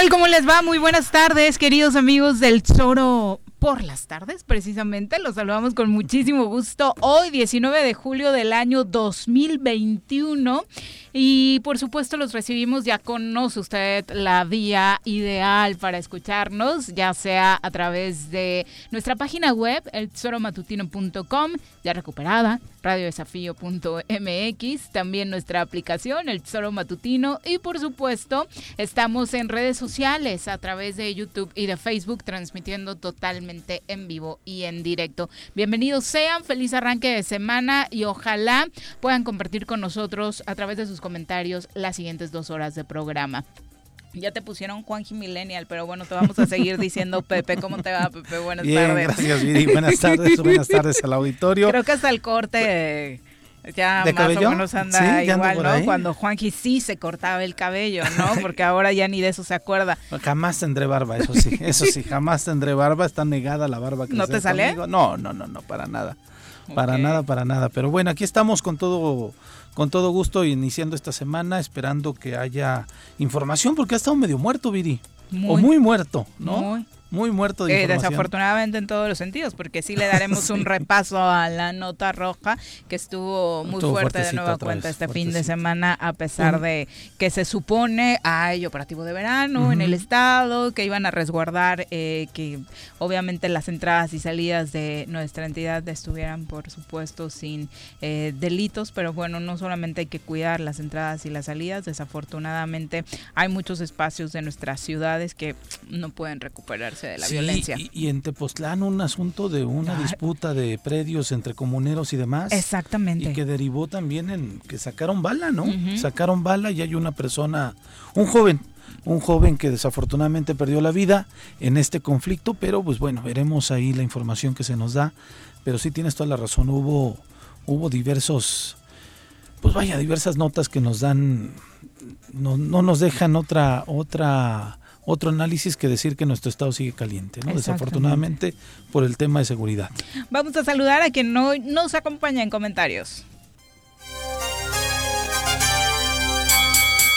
Tal? ¿Cómo les va? Muy buenas tardes, queridos amigos del Zoro por las tardes, precisamente. Los saludamos con muchísimo gusto hoy, 19 de julio del año 2021. Y por supuesto los recibimos, ya conoce usted la vía ideal para escucharnos, ya sea a través de nuestra página web, el ya recuperada, radiodesafío.mx, también nuestra aplicación, el Tesoro Matutino, y por supuesto estamos en redes sociales a través de YouTube y de Facebook, transmitiendo totalmente en vivo y en directo. Bienvenidos sean, feliz arranque de semana y ojalá puedan compartir con nosotros a través de sus comentarios las siguientes dos horas de programa. Ya te pusieron Juanji Millennial, pero bueno, te vamos a seguir diciendo Pepe. ¿Cómo te va, Pepe? Buenas tardes. Gracias, Viri. Buenas tardes, buenas tardes al auditorio. Creo que hasta el corte ya más o menos anda igual, ¿no? Cuando Juanji sí se cortaba el cabello, ¿no? Porque ahora ya ni de eso se acuerda. Jamás tendré barba, eso sí, eso sí, jamás tendré barba, está negada la barba que ¿No te sale? No, no, no, no, para nada. Para nada, para nada. Pero bueno, aquí estamos con todo con todo gusto iniciando esta semana, esperando que haya información, porque ha estado medio muerto, Viri. o muy muerto, ¿no? muy muerto de eh, Desafortunadamente en todos los sentidos, porque sí le daremos un repaso a la nota roja que estuvo muy fuerte de nueva cuenta este fin de semana, a pesar de que se supone hay operativo de verano en el estado, que iban a resguardar eh, que obviamente las entradas y salidas de nuestra entidad estuvieran, por supuesto, sin eh, delitos, pero bueno, no solamente hay que cuidar las entradas y las salidas, desafortunadamente hay muchos espacios de nuestras ciudades que no pueden recuperarse de la violencia. Y, en Tepoztlán un asunto de una disputa de predios entre comuneros y demás. Exactamente. Y que derivó también en que sacaron bala, ¿no? Sacaron bala y hay una persona, un joven, un joven que desafortunadamente perdió la vida en este conflicto, pero pues bueno, veremos ahí la información que se nos da. Pero sí tienes toda la razón, hubo, hubo diversos, pues vaya, diversas notas que nos dan, no, no nos dejan otra, otra otro análisis que decir que nuestro estado sigue caliente, ¿no? Desafortunadamente por el tema de seguridad. Vamos a saludar a quien no nos acompaña en comentarios.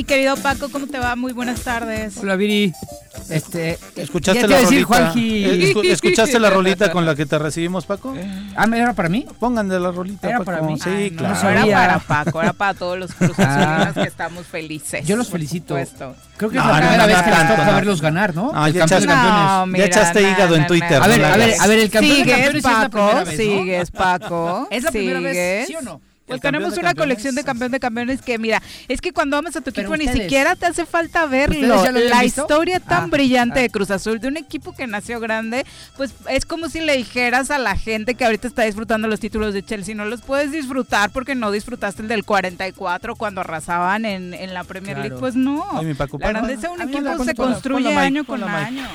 Mi querido Paco, ¿cómo te va? Muy buenas tardes. Hola Viri. Este, ¿Escuchaste la rolita? Eh, ¿Escuchaste la rolita con la que te recibimos, Paco? Ah, ¿era para mí? Pongan de la rolita, ¿Era para mí? Sí, claro. No, era para Paco, era para todos los cruzazulinos que estamos felices. Yo los felicito. Creo que es la primera vez que les toca verlos ganar, ¿no? Ah, ya, echaste, ya echaste hígado en Twitter. A ver, a ver, a ver, el campeón de campeones Paco, es la primera vez, ¿no? Sigues, Paco. ¿Es la primera vez, sí o no? Pues tenemos una colección de campeón de campeones que, mira, es que cuando vamos a tu equipo ni siquiera te hace falta verlo. La historia tan ah, brillante ah. de Cruz Azul, de un equipo que nació grande, pues es como si le dijeras a la gente que ahorita está disfrutando los títulos de Chelsea, no los puedes disfrutar porque no disfrutaste el del 44 cuando arrasaban en, en la Premier League. Pues no. la grandeza de un equipo se construye año con año.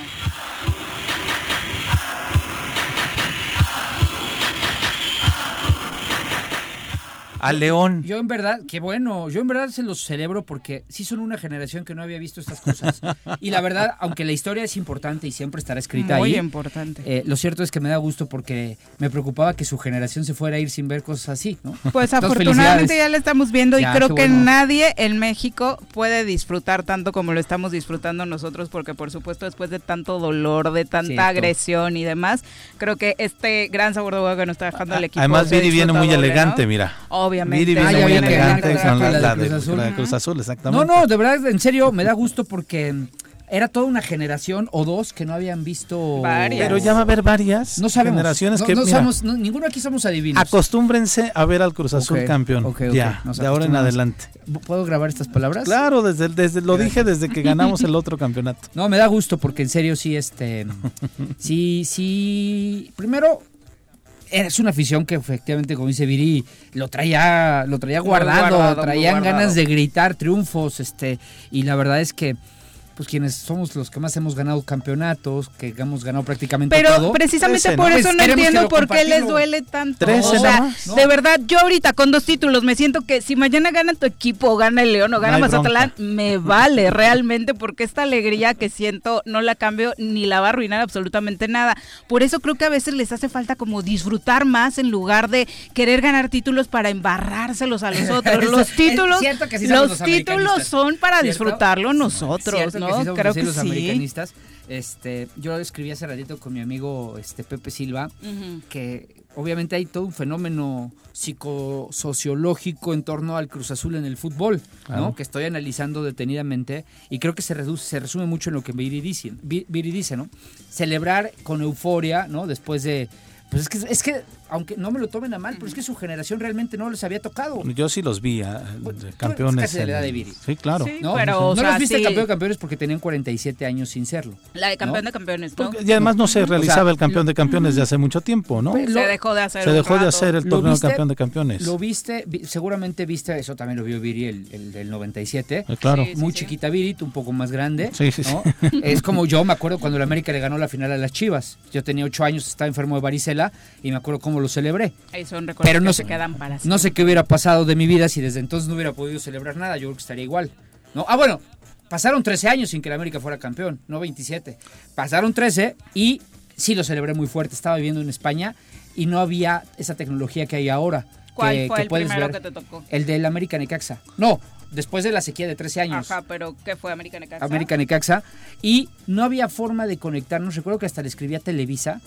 A León. Yo en verdad, qué bueno, yo en verdad se los celebro porque sí son una generación que no había visto estas cosas. y la verdad, aunque la historia es importante y siempre estará escrita Muy ahí. importante. Eh, lo cierto es que me da gusto porque me preocupaba que su generación se fuera a ir sin ver cosas así, ¿no? Pues afortunadamente ya la estamos viendo y creo que nadie en México puede disfrutar tanto como lo estamos disfrutando nosotros porque por supuesto después de tanto dolor, de tanta agresión y demás, creo que este gran sabor de boca que nos está dejando el equipo. Además Viri viene muy elegante, mira. Obviamente. Ah, muy elegante con la, de, Cruz Azul. exactamente. No, no, de verdad, en serio, me da gusto porque era toda una generación o dos que no habían visto varias. Pero ya va a haber varias no sabemos. generaciones que no, somos, ninguno aquí somos adivinos. Acostúmbrense a ver al Cruz Azul campeón. ya, de ahora en adelante. ¿Puedo grabar estas palabras? Claro, desde, desde lo dije desde que ganamos el otro campeonato. No, me da gusto porque en serio sí este sí sí primero es una afición que efectivamente, como dice Viri, lo traía, lo traía guardado, traían ganas de gritar triunfos, este, y la verdad es que pues quienes somos los que más hemos ganado campeonatos, que hemos ganado prácticamente Pero todo. Pero precisamente por eso no entiendo por qué les duele tanto. o sea, de verdad, yo ahorita con dos títulos me siento que si mañana gana tu equipo, o gana el León o gana Mazatlán, me vale realmente porque esta alegría que siento no la cambio ni la va a arruinar absolutamente nada. Por eso creo que a veces les hace falta como disfrutar más en lugar de querer ganar títulos para embarrárselos a los otros. los títulos, los, títulos son para disfrutarlo nosotros, ¿no? creo que los americanistas. Este, yo escribí hace ratito con mi amigo este Pepe Silva, que obviamente hay todo un fenómeno psicosociológico en torno al Cruz Azul en el fútbol, ¿no? Que estoy analizando detenidamente y creo que se reduce, se resume mucho en lo que Viri dice, Viri dice, ¿no? Celebrar con euforia, ¿no? Después de pues es que, es que, aunque no me lo tomen a mal, pero es que su generación realmente no les había tocado. Yo sí los vi, campeones. de la edad de Viri. Sí, claro. ¿No? Pero, no los viste campeón de campeones porque tenían 47 años sin serlo. La de campeón de campeones, ¿no? y además no se realizaba el campeón de campeones de hace mucho tiempo, ¿no? se dejó de hacer Se dejó de hacer el torneo campeón de campeones. Lo viste, seguramente viste, eso también lo vio Viri, el, del 97. Eh, claro. Muy chiquita Viri, un poco más grande. Sí, sí, ¿no? Es como yo me acuerdo cuando el América le ganó la final a las Chivas. Yo tenía 8 años, estaba enfermo de varicela y me acuerdo cómo lo celebré. Pero no, se quedan para no sé qué hubiera pasado de mi vida si desde entonces no hubiera podido celebrar nada. Yo creo que estaría igual. ¿no? Ah, bueno, pasaron 13 años sin que el América fuera campeón, no 27. Pasaron 13 y sí lo celebré muy fuerte. Estaba viviendo en España y no había esa tecnología que hay ahora. ¿Cuál fue el primero que te tocó? El del América Necaxa. No, después de la sequía de 13 años. Ajá, pero ¿qué fue América Necaxa? América Necaxa. Y no había forma de conectarnos. Recuerdo que hasta le escribí a Televisa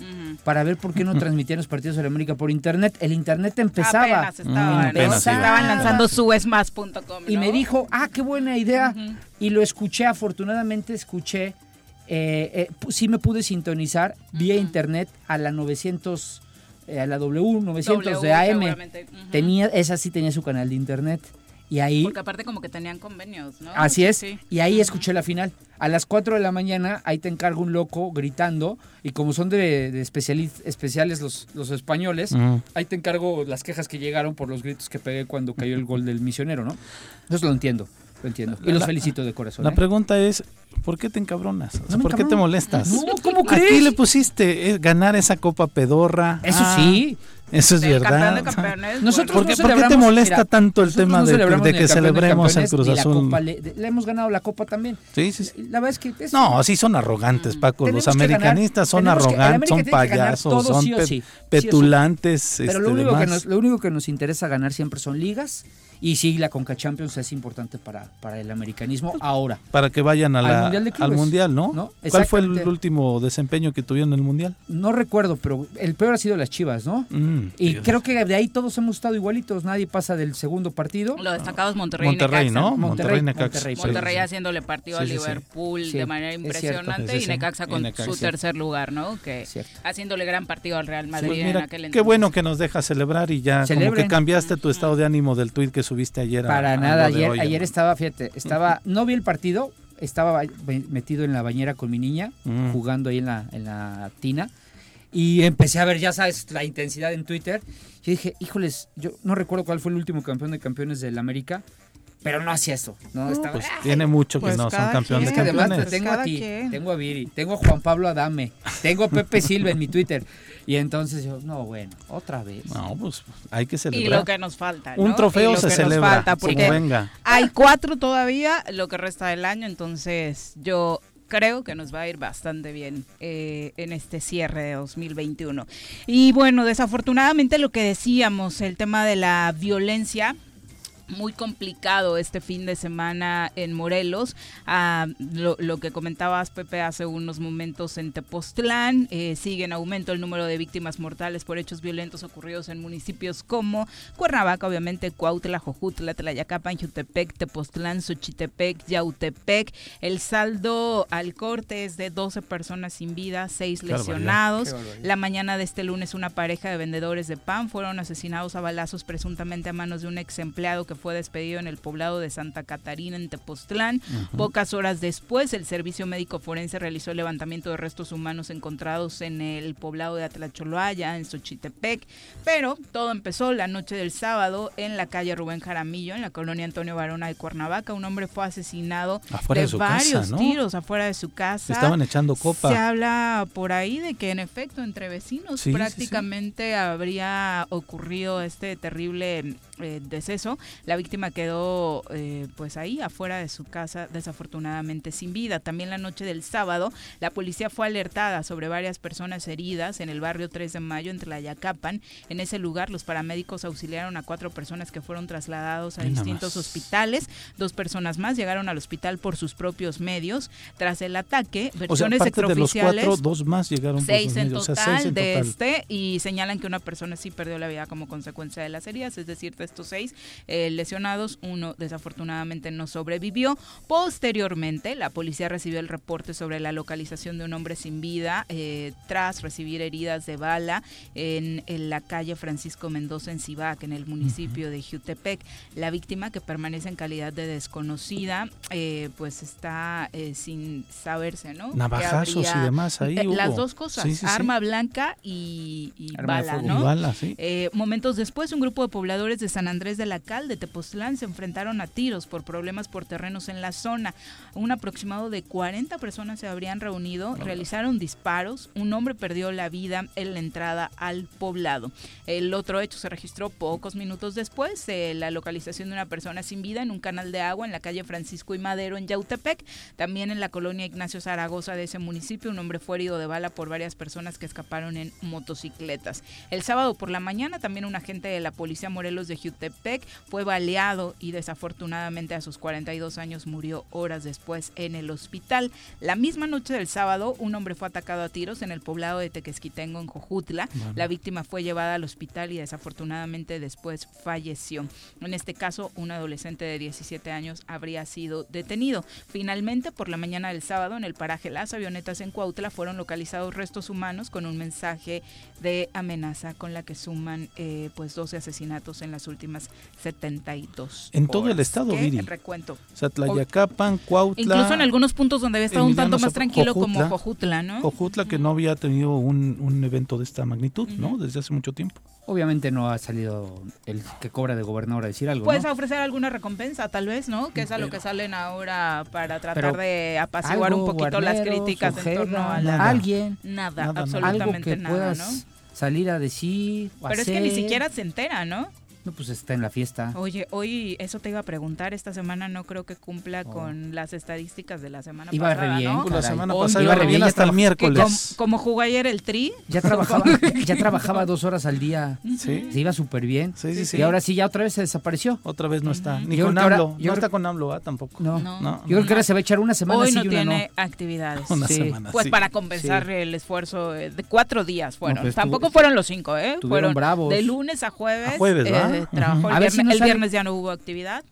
para ver por qué no transmitían los partidos de la América por internet. El internet empezaba. Apenas estaban, mm, estaban lanzando suesmas.com. Y me dijo, ah, qué buena idea. Y lo escuché, afortunadamente escuché. Eh, eh, sí me pude sintonizar vía internet a la 900 eh, a la W 900 de AM. Tenía, esa sí tenía su canal de internet. Y ahí, Porque aparte como que tenían convenios, ¿no? Así es. Y ahí escuché la final. A las 4 de la mañana, ahí te encargo un loco gritando. Y como son de, de especiales los, los españoles, ahí te encargo las quejas que llegaron por los gritos que pegué cuando cayó el gol del misionero, ¿no? Entonces lo entiendo. Lo entiendo. Y los felicito de corazón. La ¿eh? pregunta es, ¿por qué te encabronas? ¿Por qué te molestas? No, ¿cómo crees? Aquí le pusiste eh, ganar esa Copa Pedorra. Eso sí. Eso es verdad. De campeones, Nosotros ¿Por, qué, ¿Por qué te molesta tanto el tema de, de, que celebremos el Cruz Azul? le, hemos ganado la Copa también. Sí, sí, sí. La verdad es que... Es, no, sí son arrogantes, mm. Paco. Los americanistas son arrogantes, son payasos, son petulantes. Pero lo, este, único que nos, lo único que nos interesa ganar siempre son ligas Y sí, la Conca Champions es importante para, para el americanismo ahora. Para que vayan al, mundial al Mundial, ¿no? ¿Cuál fue el último desempeño que tuvieron en el Mundial? No recuerdo, pero el peor ha sido las Chivas, ¿no? Mm, y creo que de ahí todos hemos estado igualitos, nadie pasa del segundo partido. Lo destacado es Monterrey. Monterrey, ¿no? Monterrey, Monterrey, Monterrey, haciéndole partido a Liverpool de manera impresionante y Necaxa con su tercer lugar, ¿no? Que haciéndole gran partido al Real Madrid pues en aquel entonces. Qué bueno que nos deja celebrar y ya como que cambiaste tu estado de ánimo del tuit que subiste ayer. Para nada, ayer, ayer estaba, fíjate, estaba, no vi el partido, estaba metido en la bañera con mi niña, mm. jugando ahí en la, en la tina. Y empecé a ver, ya sabes, la intensidad en Twitter. Yo dije, híjoles, yo no recuerdo cuál fue el último campeón de campeones del América, pero no hacía eso. No, pues tiene mucho que pues no son campeones de campeones. Además, tengo a ti, tengo a Viri, tengo a Juan Pablo Adame, tengo a Pepe Silva en mi Twitter. Y entonces yo, no, bueno, otra vez. No, pues hay que celebrar. Y lo que nos falta. Un trofeo se celebra. Falta porque venga. Hay cuatro todavía, lo que resta del año, entonces yo creo que nos va a ir bastante bien eh, en este cierre de 2021. Y bueno, desafortunadamente lo que decíamos, el tema de la violencia muy complicado este fin de semana en Morelos. Ah, lo, que comentabas, Pepe, hace unos momentos en Tepoztlán. Eh, sigue en aumento el número de víctimas mortales por hechos violentos ocurridos en municipios como Cuernavaca, obviamente, Cuautla, Jojutla, Tlayacapan, Jutepec, Tepoztlán, Xochitepec, Yautepec. El saldo al corte es de 12 personas sin vida, 6 lesionados. La mañana de este lunes, una pareja de vendedores de pan fueron asesinados a balazos presuntamente a manos de un ex empleado que fue despedido en el poblado de Santa Catarina, en Tepoztlán. Pocas horas después, el Servicio Médico Forense realizó el levantamiento de restos humanos encontrados en el poblado de Atlacholoaya, en Xochitepec. Pero todo empezó la noche del sábado en la calle Rubén Jaramillo, en la colonia Antonio Barona de Cuernavaca. Un hombre fue asesinado de, varios tiros afuera de su casa. Estaban echando copa. Se habla por ahí de que en efecto entre vecinos prácticamente habría ocurrido este terrible eh, deceso. La víctima quedó eh, pues ahí afuera de su casa desafortunadamente sin vida. También la noche del sábado la policía fue alertada sobre varias personas heridas en el barrio 3 de Mayo entre la Yacapan. En ese lugar los paramédicos auxiliaron a cuatro personas que fueron trasladados a distintos hospitales. Dos personas más llegaron al hospital por sus propios medios. Tras el ataque, versiones extraoficiales. De los dos más llegaron seis, en total de este y señalan que una persona sí perdió la vida como consecuencia de las heridas, es decir, de estos seis eh, lesionados, uno desafortunadamente no sobrevivió. Posteriormente, la policía recibió el reporte sobre la localización de un hombre sin vida eh, tras recibir heridas de bala en, la calle Francisco Mendoza en Cibac, en el municipio de Jutepec. La víctima, que permanece en calidad de desconocida, eh, pues está sin saberse, ¿no? Navajazos y demás ahí. Las dos cosas, arma blanca y, bala, ¿no? momentos después, un grupo de pobladores de San Andrés de la Cal de Tepoztlán se enfrentaron a tiros por problemas por terrenos en la zona. Un aproximado de 40 personas se habrían reunido, realizaron disparos, un hombre perdió la vida en la entrada al poblado. El otro hecho se registró pocos minutos después, de la localización de una persona sin vida en un canal de agua en la calle Francisco y Madero en Yautepec. También en la colonia Ignacio Zaragoza de ese municipio, un hombre fue herido de bala por varias personas que escaparon en motocicletas. El sábado por la mañana, también un agente de la Policía Morelos de Jutepec fue baleado y desafortunadamente a sus 42 años murió horas después en el hospital. La misma noche del sábado, un hombre fue atacado a tiros en el poblado de Tequesquitengo, en Jojutla. La víctima fue llevada al hospital y desafortunadamente después falleció. En este caso, un adolescente de 17 años habría sido detenido. Finalmente, por la mañana del sábado, en el paraje Las Avionetas en Cuautla, fueron localizados restos humanos con un mensaje de amenaza con la que suman eh, pues 12 asesinatos en las últimas 72. En todo el estado, Viri. El recuento. O sea, Tlayacapan, Cuautla. Incluso en algunos puntos donde había estado un tanto más tranquilo, como Jojutla, ¿no? Jojutla, que no había tenido un, un evento de esta magnitud, ¿no? Desde hace mucho tiempo. Obviamente no ha salido el que cobra de gobernador a decir algo. Puedes ofrecer alguna recompensa, tal vez, ¿no? Que es a lo que salen ahora para tratar de apaciguar un poquito las críticas en torno a la... alguien. Nada, absolutamente algo que nada, ¿no? Salir a decir. Pero es que ni siquiera se entera, ¿no? No, pues está en la fiesta. Oye, hoy eso te iba a preguntar, esta semana no creo que cumpla oh. con las estadísticas de la semana iba pasada. Re bien, ¿no? La semana pasada iba re bien hasta el miércoles. como, jugó ayer el Tri. Ya trabajaba, ya trabajaba dos horas al día. Sí. Se iba súper bien. Sí, sí, sí. Y ahora sí, ya otra vez se desapareció. Otra vez no está. Ni con AMLO. no está con AMLO, ¿ah? tampoco. No. no. Yo creo que ahora se va a echar una semana Hoy no tiene actividades. Una semana, Pues para compensar el esfuerzo de cuatro días fueron. Pues tampoco fueron los cinco, ¿eh? Fueron bravos. de lunes a jueves. A jueves, ¿verdad? Trabajó el, viernes, el viernes ya no hubo actividad.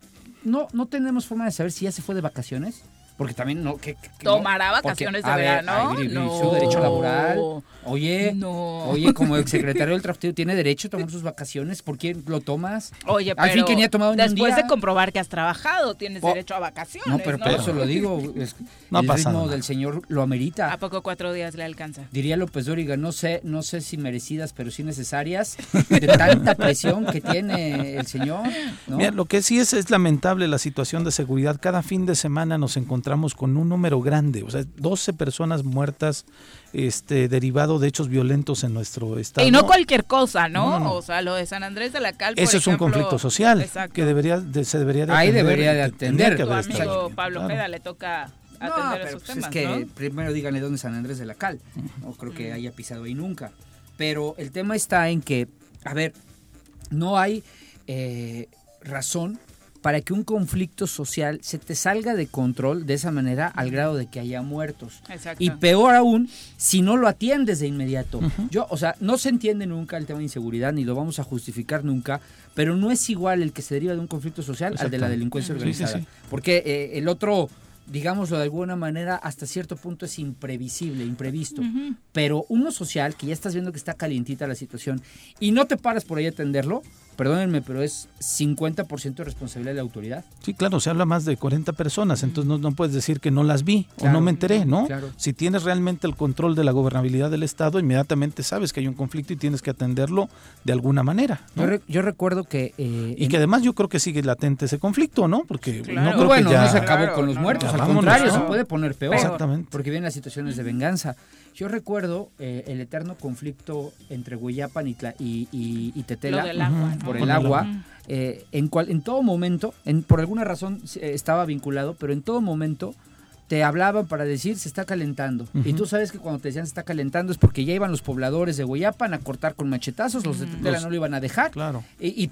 No, no tenemos forma de saber si ya se fue de vacaciones. Porque también no. Que, ¿Tomará vacaciones de verano? no. Su derecho laboral. Oye, no. oye, como el secretario del trabajo tiene derecho a tomar sus vacaciones. ¿Por qué lo tomas? Oye, pero Al fin que ni ha tomado después de comprobar que has trabajado, tienes derecho a vacaciones. No, pero, eso lo digo. no el ritmo del señor lo amerita. ¿A poco cuatro días le alcanza? Diría López Dóriga, no sé, no sé si merecidas, pero sí necesarias, de tanta presión que tiene el señor. Mira, lo que sí es, es lamentable la situación de seguridad. Cada fin de semana nos encontramos con un número grande, o sea, 12 personas muertas este, derivado de hechos violentos en nuestro estado. Y no cualquier cosa, ¿no? O sea, lo de San Andrés de la Cal, Eso es un conflicto social que debería se debería de Ahí debería de atender. Tu amigo Pablo Ojeda le toca atender esos pues Es que primero díganle dónde es San Andrés de la Cal. No creo que haya pisado ahí nunca. Pero el tema está en que, a ver, no hay eh, razón para que un conflicto social se te salga de control de esa manera al grado de que haya muertos. Y peor aún, si no lo atiendes de inmediato. Yo, o sea, no se entiende nunca el tema de inseguridad, ni lo vamos a justificar nunca, pero no es igual el que se deriva de un conflicto social al de la delincuencia organizada. Porque eh, el otro digámoslo de alguna manera, hasta cierto punto es imprevisible, imprevisto. Pero uno social, que ya estás viendo que está calientita la situación y no te paras por ahí a atenderlo, perdónenme, pero es 50% de responsabilidad de la autoridad. Sí, claro, se habla más de 40 personas, entonces no, no puedes decir que no las vi o no me enteré, ¿no? Si tienes realmente el control de la gobernabilidad del Estado, inmediatamente sabes que hay un conflicto y tienes que atenderlo de alguna manera. Yo, recuerdo que... Eh, y que además yo creo que sigue latente ese conflicto, ¿no? Porque no creo bueno, que ya... no se acabó con los muertos, al contrario, se puede poner peor. Exactamente. Porque vienen las situaciones de venganza. Yo recuerdo eh, el eterno conflicto entre Huillapan y, y, Tetela por el agua. Eh, en, cual, en todo momento, en, por alguna razón eh, estaba vinculado, pero en todo momento te hablaban para decir se está calentando. Y tú sabes que cuando te decían se está calentando es porque ya iban los pobladores de Huillapan a cortar con machetazos, los de Tetela no lo iban a dejar. Claro. Y,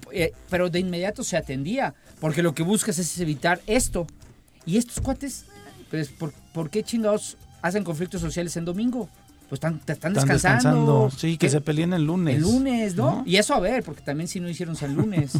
pero de inmediato se atendía, porque lo que buscas es evitar esto. Y estos cuates, pues, ¿por, ¿por qué chingados hacen conflictos sociales en domingo. Pues están, están, descansando. Sí, que, se peleen el lunes. El lunes, ¿no? Y eso a ver, porque también si no hicieron San Lunes.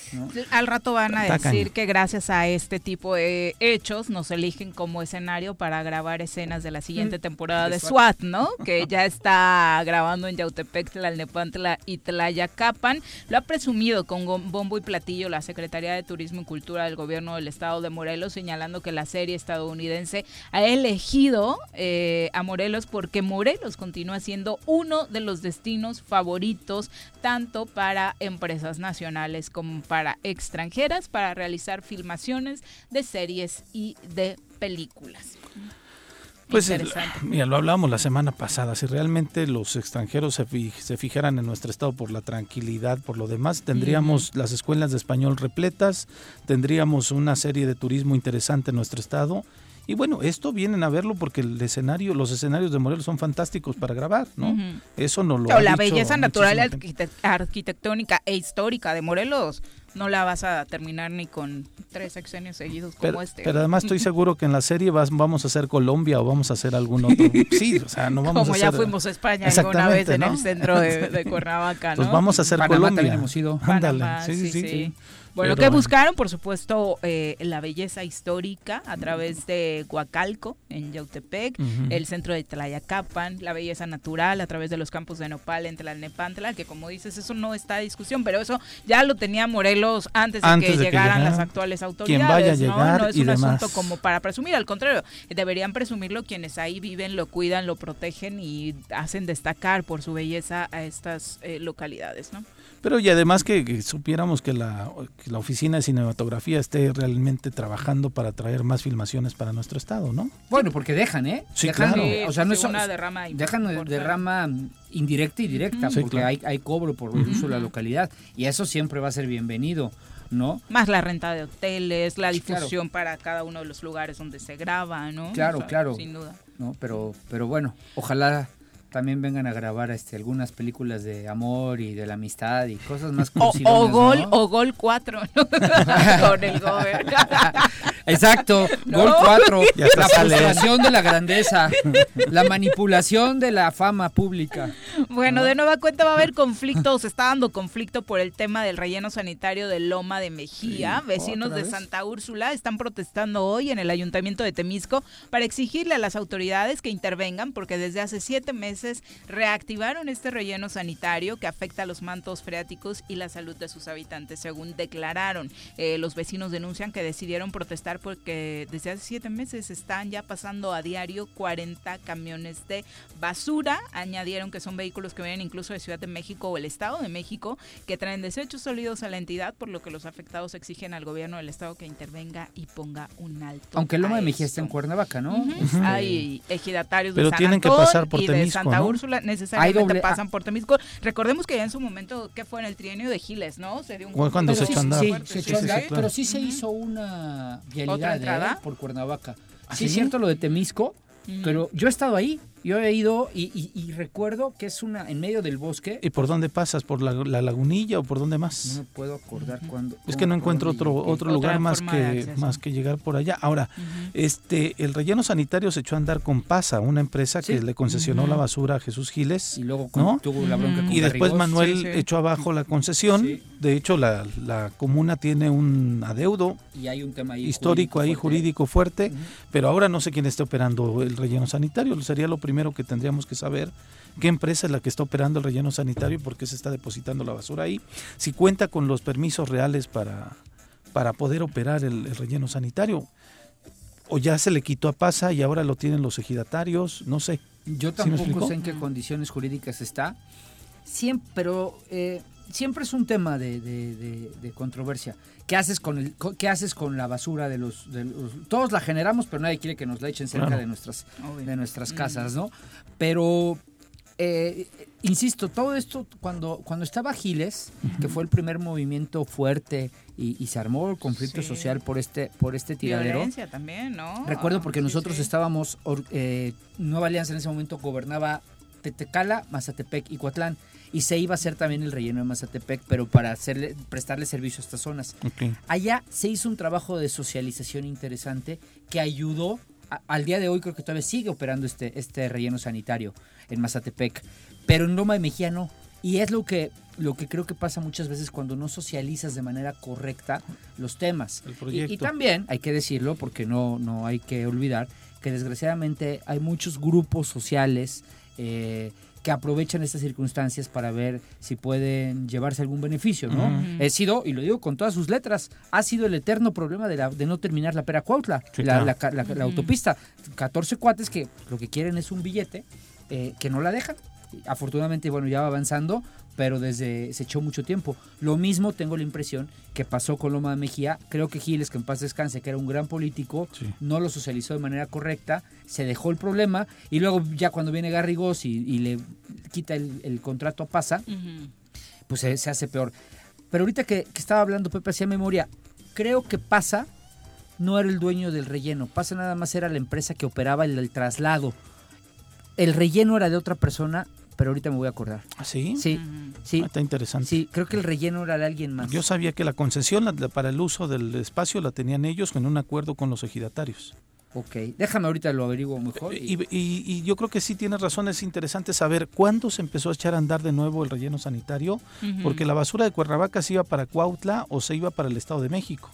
Al rato van a decir que gracias a este tipo de hechos nos eligen como escenario para grabar escenas de la siguiente mm. temporada de, SWAT, ¿no? que ya está grabando en Yautepec, Tlalnepantla y Tlayacapan. Lo ha presumido con bombo y platillo la Secretaría de Turismo y Cultura del Gobierno del Estado de Morelos, señalando que la serie estadounidense ha elegido eh, a Morelos porque Morelos Morelos continúa siendo uno de los destinos favoritos tanto para empresas nacionales como para extranjeras para realizar filmaciones de series y de películas. Pues mira, lo hablábamos la semana pasada, si realmente los extranjeros se, se, fijaran en nuestro estado por la tranquilidad, por lo demás, tendríamos las escuelas de español repletas, tendríamos una serie de turismo interesante en nuestro estado y bueno, esto vienen a verlo porque el escenario, los escenarios de Morelos son fantásticos para grabar, ¿no? Eso no lo. O la belleza natural, arquitectónica e histórica de Morelos no la vas a terminar ni con tres sexenios seguidos como este. Pero además estoy seguro que en la serie vamos a hacer Colombia o vamos a hacer algún otro. Sí, o sea, no vamos como a hacer. Como ya fuimos a España una vez en el centro de, Cuernavaca, ¿no? Pues vamos a hacer Colombia. Hemos ido. Ándale, sí, sí. sí. Bueno, que buscaron, por supuesto, eh, la belleza histórica a través de Huacalco, en Yautepec, el centro de Tlayacapan, la belleza natural a través de los campos de Nopal en Tlalnepantla, que como dices, eso no está a discusión, pero eso ya lo tenía Morelos antes de que llegaran las actuales autoridades. ¿no? no es un asunto como para presumir, al contrario, deberían presumirlo quienes ahí viven, lo cuidan, lo protegen y hacen destacar por su belleza a estas eh, localidades, ¿no? Pero y además que, supiéramos que la la oficina de cinematografía esté realmente trabajando para traer más filmaciones para nuestro estado, ¿no? Bueno, porque dejan, ¿eh? Sí, dejan, claro. O sea, no es una derrama dejan importante. derrama indirecta y directa, Sí, porque claro. hay, hay cobro por el uso de la localidad y eso siempre va a ser bienvenido, ¿no? Más la renta de hoteles, la claro. difusión para cada uno de los lugares donde se graba, ¿no? Claro, claro. Sin duda. ¿no? Pero, pero bueno, ojalá también vengan a grabar este, algunas películas de amor y de la amistad y cosas más O, o gol, ¿no? o gol 4, ¿no? Con el gober. Exacto, No. gol 4, Ya hasta la frustración de la grandeza, la manipulación de la fama pública. Bueno, de nueva cuenta va a haber conflicto, se está dando conflicto por el tema del relleno sanitario de Loma de Mejía. Vecinos ¿otra de? Santa Úrsula están protestando hoy en el ayuntamiento de Temisco para exigirle a las autoridades que intervengan porque desde hace siete meses reactivaron este relleno sanitario que afecta a los mantos freáticos y la salud de sus habitantes, según declararon. Eh, los vecinos denuncian que decidieron protestar porque desde hace siete meses están ya pasando a diario 40 camiones de basura. Añadieron que son vehículos que vienen incluso de Ciudad de México o el Estado de México que traen desechos sólidos a la entidad, por lo que los afectados exigen al gobierno del Estado que intervenga y ponga un alto. Aunque Loma a de Mejía está en. Cuernavaca, ¿no? Ujú. Este, Hay ejidatarios Pero de San tienen que pasar por y de Temisco, Santa ¿no? Úrsula necesariamente doble- pasan por Temisco. Recordemos que ya en su momento, ¿qué fue en el trienio de Giles, no? Se dio un Fue cuando se echó a andar. Sí, fuerte, se sí, echó a sí, andar, pero sí se hizo una vialidad ¿Otra entrada? ¿eh? por Cuernavaca. ¿Ah, sí, es cierto lo de Temisco, pero yo he estado ahí, yo he ido y, y- y recuerdo que es una en medio del bosque. ¿Y por dónde pasas? ¿Por la, la lagunilla o por dónde No más? me puedo acordar cuándo. Es que no encuentro otro otro lugar más que más que llegar por allá. Ahora, este el relleno sanitario se echó a andar con Pasa, una empresa que le concesionó la basura a Jesús Giles. Y luego con- ¿no? tuvo la bronca con Y después. Manuel sí, sí. echó abajo la concesión. Sí. De hecho, la, la comuna tiene un adeudo Y hay un tema ahí histórico ahí, fuerte. jurídico fuerte, pero ahora no sé quién esté operando el relleno sanitario. Sería lo primero que tendríamos que saber. ¿Qué empresa es la que está operando el relleno sanitario? ¿Por qué se está depositando la basura ahí? Si cuenta con los permisos reales para, para poder operar el, el relleno sanitario. O ya se le quitó a Pasa y ahora lo tienen los ejidatarios, no sé. Yo tampoco sé en qué condiciones jurídicas está. Siempre, pero eh, siempre es un tema de, de- de- de controversia. ¿Qué haces con el, co- qué haces con la basura de los, de los- todos la generamos, pero nadie quiere que nos la echen cerca Claro. de nuestras Obvio. de nuestras Mm. casas, ¿no? Pero eh, insisto, todo esto cuando cuando estaba Giles, que fue el primer movimiento fuerte y, y se armó el conflicto Sí. social por este por este tiradero. Violencia también, ¿no? Recuerdo porque Sí, nosotros sí. estábamos, eh, Nueva Alianza en ese momento gobernaba Tetecala, Mazatepec y Coatlán. Y se iba a hacer también el relleno de Mazatepec, pero para hacerle, prestarle servicio a estas zonas. Allá se hizo un trabajo de socialización interesante que ayudó, a- al día de hoy creo que todavía sigue operando este, este relleno sanitario en Mazatepec, pero en Loma de Mejía no. Y es lo que, lo que creo que pasa muchas veces cuando no socializas de manera correcta los temas. El Y, proyecto. y también hay que decirlo, porque no, no hay que olvidar, que desgraciadamente hay muchos grupos sociales eh, que aprovechan estas circunstancias para ver si pueden llevarse algún beneficio, ¿no? Ujú. He sido, y lo digo con todas sus letras, ha sido el eterno problema de, la- de no terminar la pera Cuautla, Sí, la, claro. autopista. 14 cuates que lo que quieren es un billete, eh, que no la dejan. Afortunadamente, bueno, ya va avanzando, pero desde se echó mucho tiempo. Lo mismo tengo la impresión que pasó con Loma de Mejía. Creo que Giles, que en paz descanse, que era un gran político, Sí. no lo socializó de manera correcta, se dejó el problema y luego ya cuando viene Garrigós y, y le quita el, el contrato a Pasa, pues se, se hace peor. Pero ahorita que, que estaba hablando Pepe hacía memoria, creo que Pasa no era el dueño del relleno, Pasa nada más era la empresa que operaba el, el traslado. El relleno era de otra persona, pero ahorita me voy a acordar. ¿Ah, sí? Sí, Ah, está interesante. sí, creo que el relleno era de alguien más. Yo sabía que la concesión la- la- para el uso del espacio la tenían ellos en un acuerdo con los ejidatarios. Ok, déjame ahorita lo averiguo mejor. y- Y, y- y yo creo que sí tienes razón, es interesante saber cuándo se empezó a echar a andar de nuevo el relleno sanitario, porque la basura de Cuernavaca se iba para Cuautla o se iba para el Estado de México.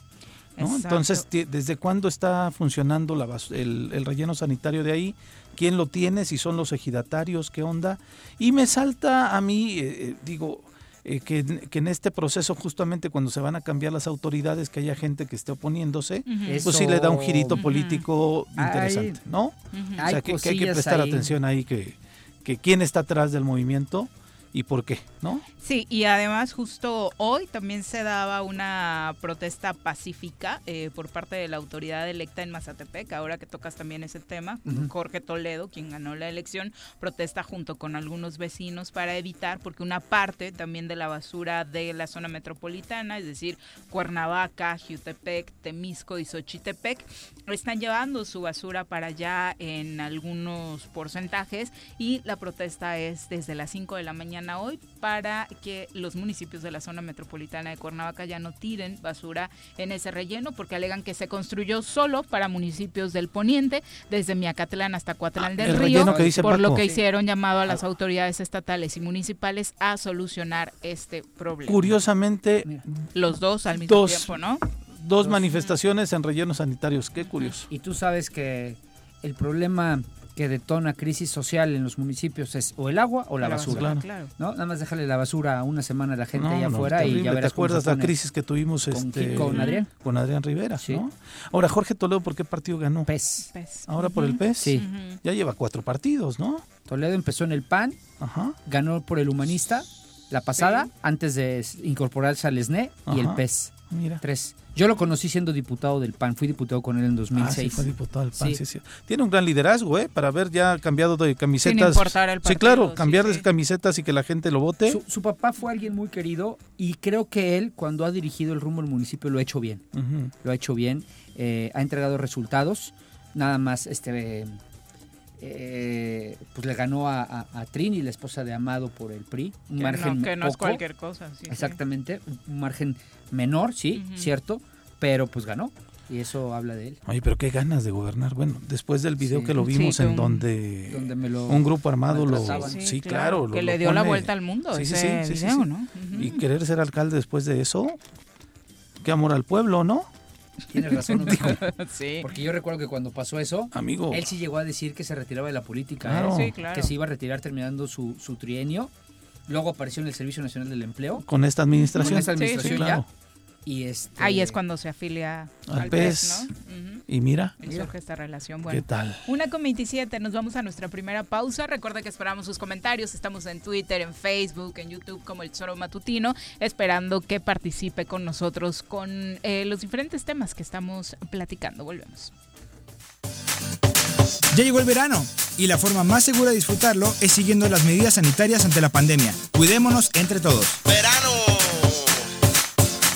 Entonces, ¿desde cuándo está funcionando la el relleno sanitario de ahí? ¿Quién lo tiene? Si son los ejidatarios, ¿qué onda? Y me salta a mí, eh, eh, digo, eh, que, que en este proceso, justamente cuando se van a cambiar las autoridades, que haya gente que esté oponiéndose, pues sí le da un girito político interesante, ¿no? O Hay sea, que, que hay que prestar ahí. atención ahí, que, que quién está atrás del movimiento y por qué, ¿no? Sí, y además justo hoy también se daba una protesta pacífica eh, por parte de la autoridad electa en Mazatepec, ahora que tocas también ese tema, Jorge Toledo, quien ganó la elección, protesta junto con algunos vecinos para evitar, porque una parte también de la basura de la zona metropolitana, es decir, Cuernavaca, Jutepec, Temisco y Xochitepec, están llevando su basura para allá en algunos porcentajes y la protesta es desde las 5 de la mañana hoy para que los municipios de la zona metropolitana de Cuernavaca ya no tiren basura en ese relleno porque alegan que se construyó solo para municipios del poniente, desde Miacatlán hasta Cuatlán Ah, del el Río, relleno que dice por lo que hicieron llamado a las autoridades estatales y municipales a solucionar este problema. Curiosamente, Mira. Los dos al mismo Dos. tiempo, ¿no? dos manifestaciones en rellenos sanitarios. Qué curioso. Y tú sabes que el problema que detona crisis social en los municipios es o el agua o la, basura. claro. claro. ¿no? Nada más déjale la basura una semana a la gente No, allá no, afuera y ya ¿Te verás cómo acuerdas la crisis que tuvimos ¿Con este? ¿Con Adrián? Con Adrián Rivera, Sí. ¿no? Ahora, Jorge Toledo, ¿por qué partido ganó? Pez. Pues, Ahora por el PES. Sí. Ya lleva cuatro partidos, ¿no? Toledo empezó en el PAN, Ajá. ganó por el Humanista la pasada, Sí. antes de incorporarse al SNE y el. PES. Mira. Tres. Yo lo conocí siendo diputado del PAN, fui diputado con él en Ah, sí, 2006. fue diputado del PAN, Sí. sí, sí. Tiene un gran liderazgo, ¿eh? Para haber ya cambiado de camisetas. Sin importar el Sí, partido, claro, sí, cambiar sí. de camisetas y que la gente lo vote. Su, su papá fue alguien muy querido y creo que él, cuando ha dirigido el rumbo al municipio, lo ha hecho bien. Lo ha hecho bien, eh, ha entregado resultados. Nada más, este, eh, pues le ganó a, a- a Trini, la esposa de Amado, por el PRI. Un Que margen no, que no es cualquier cosa. sí, sí. Exactamente, un margen menor, sí, cierto, pero pues ganó. Y eso habla de él. Oye, pero qué ganas de gobernar. Bueno, después del video Sí. que lo Sí, vimos que en un- donde, Donde me lo un grupo armado lo... Sí, claro. que lo le dio la vuelta al mundo Sí, sí, ese sí, sí, sí, video, sí. ¿no? Y querer ser alcalde después de eso, qué amor al pueblo, ¿no? Tienes razón, amigo. sí. porque yo recuerdo que cuando pasó eso, Amigo. él sí llegó a decir que se retiraba de la política, Claro. ¿eh? Sí, claro. que se iba a retirar terminando su, su trienio. Luego apareció en el Servicio Nacional del Empleo. Con esta administración. Con esta Sí, administración sí, claro. Y este, Ahí es cuando se afilia Al al, PES. PES, ¿no? Y mira, Y surge esta relación. ¿qué Bueno, tal? Una con 27, nos vamos a nuestra primera pausa. Recuerda que esperamos sus comentarios. Estamos en Twitter, en Facebook, en YouTube como El Tesoro Matutino, esperando que participe con nosotros con eh, los diferentes temas que estamos platicando. Volvemos. Ya llegó el verano y la forma más segura de disfrutarlo es siguiendo las medidas sanitarias ante la pandemia. Cuidémonos entre todos. Verano.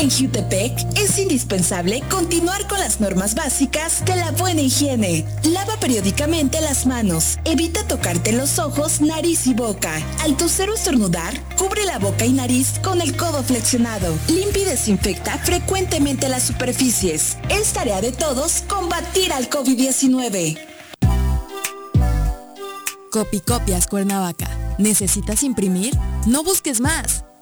En Jutepec es indispensable continuar con las normas básicas de la buena higiene. Lava periódicamente las manos. Evita tocarte los ojos, nariz y boca. Al toser o estornudar, cubre la boca y nariz con el codo flexionado. Limpia y desinfecta frecuentemente las superficies. Es tarea de todos combatir al COVID-19. Copicopias Cuernavaca. ¿Necesitas imprimir? No busques más.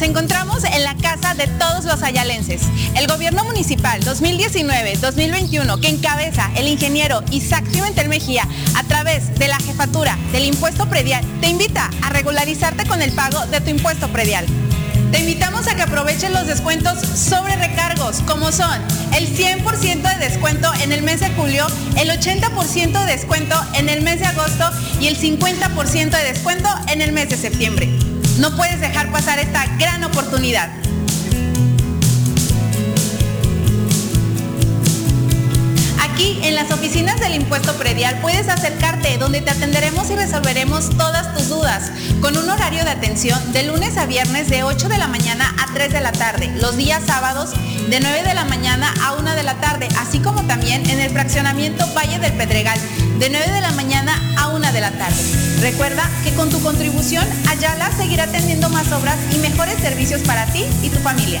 Nos encontramos en la casa de todos los ayalenses. El gobierno municipal 2019-2021 que encabeza el ingeniero Isaac Pimentel Mejía a través de la jefatura del impuesto predial te invita a regularizarte con el pago de tu impuesto predial. Te invitamos a que aprovechen los descuentos sobre recargos, como son el 100% de descuento en el mes de julio, el 80% de descuento en el mes de agosto y el 50% de descuento en el mes de septiembre. No puedes dejar pasar esta gran oportunidad. Aquí en las oficinas del impuesto predial puedes acercarte donde te atenderemos y resolveremos todas tus dudas con un horario de atención de lunes a viernes de 8 de la mañana a 3 de la tarde, los días sábados de 9 de la mañana a 1 de la tarde, así como también en el fraccionamiento Valle del Pedregal de 9 de la mañana a 1 de la tarde. Recuerda que con tu contribución Ayala seguirá teniendo más obras y mejores servicios para ti y tu familia.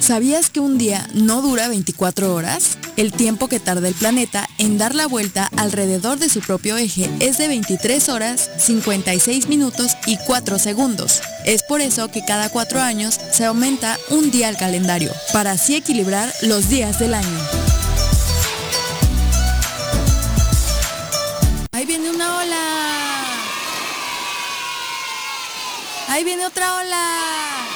¿Sabías que un día no dura 24 horas? El tiempo que tarda el planeta en dar la vuelta alrededor de su propio eje es de 23 horas, 56 minutos y 4 segundos. Es por eso que cada 4 años se aumenta un día al calendario, para así equilibrar los días del año. Ahí viene una ola. Ahí viene otra ola.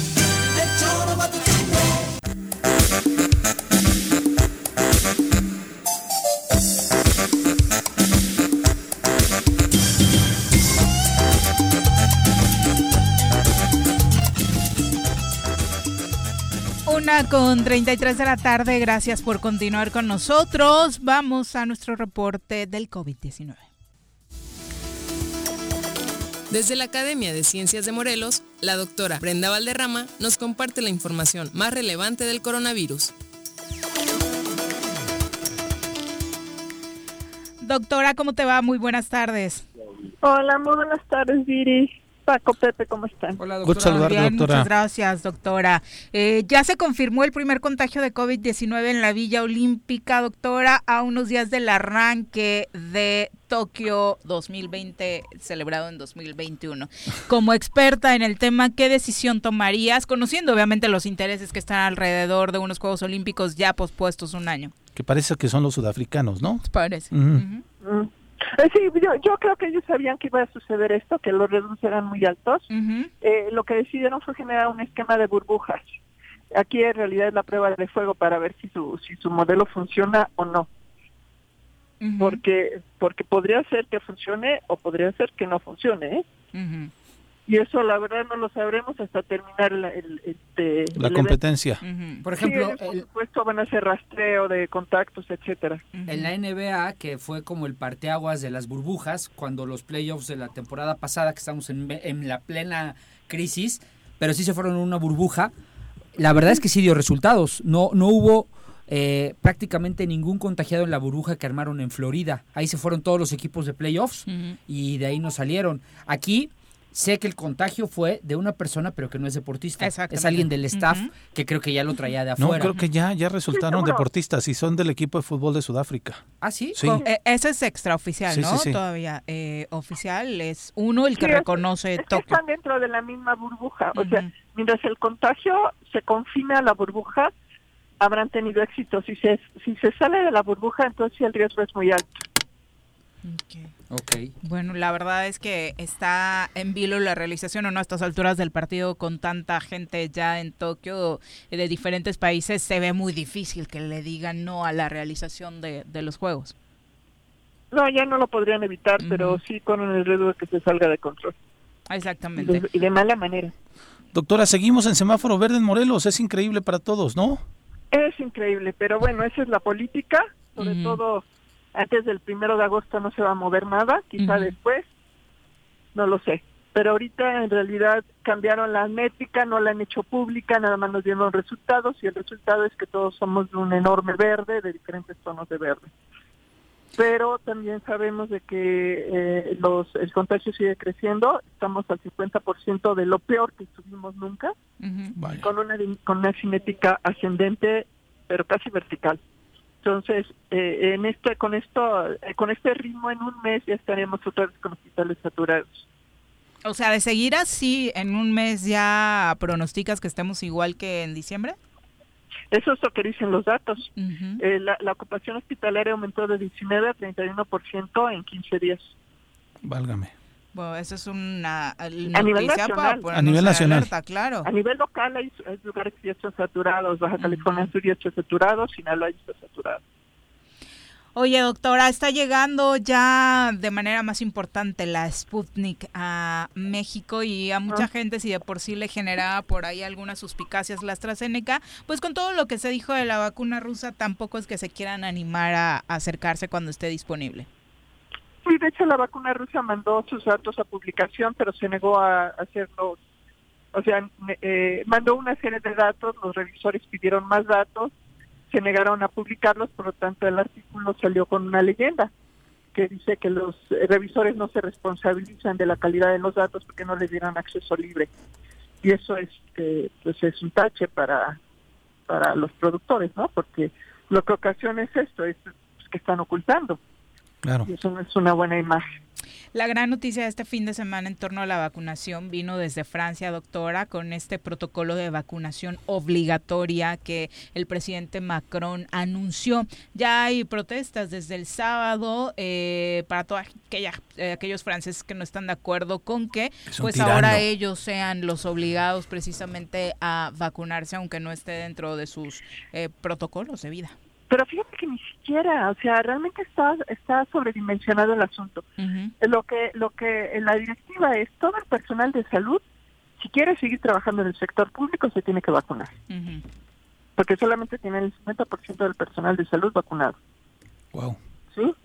Con 33 de la tarde, gracias por continuar con nosotros. Vamos a nuestro reporte del COVID-19. Desde la Academia de Ciencias de Morelos, la doctora Brenda Valderrama nos comparte la información más relevante del coronavirus. Doctora, ¿cómo te va? Muy buenas tardes. Hola, muy buenas tardes, Viri. Paco, Pepe, ¿cómo están? Hola, doctora. Muchas gracias, doctora. Eh, ya se confirmó el primer contagio de COVID-19 en la Villa Olímpica, doctora, a unos días del arranque de Tokio 2020, celebrado en 2021. Como experta en el tema, ¿qué decisión tomarías, conociendo obviamente los intereses que están alrededor de unos Juegos Olímpicos ya pospuestos un año? Que parece que son los sudafricanos, ¿no? Parece. Eh, sí, yo, creo que ellos sabían que iba a suceder esto, que los riesgos eran muy altos. Eh, lo que decidieron fue generar un esquema de burbujas. Aquí en realidad es la prueba de fuego para ver si su, si su modelo funciona o no. Porque porque podría ser que funcione o podría ser que no funcione. ¿eh? Y eso la verdad no lo sabremos hasta terminar la, el, este, la competencia. Por ejemplo, por supuesto van a hacer rastreo de contactos, etcétera. En la NBA, que fue como el parteaguas de las burbujas, cuando los playoffs de la temporada pasada, que estamos en, en la plena crisis, pero sí se fueron en una burbuja, la verdad es que sí dio resultados. No, no hubo eh, prácticamente ningún contagiado en la burbuja que armaron en Florida. Ahí se fueron todos los equipos de playoffs y de ahí no salieron. Aquí sé que el contagio fue de una persona, pero que no es deportista. Es alguien del staff que creo que ya lo traía de afuera. No, creo que ya, ya resultaron deportistas y son del equipo de fútbol de Sudáfrica. ¿Ah, sí? Sí. Eh, ese es extraoficial, ¿no? Todavía. Eh, oficial es uno el que reconoce es, están dentro de la misma burbuja. O sea, mientras el contagio se confina a la burbuja, habrán tenido éxito. Si se, si se sale de la burbuja, entonces el riesgo es muy alto. Okay. Bueno, la verdad es que está en vilo la realización o no a estas alturas del partido con tanta gente ya en Tokio de diferentes países. Se ve muy difícil que le digan no a la realización de, los juegos. No, ya no lo podrían evitar, pero sí con el riesgo de que se salga de control. Exactamente. y de mala manera. Doctora, seguimos en semáforo verde en Morelos. Es increíble para todos, ¿no? Es increíble, pero bueno, esa es la política, sobre todo antes del primero de agosto no se va a mover nada, quizá después, no lo sé. Pero ahorita en realidad cambiaron la métrica, no la han hecho pública, nada más nos dieron resultados y el resultado es que todos somos de un enorme verde, de diferentes tonos de verde. Pero también sabemos de que eh, los el contagio sigue creciendo, estamos al 50% de lo peor que estuvimos nunca, con una con una cinética ascendente, pero casi vertical. Entonces, eh, en este, con esto, eh, con este ritmo, en un mes ya estaremos otra vez con hospitales saturados. O sea, de seguir así, en un mes ya pronosticas que estemos igual que en diciembre. Eso es lo que dicen los datos. Eh, la, ocupación hospitalaria aumentó de 19 a 31% en 15 días. Válgame. Bueno, eso es una a nivel nacional. a nivel nacional. claro. A nivel local hay, lugares que ya están saturados. Baja California Sur ya está saturado, Sinaloa ya está saturado. Oye, doctora, está llegando ya de manera más importante la Sputnik a México y a mucha gente, si de por sí le generaba por ahí algunas suspicacias la AstraZeneca, pues con todo lo que se dijo de la vacuna rusa, tampoco es que se quieran animar a acercarse cuando esté disponible. Sí, de hecho la vacuna rusa mandó sus datos a publicación, pero se negó a hacerlo. O sea, eh, mandó una serie de datos, los revisores pidieron más datos, se negaron a publicarlos, por lo tanto el artículo salió con una leyenda que dice que los revisores no se responsabilizan de la calidad de los datos porque no les dieran acceso libre. Y eso es que pues es un tache para para los productores, ¿no? Porque lo que ocasiona es esto, es que están ocultando. Claro. Y eso no es una buena imagen. La gran noticia de este fin de semana en torno a la vacunación vino desde Francia, doctora, con este protocolo de vacunación obligatoria que el presidente Macron anunció. Ya hay protestas desde el sábado eh, para todos eh, aquellos franceses que no están de acuerdo con que pues ahora ellos sean los obligados precisamente a vacunarse, aunque no esté dentro de sus eh, protocolos de vida. Pero fíjate que ni siquiera, o sea, realmente está está sobredimensionado el asunto. Lo que lo que en la directiva es todo el personal de salud, si quiere seguir trabajando en el sector público, se tiene que vacunar. Porque solamente tiene el 50% del personal de salud vacunado. Wow. ¿Sí?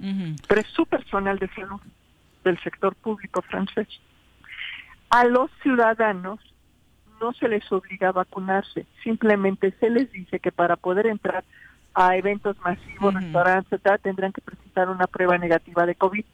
Pero es su personal de salud del sector público francés. A los ciudadanos no se les obliga a vacunarse, simplemente se les dice que para poder entrar a eventos masivos, restaurantes, etc., tendrán que presentar una prueba negativa de COVID.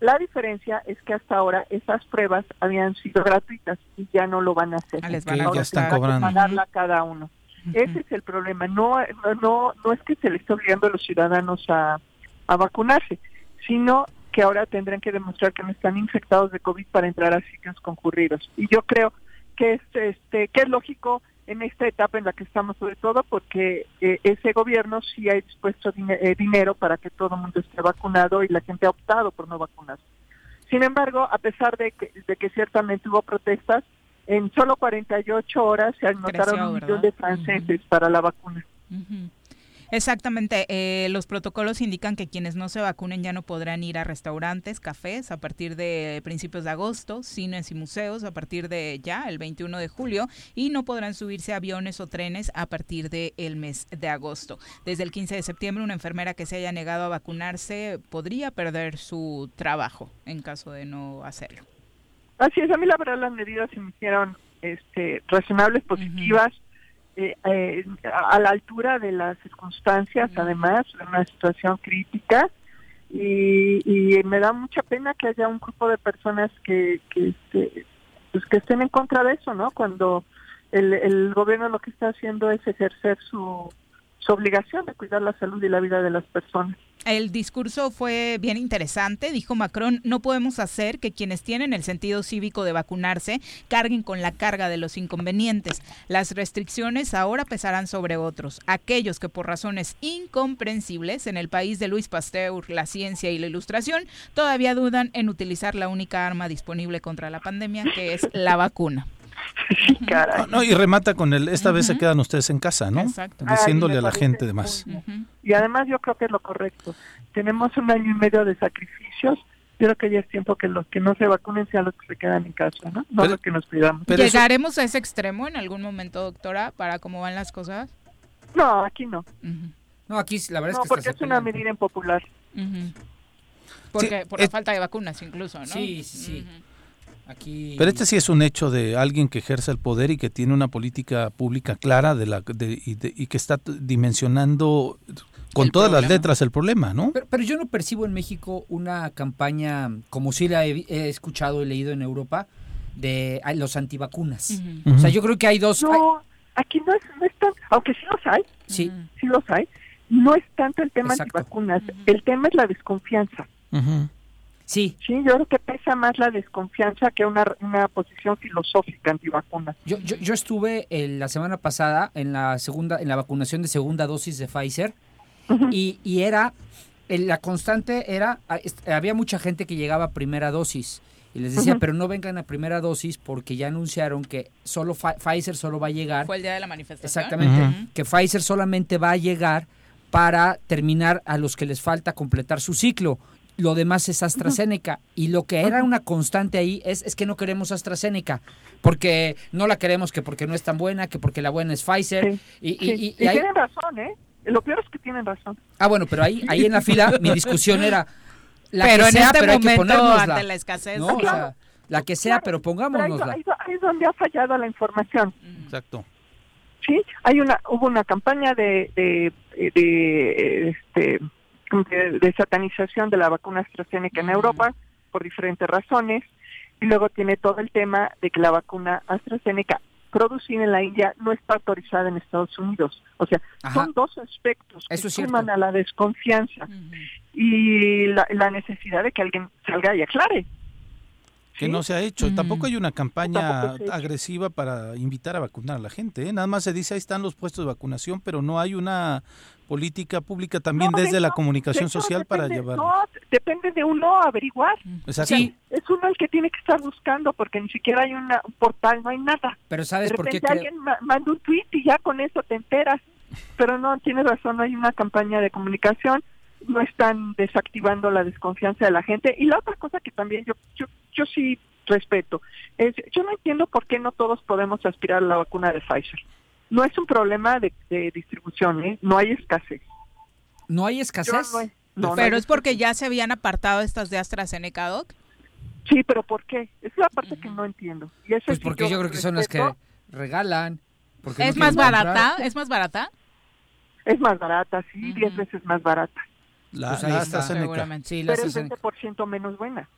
La diferencia es que hasta ahora esas pruebas habían sido gratuitas y ya no lo van a hacer. Ah, les van a ya están cobrando. pagarla cada uno. Ese es el problema. No, no, no es que se le esté obligando a los ciudadanos a, a vacunarse, sino que ahora tendrán que demostrar que no están infectados de COVID para entrar a sitios concurridos. Y yo creo que es, este, que es lógico en esta etapa en la que estamos, sobre todo porque eh, ese gobierno sí ha dispuesto eh, dinero para que todo el mundo esté vacunado y la gente ha optado por no vacunarse. Sin embargo, a pesar de que, de que ciertamente hubo protestas, en solo 48 horas se anotaron un millón de franceses para la vacuna. Exactamente. Eh, los protocolos indican que quienes no se vacunen ya no podrán ir a restaurantes, cafés a partir de principios de agosto, cines y museos a partir de ya, el 21 de julio, y no podrán subirse a aviones o trenes a partir del mes de agosto. Desde el 15 de septiembre, una enfermera que se haya negado a vacunarse podría perder su trabajo en caso de no hacerlo. Así es, a mí la verdad las medidas se me hicieron este, razonables, positivas. Eh, eh, a la altura de las circunstancias, además, una situación crítica. Y, me da mucha pena que haya un grupo de personas que, que, este, pues que estén en contra de eso, ¿no? Cuando el, el gobierno lo que está haciendo es ejercer su, su obligación de cuidar la salud y la vida de las personas. El discurso fue bien interesante, dijo Macron, no podemos hacer que quienes tienen el sentido cívico de vacunarse carguen con la carga de los inconvenientes. Las restricciones ahora pesarán sobre otros, aquellos que por razones incomprensibles en el país de Luis Pasteur, la ciencia y la ilustración todavía dudan en utilizar la única arma disponible contra la pandemia, que es la vacuna. No, y remata con el, esta vez se quedan ustedes en casa, ¿no? Exacto. Diciéndole a la gente demás. Y además yo creo que es lo correcto. Tenemos un año y medio de sacrificios. Yo creo que ya es tiempo que los que no se vacunen sean los que se quedan en casa, ¿no? No los que nos cuidamos. ¿Llegaremos a ese extremo en algún momento, doctora, para cómo van las cosas? No, aquí no. No, aquí la verdad es que porque es una medida impopular. Porque, por la falta de vacunas incluso, ¿no? Sí, sí, sí. Pero este sí es un hecho de alguien que ejerce el poder y que tiene una política pública clara de la, y, que está dimensionando con todas las letras el problema, ¿no? Pero, yo no percibo en México una campaña, como si la he, escuchado y leído en Europa, de los antivacunas. O sea, yo creo que hay dos... No, aquí no es, no tan... Aunque sí los hay. Sí. Sí los hay. No es tanto el tema antivacunas. El tema es la desconfianza. Sí. Sí, yo creo que pesa más la desconfianza que una, una posición filosófica antivacuna. Yo, yo, yo estuve la semana pasada en la segunda en la vacunación de segunda dosis de Pfizer y, y, era la constante era había mucha gente que llegaba a primera dosis y les decía, pero no vengan a primera dosis porque ya anunciaron que solo Pfizer solo va a llegar. Fue el día de la manifestación. Exactamente, que Pfizer solamente va a llegar para terminar a los que les falta completar su ciclo lo demás es AstraZeneca. Y lo que era una constante ahí es, es que no queremos AstraZeneca, porque no la queremos que porque no es tan buena, que porque la buena es Pfizer. Y, y, tienen razón, ¿eh? Lo peor es que tienen razón. Ah, bueno, pero ahí, ahí en la fila mi discusión era la pero que sea, este pero hay que ante la escasez. ¿no? la que sea, pero pongámonosla. Ahí, es donde ha fallado la información. Exacto. Sí, hay una, hubo una campaña de, de, de este, de, satanización de la vacuna AstraZeneca en Europa por diferentes razones y luego tiene todo el tema de que la vacuna AstraZeneca producida en la India no está autorizada en Estados Unidos. O sea, son dos aspectos que suman a la desconfianza. Y la, la, necesidad de que alguien salga y aclare que no se ha hecho. Tampoco hay una campaña agresiva para invitar a vacunar a la gente. ¿eh? Nada más se dice ahí están los puestos de vacunación, pero no hay una política pública también desde la comunicación social para llevar. No, depende de uno averiguar. Exacto. Sí, es uno el que tiene que estar buscando porque ni siquiera hay una, un portal, no hay nada. Pero ¿sabes por qué? alguien manda un tweet y ya con eso te enteras. Pero no, tienes razón, no hay una campaña de comunicación no están desactivando la desconfianza de la gente. Y la otra cosa que también yo, yo, yo sí respeto es, yo no entiendo por qué no todos podemos aspirar a la vacuna de Pfizer. No es un problema de, distribución, ¿eh? no hay escasez. ¿No hay escasez? pero es porque ya se habían apartado estas de AstraZeneca, Doc. Sí, pero ¿por qué? es la parte que no entiendo. Y eso pues porque yo, creo que son las que regalan. Porque ¿Es más barata? ¿Es más barata? Es más barata, sí, diez veces más barata. La, pues AstraZeneca. Sí, la Pero es 20% menos buena.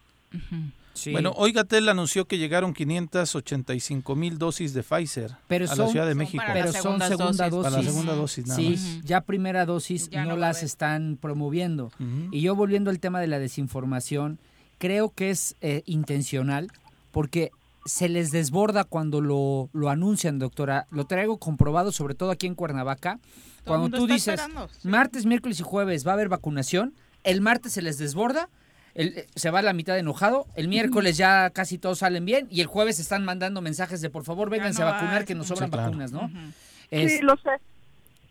Bueno, hoy Gatel anunció que llegaron 585 mil dosis de Pfizer a la Ciudad de México. Pero son segunda dosis. Para la segunda dosis, nada sí, ya primera dosis no, las están promoviendo. Y yo volviendo al tema de la desinformación, creo que es eh, intencional porque se les desborda cuando lo, lo anuncian, doctora. Lo traigo comprobado, sobre todo aquí en Cuernavaca. Cuando tú dices martes, miércoles y jueves va a haber vacunación, el martes se les desborda, el, se va a la mitad enojado, el miércoles ya casi todos salen bien y el jueves están mandando mensajes de por favor vénganse a vacunar que nos sobran vacunas, ¿no? sí, lo sé.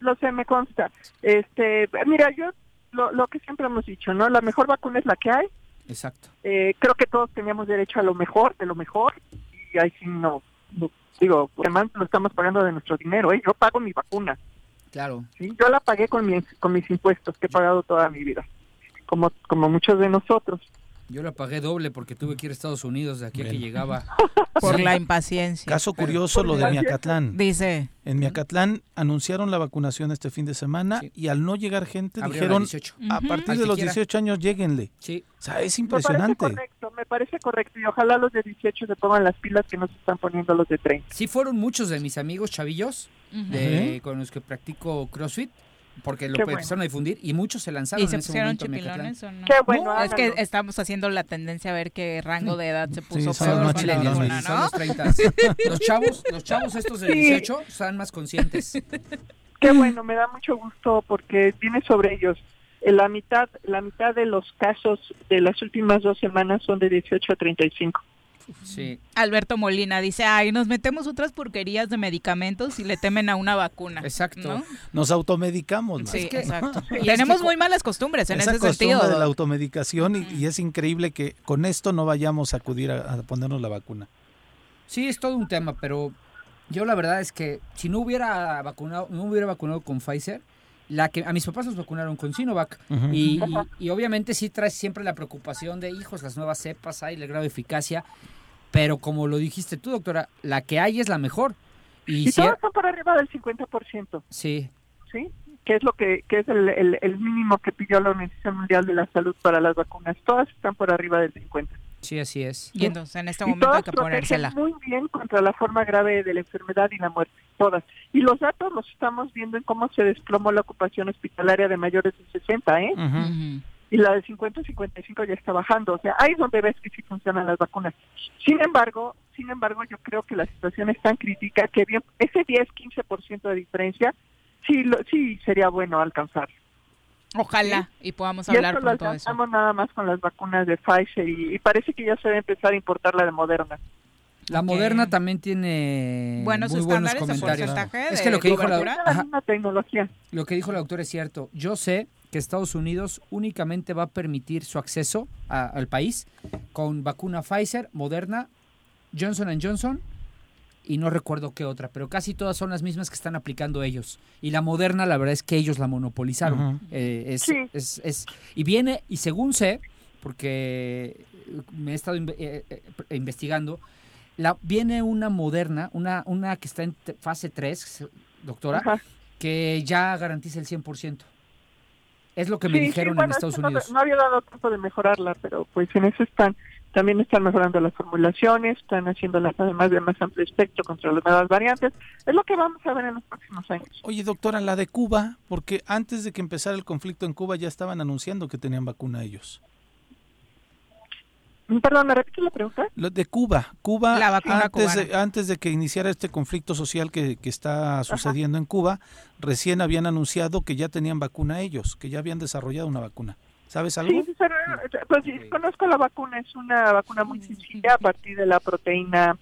lo sé, me consta. Este, mira, yo lo, lo que siempre hemos dicho, ¿no? La mejor vacuna es la que hay. Exacto. Eh, creo que todos teníamos derecho a lo mejor, de lo mejor, y ahí sí no, no- digo, además lo estamos pagando de nuestro dinero, ¿eh? Yo pago mi vacuna, Claro. ¿sí? Yo la pagué con mis, con mis impuestos que he pagado toda mi vida, como, como muchos de nosotros. Yo la pagué doble porque tuve que ir a Estados Unidos de aquí a que llegaba. Por Sí. la impaciencia. Caso curioso lo de Miacatlán. Dice. En Miacatlán anunciaron la vacunación este fin de semana y al no llegar gente Abrieron dijeron a 18. a partir de los quiera. 18 años lléguenle. Sí. O sea, es Me impresionante. parece correcto, me parece correcto, y ojalá los de 18 se pongan las pilas que no se están poniendo los de 30. Sí fueron muchos de mis amigos chavillos de- con los que practico CrossFit porque lo Qué bueno. empezaron a difundir y muchos se lanzaron ¿Y se en ese pusieron momento chipilones o no? Qué bueno, No, es que estamos haciendo la tendencia a ver qué rango de edad se puso son peor los con la chipilones. vacuna, Son ¿no? los 30. Los chavos, los chavos estos de Sí. 18 están más conscientes. Qué bueno, me da mucho gusto porque viene sobre ellos. Eh, La mitad, la mitad de los casos de las últimas dos semanas son de 18 a 35. Sí. Alberto Molina dice, ay, nos metemos otras porquerías de medicamentos y le temen a una vacuna. Exacto. ¿no? Nos automedicamos. Sí, ¿no? exacto. Y es Tenemos que- muy malas costumbres en Esa ese costumbre sentido. de la automedicación y, y es increíble que con esto no vayamos a acudir a, a ponernos la vacuna. Sí, es todo un tema, pero yo la verdad es que si no hubiera vacunado, no hubiera vacunado con Pfizer, la que a mis papás los vacunaron con Sinovac y- y obviamente sí trae siempre la preocupación de hijos, las nuevas cepas, hay el grado de eficacia, pero como lo dijiste tú, doctora, la que hay es la mejor. Y, Y si- todos están por arriba del 50%, sí, ¿sí? Que es lo que, que es el, el- el mínimo que pidió la Organización Mundial de la Salud para las vacunas. Todas están por arriba del 50%. sí, así es. Y entonces en este y momento hay que ponérsela. muy bien contra la forma grave de la enfermedad y la muerte, todas. Y los datos los estamos viendo en cómo se desplomó la ocupación hospitalaria de mayores de 60, ¿eh? Ujú. Y la de 50 y 55 ya está bajando. O sea, ahí es donde ves que sí funcionan las vacunas. Sin embargo, sin embargo, yo creo que la situación es tan crítica que bien, ese 10-15% de diferencia sí, lo, sí sería bueno alcanzar. Ojalá y podamos Y hablar eso lo pronto eso. alcanzamos nada más con las vacunas de Pfizer y, y parece que ya se debe empezar a importar la de Moderna. La Moderna también tiene Buenos muy buenos de comentarios. Es que lo que dijo la, cobertura. Es la ajá, misma tecnología. lo que dijo la doctora es cierto. Yo sé que Estados Unidos únicamente va a permitir su acceso a- al país con vacuna Pfizer, Moderna, Johnson Johnson y no recuerdo qué otra, pero casi todas son las mismas que están aplicando ellos. Y la Moderna, la verdad es que ellos la monopolizaron. Eh, es, Sí. es- es- y viene, y según sé, porque me he estado eh, eh, investigando, la, viene una Moderna, una, una que está en fase 3, doctora, que ya garantiza el 100%. Es lo que me Sí, sí, dijeron bueno, en Estados es que no- Unidos. No, había dado tiempo de mejorarla, pero pues en eso están. También están mejorando las formulaciones, están haciéndolas además de más amplio espectro contra las nuevas variantes. Es lo que vamos a ver en los próximos años. Oye, doctora, la de Cuba, porque antes de que empezara el conflicto en Cuba ya estaban anunciando que tenían vacuna ellos. Mm, Perdón, ¿me repites la pregunta? Lo de Cuba, Cuba La vacuna antes, de, antes de que iniciara este conflicto social que, que está sucediendo en Cuba, recién habían anunciado que ya tenían vacuna ellos, que ya habían desarrollado una vacuna. ¿Sabes algo? Sí, pero, pues sí, conozco la vacuna, es una vacuna muy sencilla a partir de la proteína,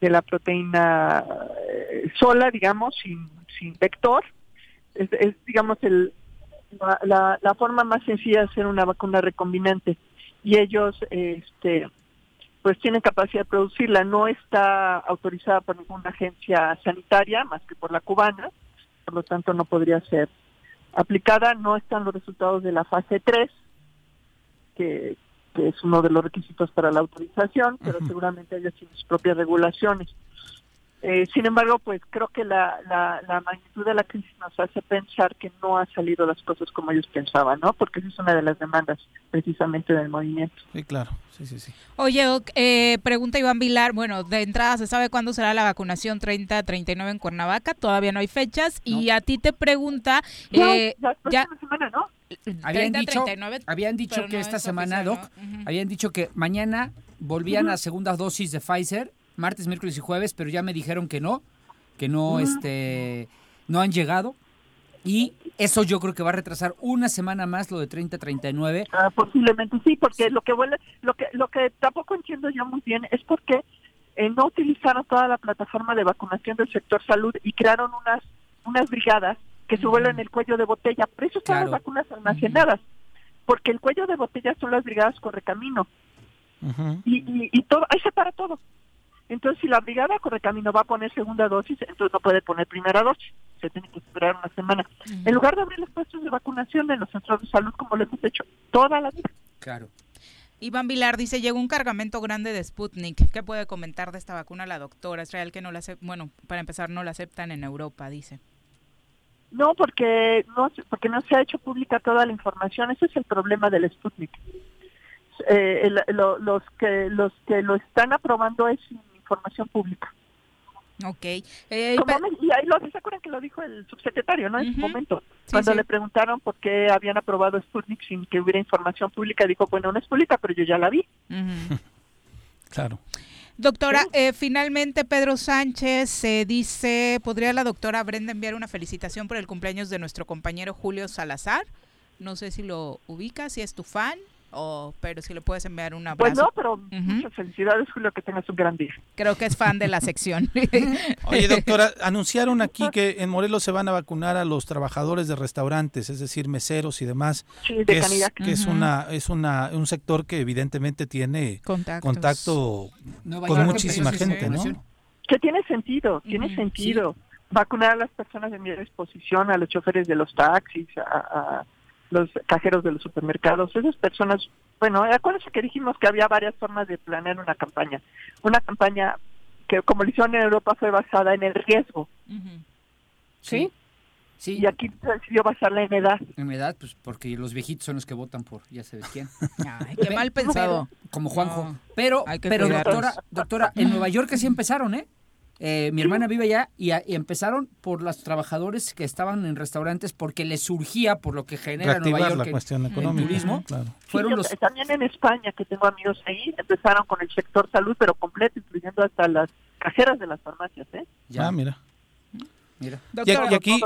de la proteína eh, sola, digamos, sin, sin vector. Es, es, digamos, el, la, la, la forma más sencilla de hacer una vacuna recombinante. Y ellos, este, pues tienen capacidad de producirla. No está autorizada por ninguna agencia sanitaria, más que por la cubana, por lo tanto no podría ser aplicada. No están los resultados de la fase 3, que, que es uno de los requisitos para la autorización, pero seguramente ellos tienen sus propias regulaciones. Eh, sin embargo, pues creo que la, la, la magnitud de la crisis nos hace pensar que no han salido las cosas como ellos pensaban, ¿no? Porque esa es una de las demandas precisamente del movimiento. Sí, claro. Sí, sí, sí. Oye, Doc, eh, pregunta Iván Vilar, bueno, de entrada se sabe cuándo será la vacunación 30-39 en Cuernavaca, todavía no hay fechas, y a ti te pregunta, Ya, eh, la ya, próxima semana, ¿no? Habían 30, dicho, 39, habían dicho que no esta es semana, oficial, Doc, ¿no? Habían dicho que mañana volvían a segunda dosis de Pfizer, martes, miércoles y jueves, pero ya me dijeron que no, que no, este, no han llegado. Y eso yo creo que va a retrasar una semana más lo de 30-39. Ah, posiblemente sí, porque lo que huele, lo que lo que tampoco entiendo yo muy bien es porque eh, no utilizaron toda la plataforma de vacunación del sector salud y crearon unas unas brigadas que se vuelven el cuello de botella. Por eso están las vacunas almacenadas, porque el cuello de botella son las brigadas Correcamino. y, y, y todo, ahí se para todo. Entonces, si la brigada Correcamino va a poner segunda dosis, entonces no puede poner primera dosis. Se tiene que esperar una semana. En lugar de abrir los puestos de vacunación en los centros de salud, como lo hemos hecho toda la vida. Claro. Iván Vilar dice, llegó un cargamento grande de Sputnik. ¿Qué puede comentar de esta vacuna la doctora? Es real que no la aceptan, bueno, para empezar, no la aceptan en Europa, dice. No, porque no, porque no se ha hecho pública toda la información. Ese es el problema del Sputnik. Eh, los que los que lo están aprobando es información pública. Ok. Eh, y ahí lo, ¿se acuerdan que lo dijo el subsecretario, no? En su momento, cuando le preguntaron por qué habían aprobado Sputnik sin que hubiera información pública, dijo, bueno, no es pública, pero yo ya la vi. claro. Doctora, eh, finalmente Pedro Sánchez se dice, ¿podría la doctora Brenda enviar una felicitación por el cumpleaños de nuestro compañero Julio Salazar? No sé si lo ubica, si es tu fan o pero si le puedes enviar un abrazo. Pues no, pero muchas felicidades, Julio, que tengas un gran día. Creo que es fan de la sección. Oye, doctora, anunciaron aquí que en Morelos se van a vacunar a los trabajadores de restaurantes, es decir, meseros y demás. Sí, de que es, que es una es una un sector que evidentemente tiene contacto con muchísima gente, ¿no? Que tiene sentido, tiene sentido. Vacunar a las personas de mi disposición, a los choferes de los taxis, a los cajeros de los supermercados, esas personas, bueno, acuérdense que dijimos que había varias formas de planear una campaña. Una campaña que, como lo hicieron en Europa, fue basada en el riesgo. ¿Sí? Sí. Y aquí se decidió basarla en edad. En edad, pues porque los viejitos son los que votan por ya sabes quién. Ay, qué mal pensado. Como Juanjo. pero, pero doctora, doctora, en Nueva York así empezaron, ¿eh? Eh, mi hermana vive allá y, empezaron por los trabajadores que estaban en restaurantes porque les surgía por lo que genera Nueva York la cuestión económica, turismo. Fueron los... También en España, que tengo amigos ahí, empezaron con el sector salud, pero completo, incluyendo hasta las cajeras de las farmacias. ¿eh? Ya, ah, mira. Mira. y, aquí,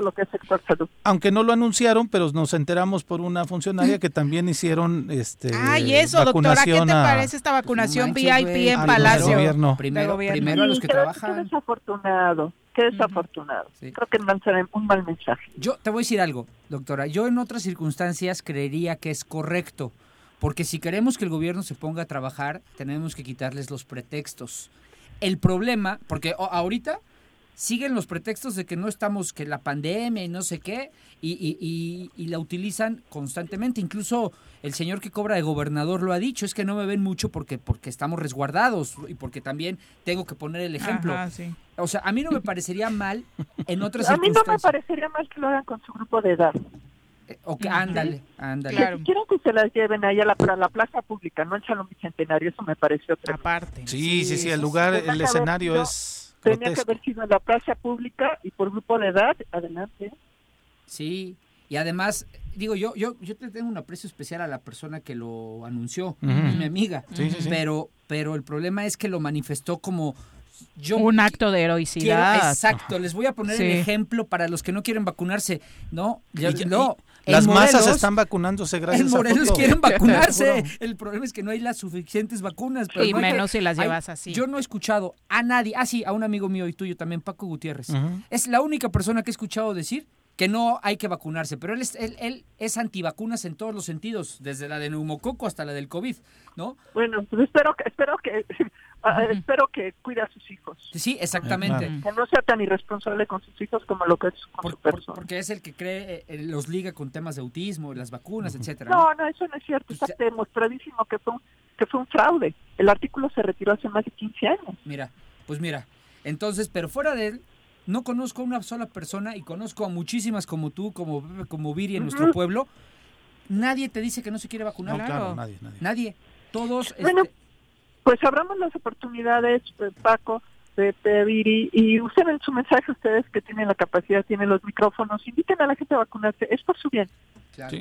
aunque no lo anunciaron, pero nos enteramos por una funcionaria que también hicieron este Ay, eso, doctora, ¿qué te parece esta vacunación VIP en Palacio? Primero, primero a los que trabajan. Qué desafortunado, qué desafortunado. Creo que lanzarán un mal mensaje. Yo te voy a decir algo, doctora. Yo en otras circunstancias creería que es correcto, porque si queremos que el gobierno se ponga a trabajar, tenemos que quitarles los pretextos. El problema, porque ahorita siguen los pretextos de que no estamos, que la pandemia y no sé qué, y, y, la utilizan constantemente. Incluso el señor que cobra de gobernador lo ha dicho, es que no me ven mucho porque, porque estamos resguardados y porque también tengo que poner el ejemplo. O sea, a mí no me parecería mal en otras A mí no me parecería mal que lo hagan con su grupo de edad. Eh, o que, ándale, ándale. Claro. Quiero que se las lleven ahí a la, la plaza pública, no en Salón Bicentenario, eso me pareció otra Aparte. Sí, sí, sí, el lugar, el escenario es Tenía que haber sido en la plaza pública y por grupo de edad, adelante. Sí, y además, digo, yo yo yo te tengo un aprecio especial a la persona que lo anunció, mi amiga, pero pero el problema es que lo manifestó como yo un acto de heroicidad. exacto, les voy a poner el ejemplo para los que no quieren vacunarse, ¿no? no, las masas están vacunándose gracias a Morelos quieren vacunarse. el problema es que no hay las suficientes vacunas. y menos si las llevas así. Yo no he escuchado a nadie, ah sí, a un amigo mío y tuyo también, Paco Gutiérrez. Es la única persona que he escuchado decir que no hay que vacunarse, pero él es, él, él es antivacunas en todos los sentidos, desde la de neumococo hasta la del COVID, ¿no? Bueno, pues espero que, espero que, ah, espero que cuide a sus hijos. Sí, exactamente. Que no sea tan irresponsable con sus hijos como lo que es con su persona. porque es el que cree, eh, los liga con temas de autismo, las vacunas, etcétera. No, no, eso no es cierto, pues está demostradísimo que fue, un, que fue un fraude. El artículo se retiró hace más de 15 años. Mira, pues mira, entonces, pero fuera de él, no conozco a una sola persona y conozco a muchísimas como tú, como como Viri en nuestro pueblo. Nadie te dice que no se quiere vacunar. No, claro, nadie, nadie. Nadie. Todos. Bueno, este, pues abramos las oportunidades, eh, Paco, Pepe, Viri, y usen su mensaje ustedes que tienen la capacidad, tienen los micrófonos, inviten a la gente a vacunarse, es por su bien. Claro.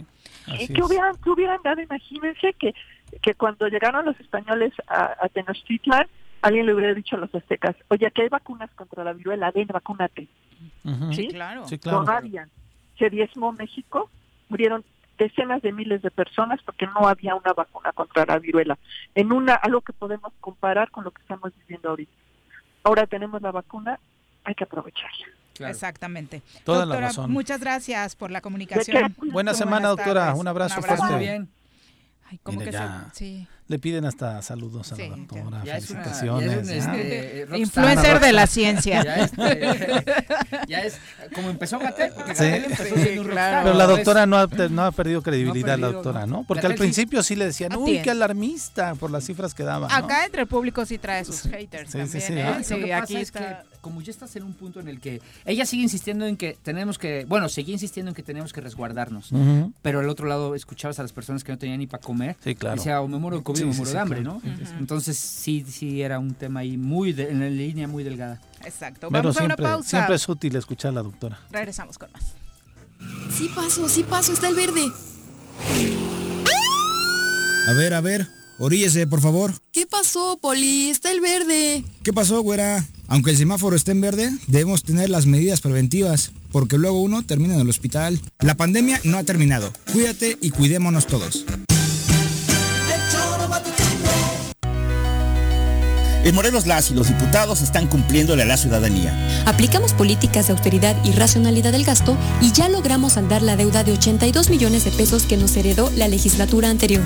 y que hubieran, que hubieran dado, imagínense que, que cuando llegaron los españoles a, a Tenochtitlan, alguien le hubiera dicho a los aztecas, oye, aquí hay vacunas contra la viruela, ven, vacúnate. ¿Sí? claro. Sí, claro. Se diezmó México, murieron decenas de miles de personas porque no había una vacuna contra la viruela. En una, algo que podemos comparar con lo que estamos viviendo ahorita. Ahora tenemos la vacuna, hay que aprovecharla. Exactamente. Toda doctora, la razón. muchas gracias por la comunicación. Buena semana, Buenas doctora. tardes. Un abrazo Un abrazo. fuerte. Muy bien. Ay, ¿cómo Mire, que ya. se- sí. Le piden hasta saludos a la doctora, Ya es una- felicitaciones. ya es un, ya. este, rockstar. Influencer de la ciencia. Ya, este, ya es como empezó Gatel, porque Sí. Gatel empezó siendo un rockstar. Pero la es- doctora no ha, no ha perdido credibilidad, la perdido, doctora, ¿no? ¿no? Porque al sí- principio sí le decían, uy, qué alarmista por las cifras que daba. ¿no? Acá entre el público sí trae sus haters Sí, sí, también. sí, ¿eh? ¿ah? Lo Sí, que pasa aquí es está. que como ya estás en un punto en el que ella sigue insistiendo en que tenemos que, bueno, seguía insistiendo en que tenemos que resguardarnos, pero al otro lado escuchabas a las personas que no tenían ni para comer, Sí, claro. decía, o me muero de COVID Sí, o me sí, muero sí, de hambre, claro. ¿no? Entonces sí, sí era un tema ahí muy, de- en la línea muy delgada. Exacto. Pero Vamos a una siempre, pausa. siempre es útil escuchar a la doctora. Regresamos con más. Sí paso, sí paso, está el verde. A ver, a ver, oríllese, por favor. ¿Qué pasó, Poli? Está el verde. ¿Qué pasó, güera? Aunque el semáforo esté en verde, debemos tener las medidas preventivas, porque luego uno termina en el hospital. La pandemia no ha terminado. Cuídate y cuidémonos todos. En Morelos las y los diputados están cumpliéndole a la ciudadanía. Aplicamos políticas de austeridad y racionalidad del gasto y ya logramos saldar la deuda de 82 millones de pesos que nos heredó la legislatura anterior.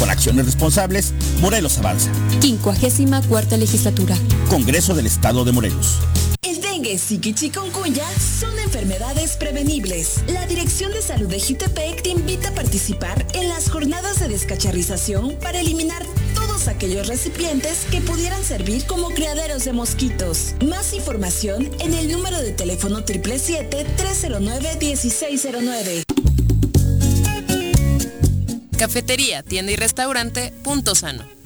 Con acciones responsables, Morelos avanza. 54 legislatura. Congreso del Estado de Morelos. El dengue, y chikungunya son enfermedades prevenibles. La Dirección de Salud de Jutepec te invita a participar en las jornadas de descacharrización para eliminar todos aquellos recipientes que pudieran servir como criaderos de mosquitos. Más información en el número de teléfono 777-309-1609. Cafetería, tienda y restaurante Punto Sano.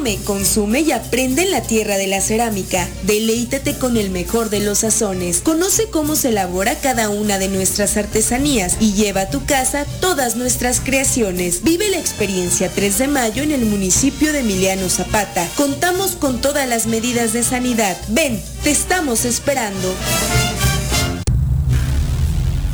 Come, consume y aprende en la tierra de la cerámica. Deleítate con el mejor de los sazones. Conoce cómo se elabora cada una de nuestras artesanías y lleva a tu casa todas nuestras creaciones. Vive la experiencia 3 de mayo en el municipio de Emiliano Zapata. Contamos con todas las medidas de sanidad. Ven, te estamos esperando.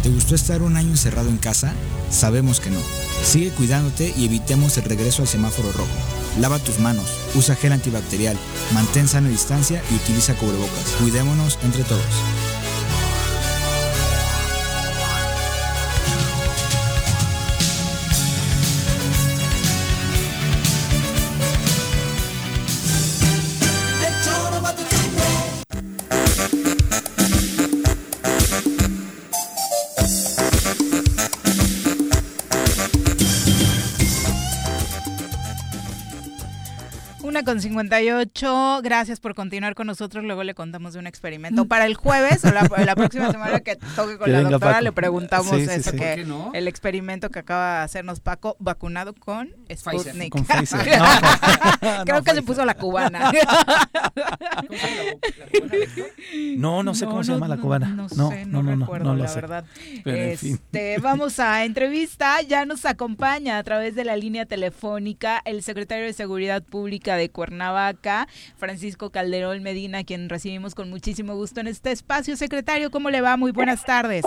¿Te gustó estar un año encerrado en casa? Sabemos que no. Sigue cuidándote y evitemos el regreso al semáforo rojo. Lava tus manos, usa gel antibacterial, mantén sana distancia y utiliza cubrebocas. Cuidémonos entre todos. Con 58. Gracias por continuar con nosotros. Luego le contamos de un experimento. Para el jueves o la, la próxima semana que toque con Que la doctora, Paco. le preguntamos Sí, sí, eso sí. que ¿Por qué no? el experimento que acaba de hacernos Paco, vacunado con Sputnik. Con Pfizer. Creo No, que se puso la cubana. No, no sé cómo se llama la cubana. No, No, sé, no, no, no, no, recuerdo, no la sé. verdad. Pero en fin. Este, vamos a entrevista. Ya nos acompaña a través de la línea telefónica el secretario de Seguridad Pública de Cuernavaca, Francisco Calderón Medina, quien recibimos con muchísimo gusto en este espacio. Secretario, ¿cómo le va? Muy buenas tardes.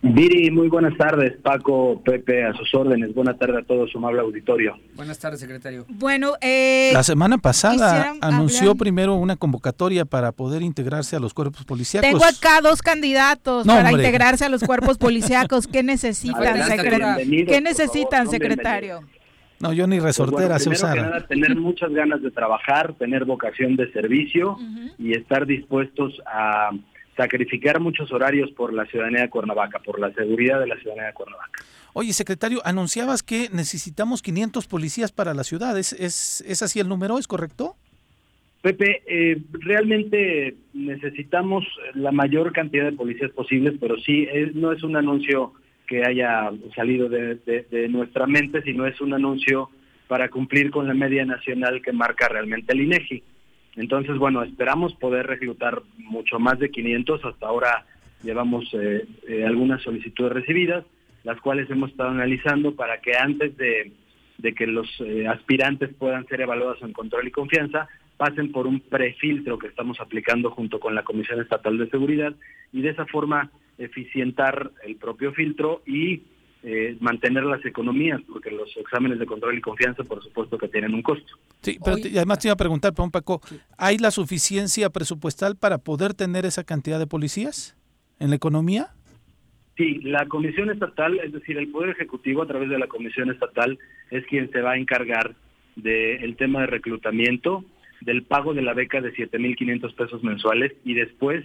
Viri, muy buenas tardes. Paco, Pepe, a sus órdenes. Buenas tardes a todo su amable auditorio. Buenas tardes, secretario. Bueno, eh, La semana pasada anunció hablar- primero una convocatoria para poder integrarse a los cuerpos policíacos. Tengo acá dos candidatos No, para hombre. integrarse a los cuerpos policíacos. ¿Qué necesitan, secretario? ¿Qué necesitan, secretario? No, yo ni Pues bueno, resortera sé primero que nada, tener muchas ganas de trabajar, tener vocación de servicio y estar dispuestos a sacrificar muchos horarios por la ciudadanía de Cuernavaca, por la seguridad de la ciudadanía de Cuernavaca. Oye, secretario, anunciabas que necesitamos 500 policías para la ciudad. ¿Es, es, es así el número? ¿Es correcto? Pepe, eh, realmente necesitamos la mayor cantidad de policías posibles, pero sí, no es un anuncio que haya salido de, nuestra mente, sino es un anuncio para cumplir con la media nacional que marca realmente el INEGI. Entonces, bueno, esperamos poder reclutar mucho más de 500. Hasta ahora llevamos eh, eh, algunas solicitudes recibidas, las cuales hemos estado analizando para que antes de, que los aspirantes puedan ser evaluados en control y confianza, pasen por un prefiltro que estamos aplicando junto con la Comisión Estatal de Seguridad y de esa forma eficientar el propio filtro y eh, mantener las economías, porque los exámenes de control y confianza, por supuesto, que tienen un costo. Sí, pero además te iba a preguntar, Perdón, Paco, ¿hay la suficiencia presupuestal para poder tener esa cantidad de policías en la economía? Sí, la Comisión Estatal, es decir, el Poder Ejecutivo a través de la Comisión Estatal es quien se va a encargar del tema de reclutamiento, del pago de la beca de 7.500 pesos mensuales y después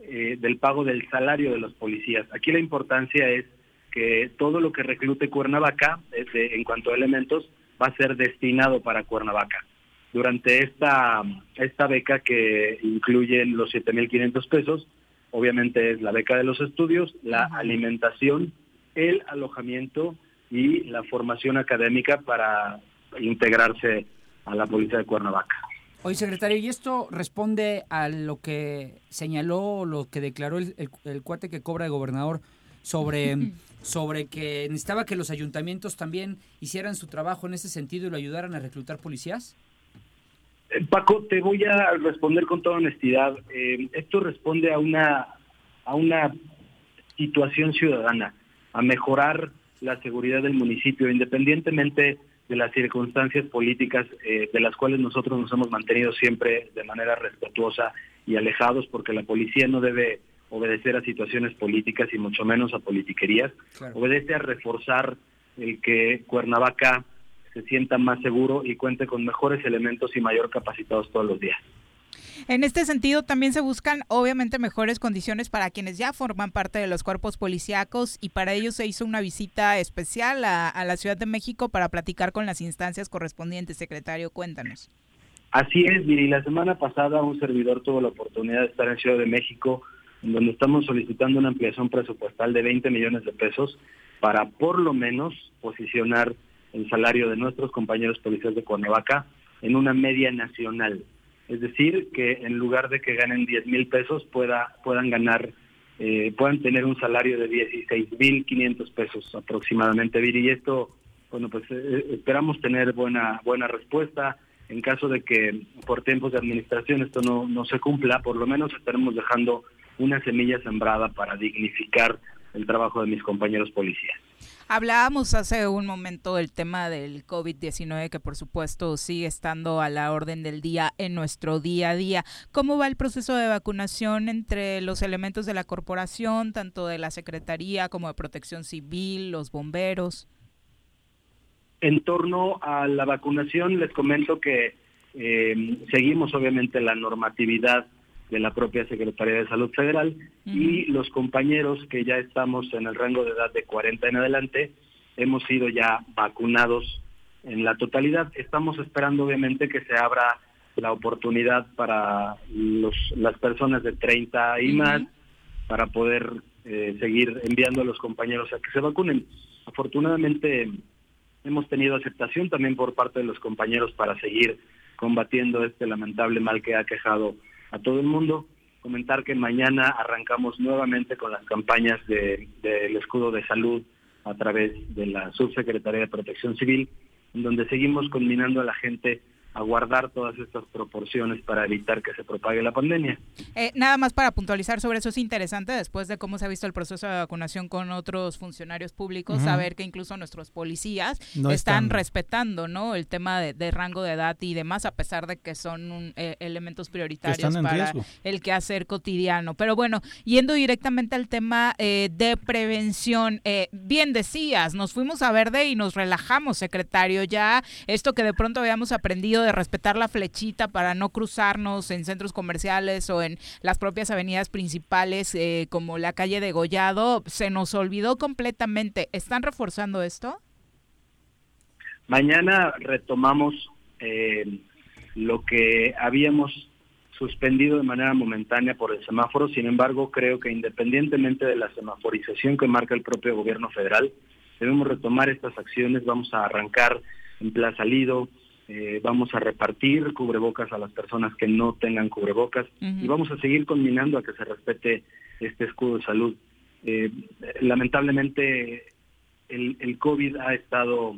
eh, del pago del salario de los policías. Aquí la importancia es que todo lo que reclute Cuernavaca, en cuanto a elementos, va a ser destinado para Cuernavaca. Durante esta, esta beca que incluyen los 7.500 pesos, obviamente es la beca de los estudios, la alimentación, el alojamiento y la formación académica para integrarse a la policía de Cuernavaca. Oye, secretario, ¿y esto responde a lo que señaló, lo que declaró el, cuate que cobra el gobernador sobre, sobre que necesitaba que los ayuntamientos también hicieran su trabajo en ese sentido y lo ayudaran a reclutar policías? Eh, Paco, te voy a responder con toda honestidad. Eh, esto responde a una, a una situación ciudadana, a mejorar la seguridad del municipio, independientemente de las circunstancias políticas eh, de las cuales nosotros nos hemos mantenido siempre de manera respetuosa y alejados, porque la policía no debe obedecer a situaciones políticas y mucho menos a politiquerías. Obedece a reforzar el que Cuernavaca se sienta más seguro y cuente con mejores elementos y mayor capacitados todos los días. En este sentido, también se buscan obviamente mejores condiciones para quienes ya forman parte de los cuerpos policíacos y para ello se hizo una visita especial a, la Ciudad de México para platicar con las instancias correspondientes. Secretario, cuéntanos. Así es, Viri. La semana pasada un servidor tuvo la oportunidad de estar en Ciudad de México, en donde estamos solicitando una ampliación presupuestal de 20 millones de pesos para por lo menos posicionar el salario de nuestros compañeros policías de Cuernavaca en una media nacional. Es decir, que en lugar de que ganen 10 mil pesos, pueda, puedan ganar, eh, puedan tener un salario de 16 mil 500 pesos aproximadamente. Y esto, bueno, pues eh, esperamos tener buena, buena respuesta. En caso de que por tiempos de administración esto no, no se cumpla, por lo menos estaremos dejando una semilla sembrada para dignificar el trabajo de mis compañeros policías. Hablábamos hace un momento del tema del COVID-19 que por supuesto sigue estando a la orden del día en nuestro día a día. ¿Cómo va el proceso de vacunación entre los elementos de la corporación, tanto de la Secretaría como de Protección Civil, los bomberos? En torno a la vacunación les comento que eh, seguimos obviamente la normatividad de la propia Secretaría de Salud Federal y los compañeros que ya estamos en el rango de edad de 40 en adelante, hemos sido ya vacunados en la totalidad. Estamos esperando obviamente que se abra la oportunidad para los, las personas de 30 y más para poder eh, seguir enviando a los compañeros a que se vacunen. Afortunadamente hemos tenido aceptación también por parte de los compañeros para seguir combatiendo este lamentable mal que ha quejado a todo el mundo. Comentar que mañana arrancamos nuevamente con las campañas del escudo de salud a través de la Subsecretaría de Protección Civil, en donde seguimos combinando a la gente a guardar todas estas proporciones para evitar que se propague la pandemia. Eh, nada más para puntualizar sobre eso, es interesante después de cómo se ha visto el proceso de vacunación con otros funcionarios públicos, saber que incluso nuestros policías están, respetando no el tema de, rango de edad y demás, a pesar de que son eh, elementos prioritarios para el quehacer cotidiano. Pero bueno, yendo directamente al tema eh, de prevención, bien decías, nos fuimos a verde y nos relajamos, secretario, ya esto que de pronto habíamos aprendido de respetar la flechita para no cruzarnos en centros comerciales o en las propias avenidas principales eh, como la calle de Gollado, se nos olvidó completamente. ¿Están reforzando esto? Mañana retomamos eh, lo que habíamos suspendido de manera momentánea por el semáforo. Sin embargo, creo que independientemente de la semaforización que marca el propio gobierno federal, debemos retomar estas acciones. Vamos a arrancar en Plaza Lido, eh, vamos a repartir cubrebocas a las personas que no tengan cubrebocas y vamos a seguir combinando a que se respete este escudo de salud. Eh, lamentablemente el, el COVID ha estado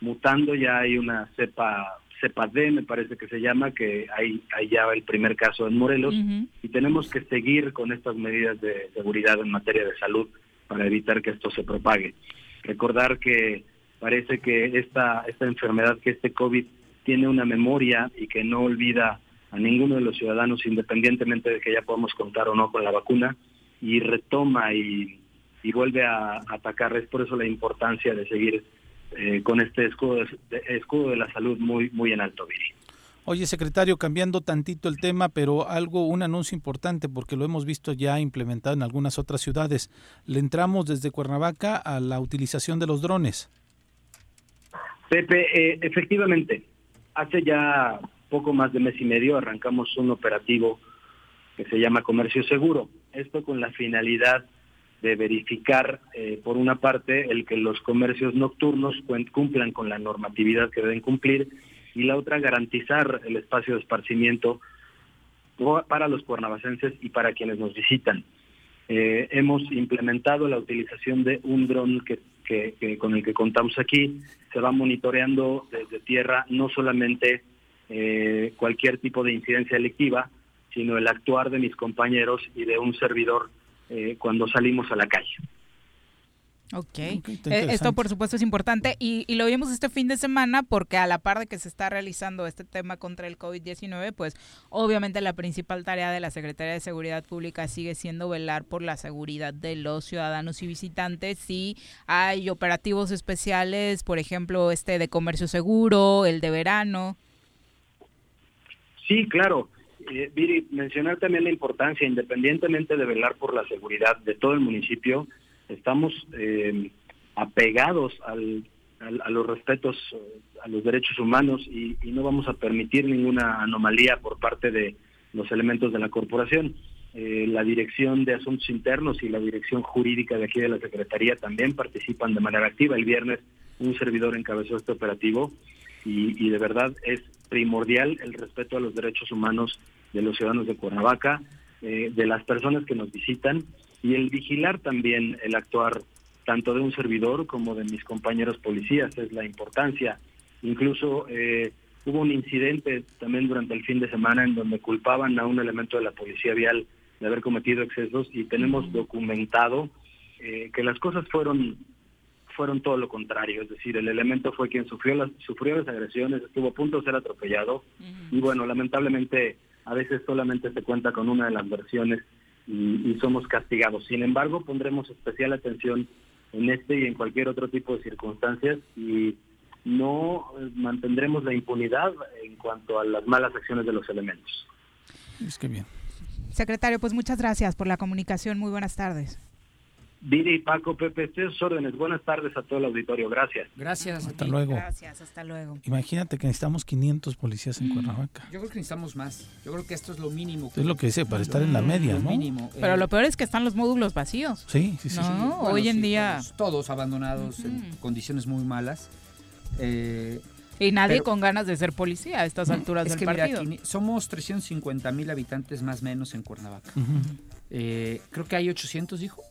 mutando, ya hay una cepa cepa D, me parece que se llama, que hay, hay ya el primer caso en Morelos, y tenemos que seguir con estas medidas de seguridad en materia de salud para evitar que esto se propague. Recordar que parece que esta, esta enfermedad, que este COVID tiene una memoria y que no olvida a ninguno de los ciudadanos, independientemente de que ya podamos contar o no con la vacuna, y retoma y, y vuelve a atacar. Es por eso la importancia de seguir eh, con este escudo de, escudo de la salud muy, muy en alto, Viri. Oye, secretario, cambiando tantito el tema, pero algo, un anuncio importante, porque lo hemos visto ya implementado en algunas otras ciudades. Le entramos desde Cuernavaca a la utilización de los drones. Pepe, eh, efectivamente, hace ya poco más de mes y medio arrancamos un operativo que se llama Comercio Seguro. Esto con la finalidad de verificar, eh, por una parte, el que los comercios nocturnos cumplan con la normatividad que deben cumplir y la otra, garantizar el espacio de esparcimiento para los cuernavacenses y para quienes nos visitan. Eh, hemos implementado la utilización de un dron que, que, con el que contamos aquí. Se va monitoreando desde tierra no solamente eh, cualquier tipo de incidencia delictiva, sino el actuar de mis compañeros y de un servidor eh, cuando salimos a la calle. Ok, eh, esto por supuesto es importante y, lo vimos este fin de semana porque a la par de que se está realizando este tema contra el COVID-19, pues obviamente la principal tarea de la Secretaría de Seguridad Pública sigue siendo velar por la seguridad de los ciudadanos y visitantes. Si hay operativos especiales, por ejemplo, este de comercio seguro, el de verano. Sí, claro. Eh, Viri, mencionar también la importancia, independientemente de velar por la seguridad de todo el municipio, estamos eh, apegados al, a los respetos eh, a los derechos humanos y, no vamos a permitir ninguna anomalía por parte de los elementos de la corporación. Eh, la Dirección de Asuntos Internos y la Dirección Jurídica de aquí de la Secretaría también participan de manera activa. El viernes un servidor encabezó este operativo y, y de verdad es primordial el respeto a los derechos humanos de los ciudadanos de Cuernavaca, eh, de las personas que nos visitan y el vigilar también el actuar tanto de un servidor como de mis compañeros policías, es la importancia. Incluso eh, hubo un incidente también durante el fin de semana en donde culpaban a un elemento de la policía vial de haber cometido excesos y tenemos documentado eh, que las cosas fueron fueron todo lo contrario, es decir, el elemento fue quien sufrió las, sufrió las agresiones, estuvo a punto de ser atropellado y bueno, lamentablemente a veces solamente se cuenta con una de las versiones y, somos castigados. Sin embargo, pondremos especial atención en este y en cualquier otro tipo de circunstancias y no eh, mantendremos la impunidad en cuanto a las malas acciones de los elementos. Es que bien. Secretario, pues muchas gracias por la comunicación. Muy buenas tardes. Viri y Paco, Pepe, estos órdenes. Buenas tardes a todo el auditorio. Gracias. Gracias. Hasta luego. Gracias, hasta luego. Imagínate que necesitamos 500 policías en mm. Cuernavaca. Yo creo que necesitamos más. Yo creo que esto es lo mínimo. es lo que dice, para estar en la media, ¿no? Mínimo. Pero eh, lo peor es que están los módulos vacíos. Sí, sí, sí. Hoy en día. Todos, abandonados en condiciones muy malas. Eh, y nadie con ganas de ser policía a estas alturas del partido. somos 350 mil habitantes más o menos en Cuernavaca. Eh, creo que hay 800, dijo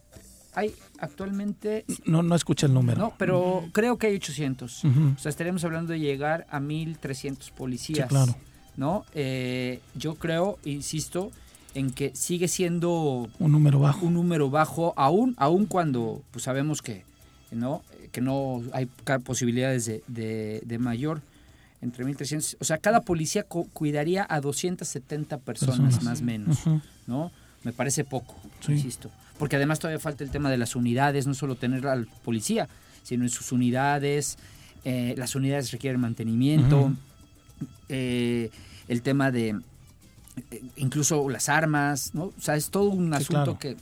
hay actualmente... No, no escucha el número. No, pero creo que hay 800. O sea, estaremos hablando de llegar a 1.300 policías. Sí, claro. ¿No? Eh, yo creo, insisto, en que sigue siendo... Un número bajo. Un número bajo, aún, aún cuando pues, sabemos que no, que no hay posibilidades de, de, mayor entre 1.300. O sea, cada policía cuidaría a 270 personas, más o menos, ¿no? Me parece poco, insisto. Porque además todavía falta el tema de las unidades, no solo tener al policía, sino en sus unidades, eh, las unidades requieren mantenimiento, eh, el tema de eh, incluso las armas, ¿no? O sea, es todo un asunto que...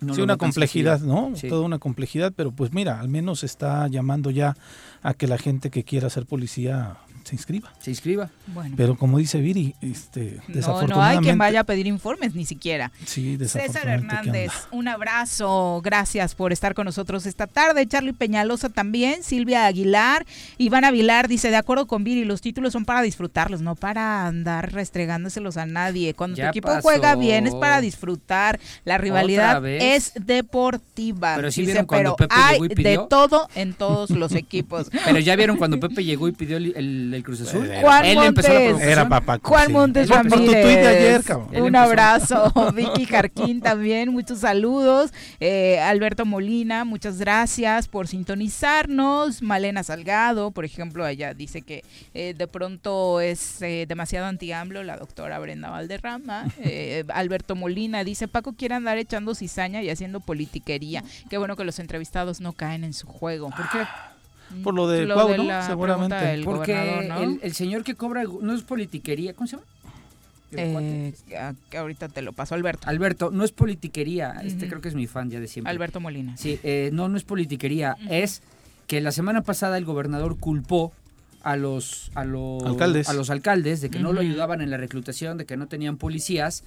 No sí, una complejidad, ¿no? Toda una complejidad, pero pues mira, al menos está llamando ya a que la gente que quiera ser policía se inscriba. Se inscriba. Bueno. Pero como dice Viri, este, No, desafortunadamente... no hay quien vaya a pedir informes, ni siquiera. Sí, César desafortunadamente. ¿qué Hernández, un abrazo, gracias por estar con nosotros esta tarde. Charlie Peñalosa también, Silvia Aguilar, Iván Aguilar dice, de acuerdo con Viri, los títulos son para disfrutarlos, no para andar restregándoselos a nadie. Cuando Ya tu equipo pasó. juega bien es para disfrutar, la rivalidad es deportiva. Pero sí dice, vieron cuando pero Pepe hay llegó y pidió. de todo en todos los equipos. Pero ya vieron cuando Pepe llegó y pidió el, el- el Cruz Azul. Juan Él empezó la Montes. Era papaco, Juan sí. Montes Por tu tuit de Ramírez. ayer, Un abrazo. Vicky Jarquín también, muchos saludos. Eh, Alberto Molina, muchas gracias por sintonizarnos. Malena Salgado, por ejemplo, ella dice que eh, de pronto es eh, demasiado anti-AMLO la doctora Brenda Valderrama. Eh, Alberto Molina dice, Paco quiere andar echando cizaña y haciendo politiquería. Qué bueno que los entrevistados no caen en su juego. ¿Por qué? Por lo de Lo Cuau, de ¿no? Seguramente. Porque el, el señor que cobra no es politiquería. ¿Cómo se llama? Eh, a- que ahorita te lo paso, Alberto. Alberto, no es politiquería. Este creo que es mi fan ya de siempre. Alberto Molina. Sí, eh, no, no es politiquería. Es que la semana pasada el gobernador culpó a los, a los Alcaldes. a los alcaldes de que no lo ayudaban en la reclutación, de que no tenían policías.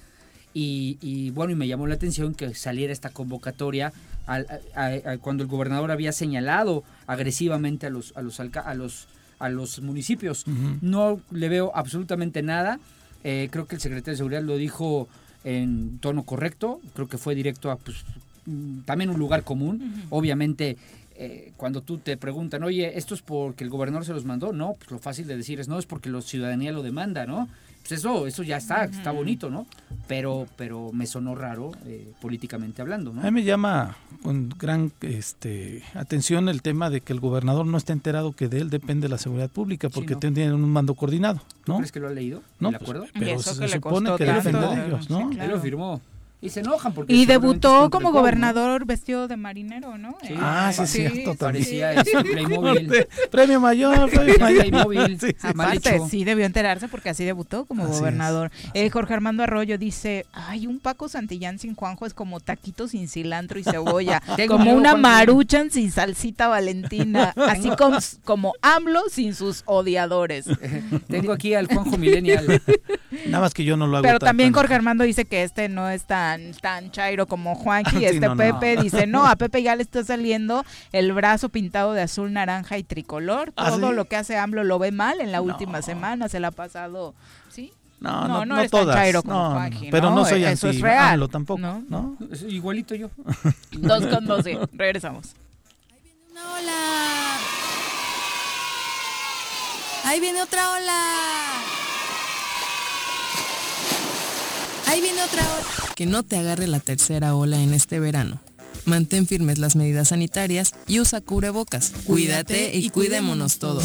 Y, y, bueno, y me llamó la atención que saliera esta convocatoria al- a- a- a- cuando el gobernador había señalado agresivamente a los, a los, alca- a los, a los municipios. No le veo absolutamente nada. Eh, creo que el secretario de Seguridad lo dijo en tono correcto. Creo que fue directo a pues, mm, también un lugar común. Obviamente, eh, cuando tú te preguntan, oye, ¿esto es porque el gobernador se los mandó? No, pues lo fácil de decir es, no, es porque la ciudadanía lo demanda, ¿no? Pues eso, eso ya está, está bonito, ¿no? Pero, pero me sonó raro eh, políticamente hablando, ¿no? A mí me llama con gran este, atención el tema de que el gobernador no está enterado que de él depende la seguridad pública porque no. tienen un mando coordinado, ¿Tú ¿no? crees que lo ha leído? No, ¿El pues, acuerdo? pero se que le supone que depende tanto, de ellos, ¿no? sí, Él lo firmó. Y se enojan porque Y debutó como gobernador vestido de marinero, ¿no? Sí. Eh, Ah, sí, es sí, cierto. Parecía este Playmobil. Premio mayor, premio. Playmobil. Sí, sí. Aparte, sí debió enterarse porque así debutó como Así es, gobernador. Eh, Jorge Armando Arroyo dice, ay, un Paco Santillán sin Juanjo es como taquito sin cilantro y cebolla, como una maruchan sin salsita valentina, así como, como AMLO sin sus odiadores. Tengo aquí al Juanjo Millennial. Nada más que yo no lo hago Pero también tan- Jorge Armando dice que este no es tan, tan chairo como Juanqui. Sí, Este no, no. Pepe dice, no, a Pepe ya le está saliendo el brazo pintado de azul, naranja y tricolor. ¿Ah, Todo sí? lo que hace AMLO lo ve mal en la última semana, se la ha pasado, ¿sí? No, No, no, no no eres tan todas. chairo como no, no, Juanji, pero ¿no? no soy Eso es anti real, AMLO tampoco, ¿no? ¿no? Es Igualito yo. Dos con doce. Regresamos. Una ola. Ahí viene otra ola. Ahí viene otra ola. Que no te agarre la tercera ola en este verano. Mantén firmes las medidas sanitarias y usa cubrebocas. Cuídate y cuidémonos todos.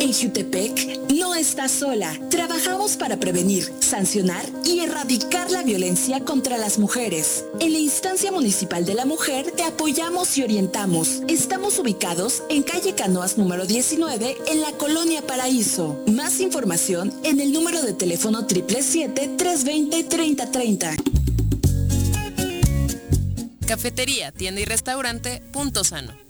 En Jutepec no estás sola. Trabajamos para prevenir, sancionar y erradicar la violencia contra las mujeres. En la instancia municipal de la mujer te apoyamos y orientamos. Estamos ubicados en calle Canoas número 19 en la colonia Paraíso. Más información en el número de teléfono 777-320-3030. Cafetería, tienda y restaurante Punto Sano.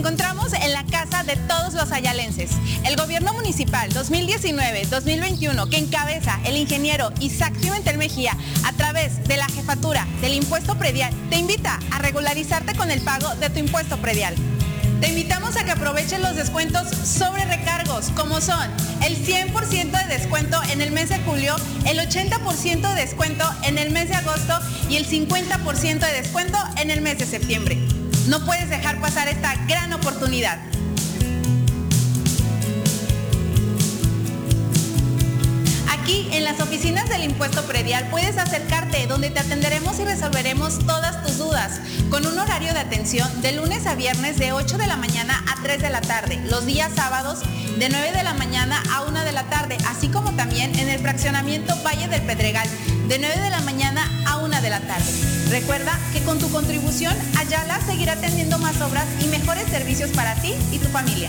Encontramos en la casa de todos los ayalenses. El gobierno municipal 2019-2021 que encabeza el ingeniero Isaac Pimentel Mejía a través de la jefatura del impuesto predial te invita a regularizarte con el pago de tu impuesto predial. Te invitamos a que aproveches los descuentos sobre recargos, como son el 100% de descuento en el mes de julio, el 80% de descuento en el mes de agosto y el 50% de descuento en el mes de septiembre. No puedes dejar pasar esta gran oportunidad. Aquí en las oficinas del impuesto predial puedes acercarte donde te atenderemos y resolveremos todas tus dudas con un horario de atención de lunes a viernes de 8 de la mañana a 3 de la tarde, los días sábados de 9 de la mañana a 1 de la tarde, así como también en el fraccionamiento Valle del Pedregal de 9 de la mañana a 1 de la tarde. Recuerda que con tu contribución Ayala seguirá atendiendo más obras y mejores servicios para ti y tu familia.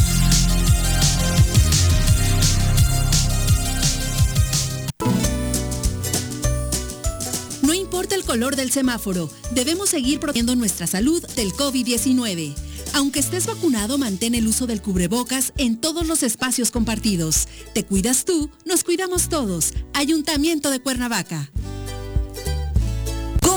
Color del semáforo, debemos seguir protegiendo nuestra salud del COVID-19. Aunque estés vacunado, mantén el uso del cubrebocas en todos los espacios compartidos. Te cuidas tú, nos cuidamos todos. Ayuntamiento de Cuernavaca.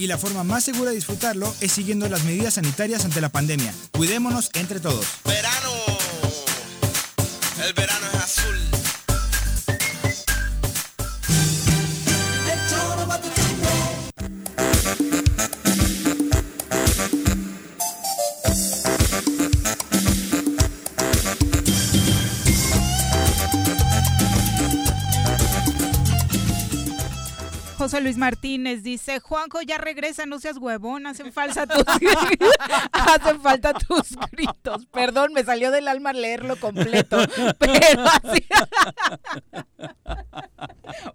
y la forma más segura de disfrutarlo es siguiendo las medidas sanitarias ante la pandemia. Cuidémonos entre todos. Verano. El verano José Luis Martínez dice, Juanjo, ya regresa, no seas huevón, hacen falta tus hacen falta tus gritos. Perdón, me salió del alma leerlo completo, pero así...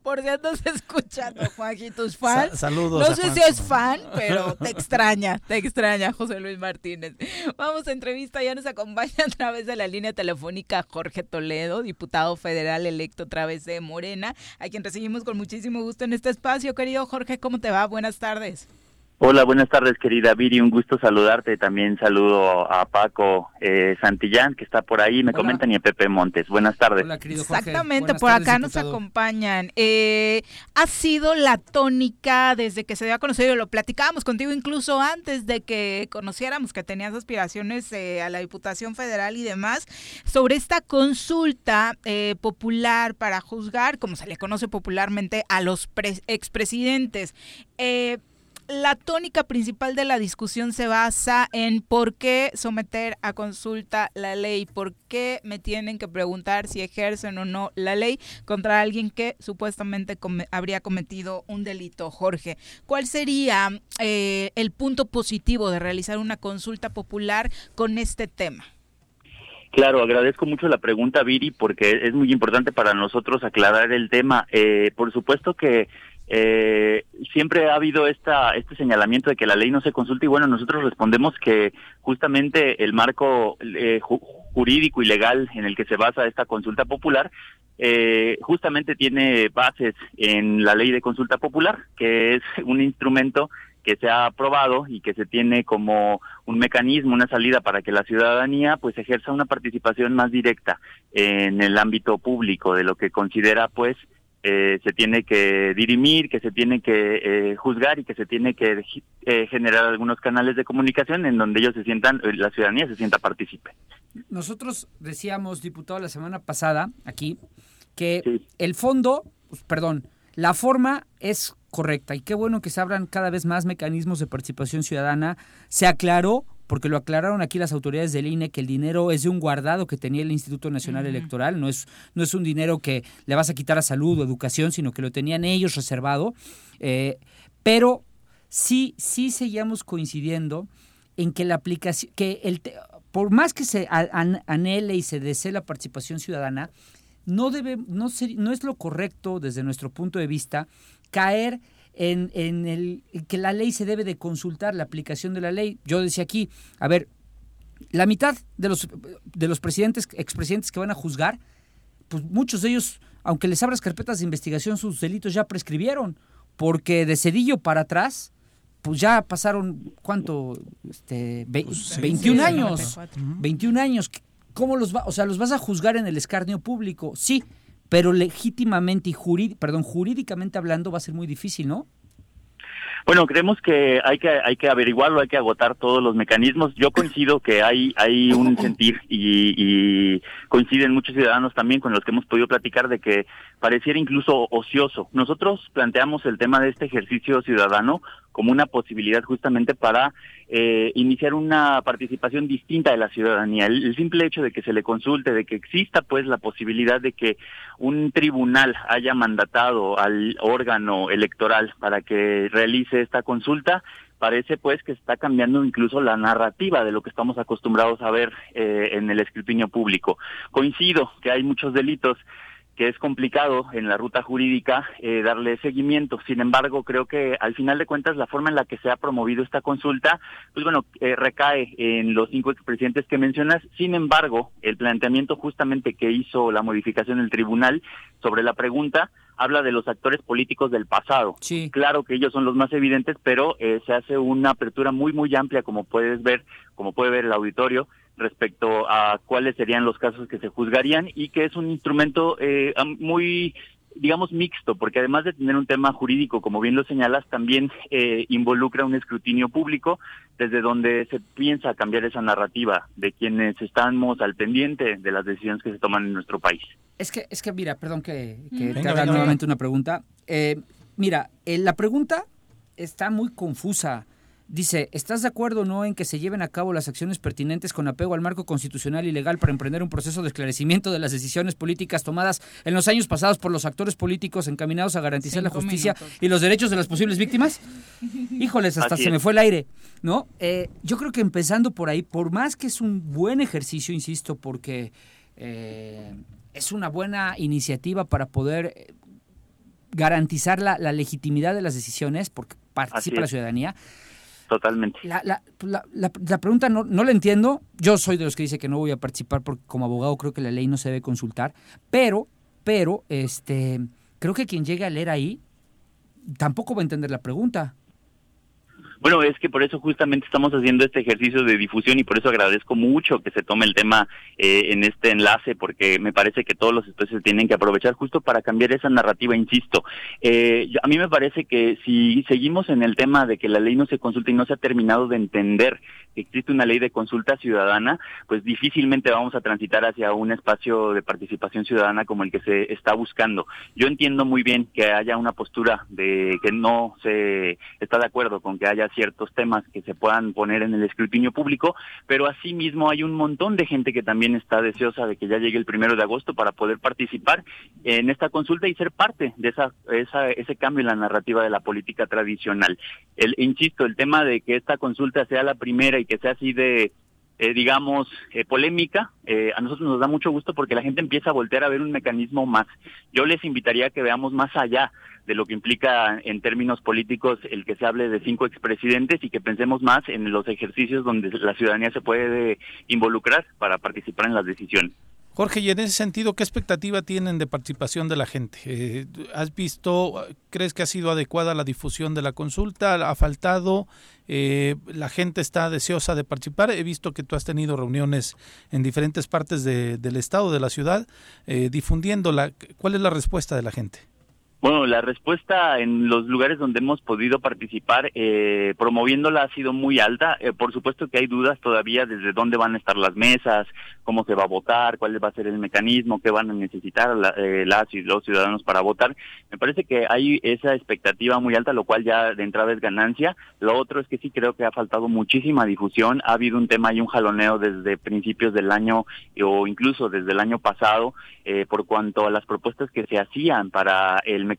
Por si andas escuchando, Juanji, tus fans. Sa- saludos No sé si es fan, pero te extraña, te extraña, José Luis Martínez. Vamos a entrevista, ya nos acompaña a través de la línea telefónica Jorge Toledo, diputado federal electo a través de Morena, a quien recibimos con muchísimo gusto en este espacio. Querido Jorge, ¿cómo te va? Buenas tardes. Hola, buenas tardes, querida Viri. Un gusto saludarte. También saludo a Paco eh, Santillán, que está por ahí. Me Hola. comentan y a Pepe Montes. Buenas tardes. Exactamente, por acá nos acompañan. Eh, ha sido la tónica desde que se dio a conocer, lo platicábamos contigo incluso antes de que conociéramos que tenías aspiraciones eh, a la Diputación Federal y demás, sobre esta consulta eh, popular para juzgar, como se le conoce popularmente, a los pre- expresidentes. Eh, la tónica principal de la discusión se basa en por qué someter a consulta la ley, por qué me tienen que preguntar si ejercen o no la ley contra alguien que supuestamente habría cometido un delito. Jorge, ¿cuál sería eh, el punto positivo de realizar una consulta popular con este tema? Claro, agradezco mucho la pregunta, Viri, porque es muy importante para nosotros aclarar el tema. Eh, por supuesto que eh, siempre ha habido esta, este señalamiento de que la ley no se consulta y bueno, nosotros respondemos que justamente el marco eh, jurídico y legal en el que se basa esta consulta popular eh, justamente tiene bases en la ley de consulta popular, que es un instrumento que se ha aprobado y que se tiene como un mecanismo, una salida para que la ciudadanía pues ejerza una participación más directa en el ámbito público de lo que considera pues eh, se tiene que dirimir, que se tiene que eh, juzgar y que se tiene que eh, generar algunos canales de comunicación en donde ellos se sientan, la ciudadanía se sienta partícipe. Nosotros decíamos, diputado, la semana pasada aquí, que el fondo, pues, perdón, la forma es correcta y qué bueno que se abran cada vez más mecanismos de participación ciudadana. Se aclaró porque lo aclararon aquí las autoridades del INE que el dinero es de un guardado que tenía el Instituto Nacional Electoral, no es, no es un dinero que le vas a quitar a salud o educación, sino que lo tenían ellos reservado. Eh, pero sí, sí seguíamos coincidiendo en que la aplicación, que el, por más que se anhele y se desee la participación ciudadana, no debe, no, no es lo correcto desde nuestro punto de vista caer en, en el que la ley se debe de consultar, la aplicación de la ley. Yo decía aquí, a ver, la mitad de los, de los presidentes, expresidentes que van a juzgar, pues muchos de ellos, aunque les abras carpetas de investigación, sus delitos ya prescribieron, porque de Cedillo para atrás, pues ya pasaron, ¿cuánto? Este, 21 pues años. 21 años. ¿Cómo los va? O sea, los vas a juzgar en el escarnio público. Sí, pero legítimamente y perdón, jurídicamente hablando va a ser muy difícil, ¿no? Bueno, creemos que hay que hay que averiguarlo, hay que agotar todos los mecanismos. Yo coincido que hay hay un sentir y, coinciden muchos ciudadanos también con los que hemos podido platicar de que pareciera incluso ocioso. Nosotros planteamos el tema de este ejercicio ciudadano como una posibilidad justamente para eh, iniciar una participación distinta de la ciudadanía. El, simple hecho de que se le consulte, de que exista pues la posibilidad de que un tribunal haya mandatado al órgano electoral para que realice esta consulta, parece pues que está cambiando incluso la narrativa de lo que estamos acostumbrados a ver eh, en el escrutinio público. Coincido que hay muchos delitos que es complicado en la ruta jurídica eh, darle seguimiento. Sin embargo, creo que al final de cuentas la forma en la que se ha promovido esta consulta, pues bueno, eh, recae en los cinco expresidentes que mencionas. Sin embargo, el planteamiento justamente que hizo la modificación del tribunal sobre la pregunta habla de los actores políticos del pasado. Sí. Claro que ellos son los más evidentes, pero eh, se hace una apertura muy muy amplia, como puedes ver, como puede ver el auditorio respecto a cuáles serían los casos que se juzgarían y que es un instrumento eh, muy digamos mixto, porque además de tener un tema jurídico, como bien lo señalas, también eh, involucra un escrutinio público desde donde se piensa cambiar esa narrativa de quienes estamos al pendiente de las decisiones que se toman en nuestro país. Es que, es que mira, perdón que, te haga nuevamente una pregunta. Eh, mira, la pregunta está muy confusa. Dice, ¿estás de acuerdo o no en que se lleven a cabo las acciones pertinentes con apego al marco constitucional y legal para emprender un proceso de esclarecimiento de las decisiones políticas tomadas en los años pasados por los actores políticos encaminados a garantizar la justicia y los derechos de las posibles víctimas? Híjoles, hasta se me fue el aire, ¿no? Eh, yo creo que empezando por ahí, por más que es un buen ejercicio, insisto, porque eh, es una buena iniciativa para poder eh, garantizar la, la legitimidad de las decisiones, porque participa la ciudadanía Totalmente. La, la, la, la, pregunta no, no la entiendo. Yo soy de los que dice que no voy a participar porque como abogado creo que la ley no se debe consultar. Pero, pero, este, creo que quien llegue a leer ahí tampoco va a entender la pregunta. Bueno, es que por eso justamente estamos haciendo este ejercicio de difusión y por eso agradezco mucho que se tome el tema eh, en este enlace, porque me parece que todos los especies tienen que aprovechar justo para cambiar esa narrativa, insisto. Eh, a mí me parece que si seguimos en el tema de que la ley no se consulta y no se ha terminado de entender que existe una ley de consulta ciudadana, pues difícilmente vamos a transitar hacia un espacio de participación ciudadana como el que se está buscando. Yo entiendo muy bien que haya una postura de que no se está de acuerdo con que haya ciertos temas que se puedan poner en el escrutinio público, pero asimismo hay un montón de gente que también está deseosa de que ya llegue el primero de agosto para poder participar en esta consulta y ser parte de esa, ese cambio en la narrativa de la política tradicional. El, insisto, el tema de que esta consulta sea la primera y que sea así de eh, digamos, eh, polémica, eh, a nosotros nos da mucho gusto porque la gente empieza a voltear a ver un mecanismo más. Yo les invitaría a que veamos más allá de lo que implica en términos políticos el que se hable de cinco expresidentes y que pensemos más en los ejercicios donde la ciudadanía se puede involucrar para participar en las decisiones. Jorge, y en ese sentido, ¿qué expectativa tienen de participación de la gente? Eh, ¿Has visto, crees que ha sido adecuada la difusión de la consulta? ¿Ha faltado? Eh, ¿La gente está deseosa de participar? He visto que tú has tenido reuniones en diferentes partes del estado, de la ciudad, eh, difundiéndola. ¿Cuál es la respuesta de la gente? Bueno, la respuesta en los lugares donde hemos podido participar eh, promoviéndola ha sido muy alta. Eh, por supuesto que hay dudas todavía desde dónde van a estar las mesas, cómo se va a votar, cuál va a ser el mecanismo, qué van a necesitar eh, las y los ciudadanos para votar. Me parece que hay esa expectativa muy alta, lo cual ya de entrada es ganancia. Lo otro es que sí creo que ha faltado muchísima difusión. Ha habido un tema y un jaloneo desde principios del año o incluso desde el año pasado eh, por cuanto a las propuestas que se hacían para el mecanismo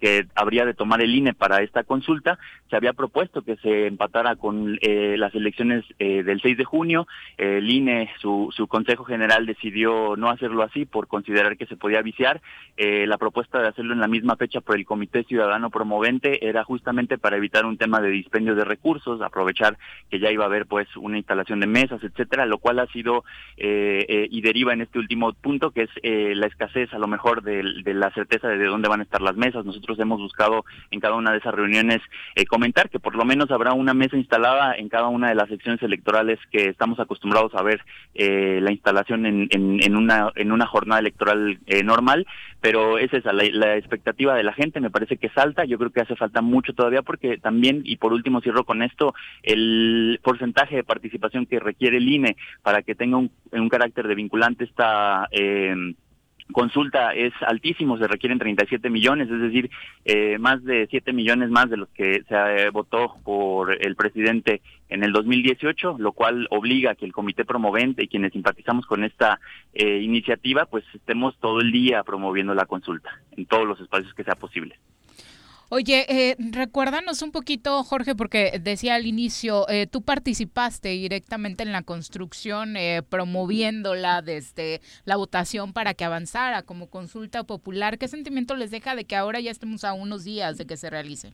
que habría de tomar el INE para esta consulta, se había propuesto que se empatara con eh, las elecciones eh, del 6 de junio. el INE, su, su Consejo General decidió no hacerlo así por considerar que se podía viciar. la propuesta de hacerlo en la misma fecha por el Comité Ciudadano Promovente era justamente para evitar un tema de dispendio de recursos, aprovechar que ya iba a haber pues una instalación de mesas, etcétera, lo cual ha sido y deriva en este último punto que es eh, la escasez a lo mejor de, la certeza de, dónde van a estar las mesas. Nosotros hemos buscado en cada una de esas reuniones eh, comentar que por lo menos habrá una mesa instalada en cada una de las secciones electorales que estamos acostumbrados a ver eh, la instalación en, en, una, en una jornada electoral normal, pero esa es la, la expectativa de la gente, me parece que salta, yo creo que hace falta mucho todavía porque también, y por último cierro con esto, el porcentaje de participación que requiere el INE para que tenga un, un carácter de vinculante está... Eh, consulta es altísimo, se requieren 37 millones, es decir, eh, más de 7 millones más de los que se eh, votó por el presidente en el 2018, lo cual obliga a que el comité promovente y quienes simpatizamos con esta eh, iniciativa, pues estemos todo el día promoviendo la consulta en todos los espacios que sea posible. Oye, eh, recuérdanos un poquito, Jorge, porque decía al inicio, eh, tú participaste directamente en la construcción, eh, promoviéndola desde la votación para que avanzara como consulta popular. ¿Qué sentimiento les deja de que ahora ya estemos a unos días de que se realice?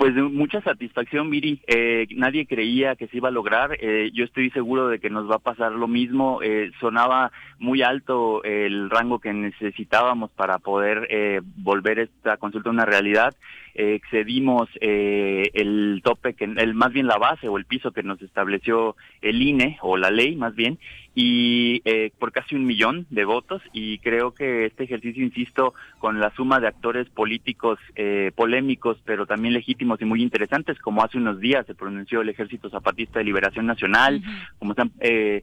Pues de mucha satisfacción, Miri. Eh, nadie creía que se iba a lograr. Eh, yo estoy seguro de que nos va a pasar lo mismo. Eh, sonaba muy alto el rango que necesitábamos para poder volver esta consulta una realidad. excedimos el tope, que, el más bien la base o el piso que nos estableció el INE o la ley más bien y eh, por casi un millón de votos y creo que este ejercicio, insisto, con la suma de actores políticos eh, polémicos pero también legítimos y muy interesantes, como hace unos días se pronunció el Ejército Zapatista de Liberación Nacional, como están eh,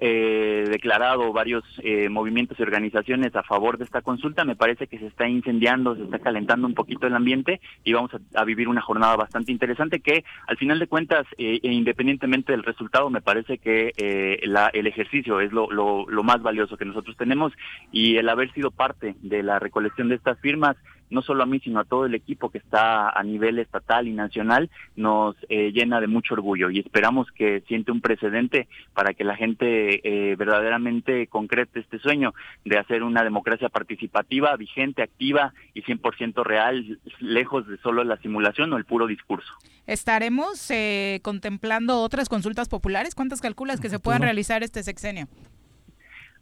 eh, declarado varios eh, movimientos y organizaciones a favor de esta consulta. Me parece que se está incendiando, se está calentando un poquito el ambiente y vamos a, vivir una jornada bastante interesante que al final de cuentas, eh, e independientemente del resultado, me parece que eh, la, el ejercicio es lo, lo, lo más valioso que nosotros tenemos y el haber sido parte de la recolección de estas firmas no solo a mí, sino a todo el equipo que está a nivel estatal y nacional, nos eh, llena de mucho orgullo y esperamos que siente un precedente para que la gente eh, verdaderamente concrete este sueño de hacer una democracia participativa, vigente, activa y 100% real, lejos de solo la simulación o el puro discurso. ¿Estaremos eh, contemplando otras consultas populares? ¿Cuántas calculas que se puedan realizar este sexenio?